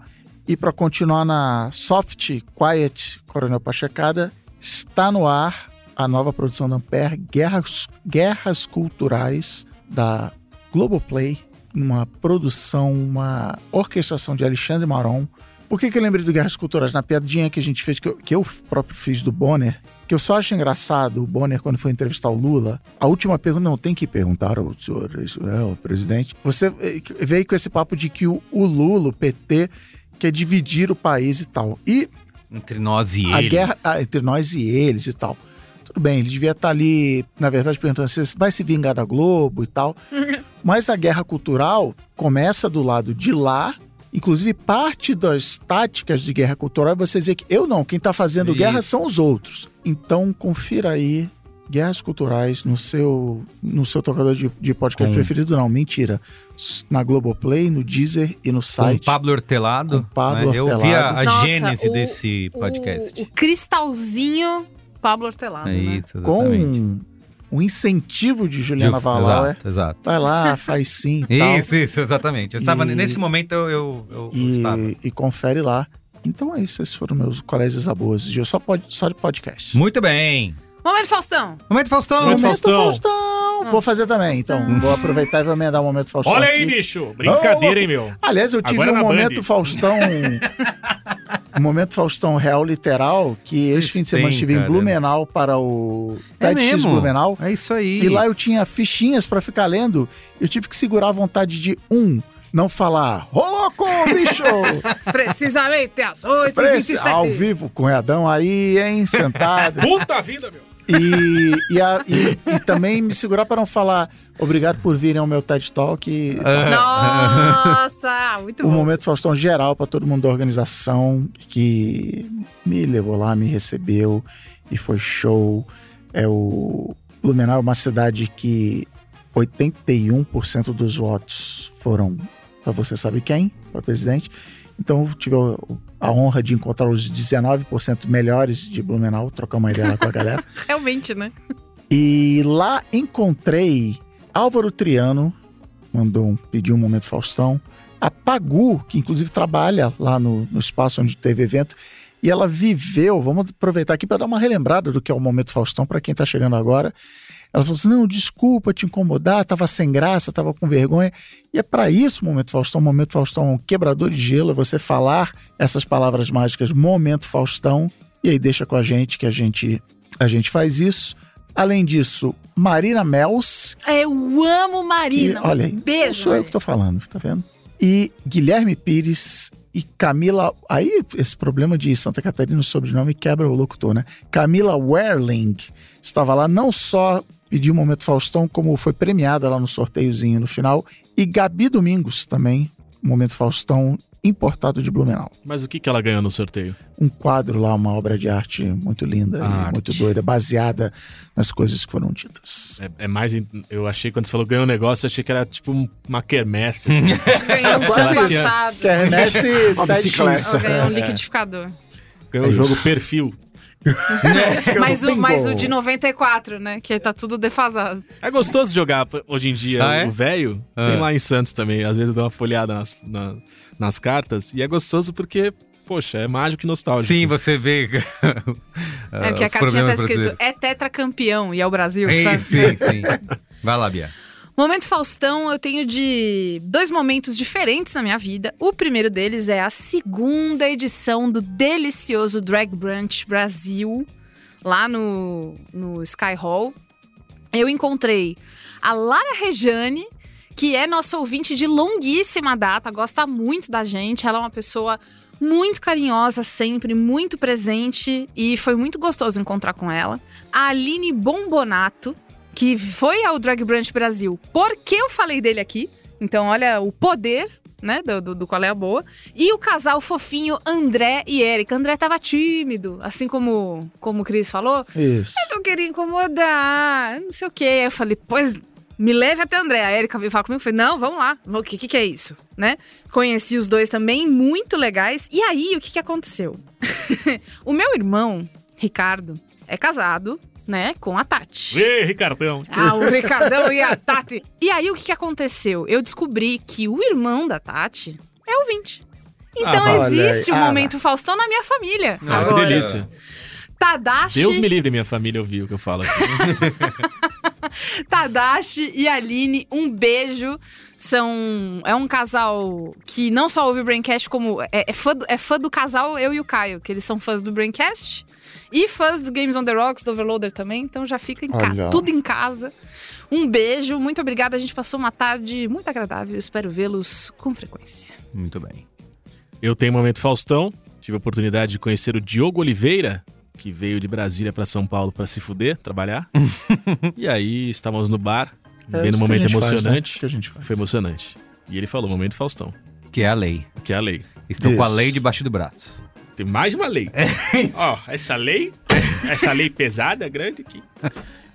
E para continuar na Soft Quiet Coronel Pachecada, está no ar a nova produção da Ampere, Guerras, Guerras Culturais, da Globoplay, uma produção, uma orquestração de Alexandre Maron. Por que, que eu lembrei do Guerras Culturais? Na piadinha que a gente fez, que eu, que eu próprio fiz do Bonner, que eu só acho engraçado, o Bonner, quando foi entrevistar o Lula, a última pergunta, não, tem que perguntar ao senhor, isso é, o presidente. Você eh, veio com esse papo de que o, o Lula, o PT, quer dividir o país e tal. E Entre nós e a eles. guerra ah, entre nós e eles e tal. Tudo bem, ele devia estar ali, na verdade, perguntando se vai se vingar da Globo e tal. Mas a guerra cultural começa do lado de lá. Inclusive, parte das táticas de guerra cultural é você dizer que eu não, quem está fazendo Isso. guerra são os outros. Então, confira aí Guerras Culturais no seu, no seu tocador de, de podcast Com- preferido. Não, mentira. Na Globoplay, no Deezer e no Com site. Pablo Hortelado. Com Pablo né? Eu vi a, Hortelado. a Nossa, gênese o- desse podcast. O, o cristalzinho Pablo Hortelado, é né? isso, com um incentivo de Juliana Valau, é. Exato, exato. Vai lá, faz sim e tal. Isso, isso, exatamente. Eu estava, E- nesse momento eu, eu, eu- eu estava. E, e confere lá. Então é isso, esses foram meus colégios aboas de só, pod, só de podcast. Muito bem. Momento Faustão. Momento Faustão. Momento Faustão. Faustão. Vou fazer também, então. Vou aproveitar e vou emendar o momento Faustão. Olha aqui. aí, bicho. Brincadeira, hein, meu? Aliás, eu tive Agora um na momento Band. Faustão. um momento Faustão real literal, que esse Vocês fim de semana estive em. Blumenau para o É TEDx mesmo? Blumenau. É isso aí. E lá eu tinha fichinhas pra ficar lendo. Eu tive que segurar a vontade de um, não falar, ô louco, bicho! Precisamente às 8 Prece, 27 ao vivo com o Adão aí, hein, sentado. Puta vida, meu! E, e, a- e- e também me segurar para não falar obrigado por virem ao meu TED Talk. E, Nossa, muito o bom. momento Faustão geral para todo mundo da organização que me levou lá, me recebeu e foi show. É o Blumenau é uma cidade que 81% dos votos foram para você sabe quem, para presidente. Então eu tive a, a honra de encontrar os 19% melhores de Blumenau, trocar uma ideia lá com a galera. Realmente, né? E lá encontrei Álvaro Triano, mandou um, pediu um momento Faustão. A Pagu, que inclusive trabalha lá no, no espaço onde teve evento. E ela viveu, vamos aproveitar aqui para dar uma relembrada do que é o Momento Faustão para quem está chegando agora. Ela falou assim: não, desculpa te incomodar, tava sem graça, tava com vergonha. E é para isso o Momento Faustão. O Momento Faustão é um quebrador de gelo, é você falar essas palavras mágicas, Momento Faustão, e aí deixa com a gente que a gente, a gente faz isso. Além disso, Marina Mels, Eu amo que, Marina. olha aí, um beijo. sou eu que tô falando, tá vendo? E Guilherme Pires e Camila. Aí, esse problema de Santa Catarina, o sobrenome quebra o locutor, né? Camila Werling estava lá, não só pediu o Momento Faustão, como foi premiada lá no sorteiozinho no final. E Gabi Domingos também, Momento Faustão, importado de Blumenau. Mas o que, que ela ganhou no sorteio? Um quadro lá, uma obra de arte muito linda e Arte. muito doida, baseada nas coisas que foram ditas. É, é mais. in- Eu achei, quando você falou ganhou um negócio, eu achei que era tipo um- uma quermesse. Assim. Ganhou um tinha- passado. Quermesse Uma TEDx. bicicleta. Ganhou um liquidificador. ganhou É o jogo isso. perfil. Mas o, mas o de 94, né? Que tá tudo defasado. É gostoso jogar hoje em dia Ah, é? o velho. Ah. Tem lá em Santos também. Às vezes eu dou uma folhada nas, na- nas cartas. E é gostoso porque, poxa, é mágico e nostálgico. Sim, você vê. É porque a cartinha tá escrito é tetracampeão e é o Brasil, Sim, sabe? sim, sim. Vai lá, Bia. Momento Faustão, eu tenho de dois momentos diferentes na minha vida. O primeiro deles é a segunda edição do delicioso Drag Brunch Brasil, lá no, no Sky Hall. Eu encontrei a Lara Rejane, que é nossa ouvinte de longuíssima data, gosta muito da gente. Ela é uma pessoa muito carinhosa sempre, muito presente e foi muito gostoso encontrar com ela. A Aline Bombonato, que foi ao Drag Brunch Brasil porque eu falei dele aqui. Então, olha o poder, né, do, do, Qual é a Boa. E o casal fofinho André e Erika. André tava tímido, assim como, como o Cris falou. Isso. Eu não queria incomodar, não sei o quê. Aí eu falei, pois me leve até André. A Erika veio falar comigo, eu falei, não, vamos lá. O que, que, que é isso, né? Conheci os dois também, muito legais. E aí, o que, que aconteceu? o meu irmão, Ricardo, é casado, né, com a Tati. Ê, Ricardão. Ah, o Ricardão e a Tati. E aí, o que, que aconteceu? Eu descobri que o irmão da Tati é ouvinte. Então Ah, olha existe o Ah, momento Faustão na minha família. Ah, que agora. delícia. Tadashi, Deus me livre, minha família, ouvir o que eu falo aqui. Tadashi e Aline, um beijo. São. É um casal que não só ouve o Braincast, como. É, é fã, do- é fã do casal, eu e o Caio, que eles são fãs do Braincast. E fãs do Games on the Rocks, do Overloader também. Então já fica em ca- tudo em casa. Um beijo, muito obrigada. A gente passou uma tarde muito agradável. Espero vê-los com frequência. Muito bem. Eu tenho um momento Faustão. Tive a oportunidade de conhecer o Diogo Oliveira, que veio de Brasília para São Paulo para se fuder, trabalhar. e aí estávamos no bar, É vendo isso um que a momento gente faz, né? emocionante. Isso que a gente faz. Foi emocionante. E ele falou, momento Faustão, Que é a lei. que é a lei. Estou com a Isso. lei debaixo do braço. Tem mais uma lei. É Ó, essa lei, essa lei pesada, grande aqui.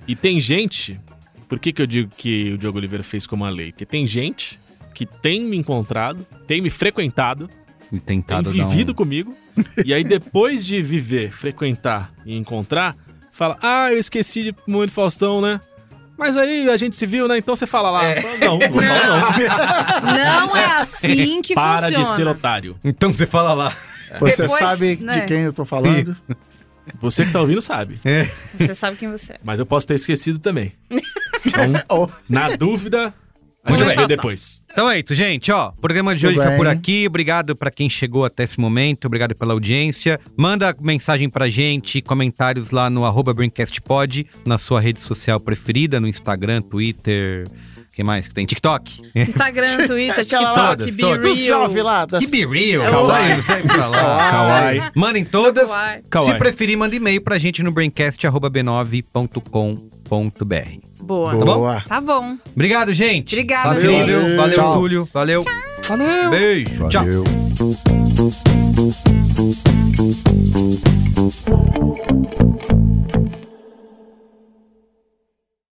E tem gente, por que, que eu digo que o Diogo Oliveira fez como a lei? Porque tem gente que tem me encontrado, tem me frequentado, E tem tentado um- vivido comigo, e aí depois de viver, frequentar e encontrar, fala, ah, eu esqueci de momento Faustão, né? Mas aí a gente se viu, né? Então você fala lá. É. Não, não vou falar não. Não é assim que Para funciona. de ser otário. Então você fala lá. Você Depois, sabe né? de quem eu tô falando? Você que tá ouvindo sabe. Você sabe quem você é. Mas eu posso ter esquecido também. Então, Oh, na dúvida, A gente Muito depois. Então é isso, gente. Ó, o programa de Tudo hoje foi bem. por aqui. Obrigado pra quem chegou até esse momento. Obrigado pela audiência. Manda mensagem pra gente, comentários lá no arroba BrinkCastPod, na sua rede social preferida, no Instagram, Twitter. O que mais que tem? TikTok. Instagram, Twitter, TikTok, todas, Be todas. Real. lá. Das... Que be real. Kawaii. Pra lá. Kawaii. Mandem todas. Kawaii. Se preferir, manda e-mail pra gente no braincast.b9.com.br. Boa. Boa. Tá bom. Obrigado, gente. Obrigada, Valeu, gente. Valeu, valeu Tchau. Túlio. Valeu. Valeu. Beijo. Tchau. Valeu.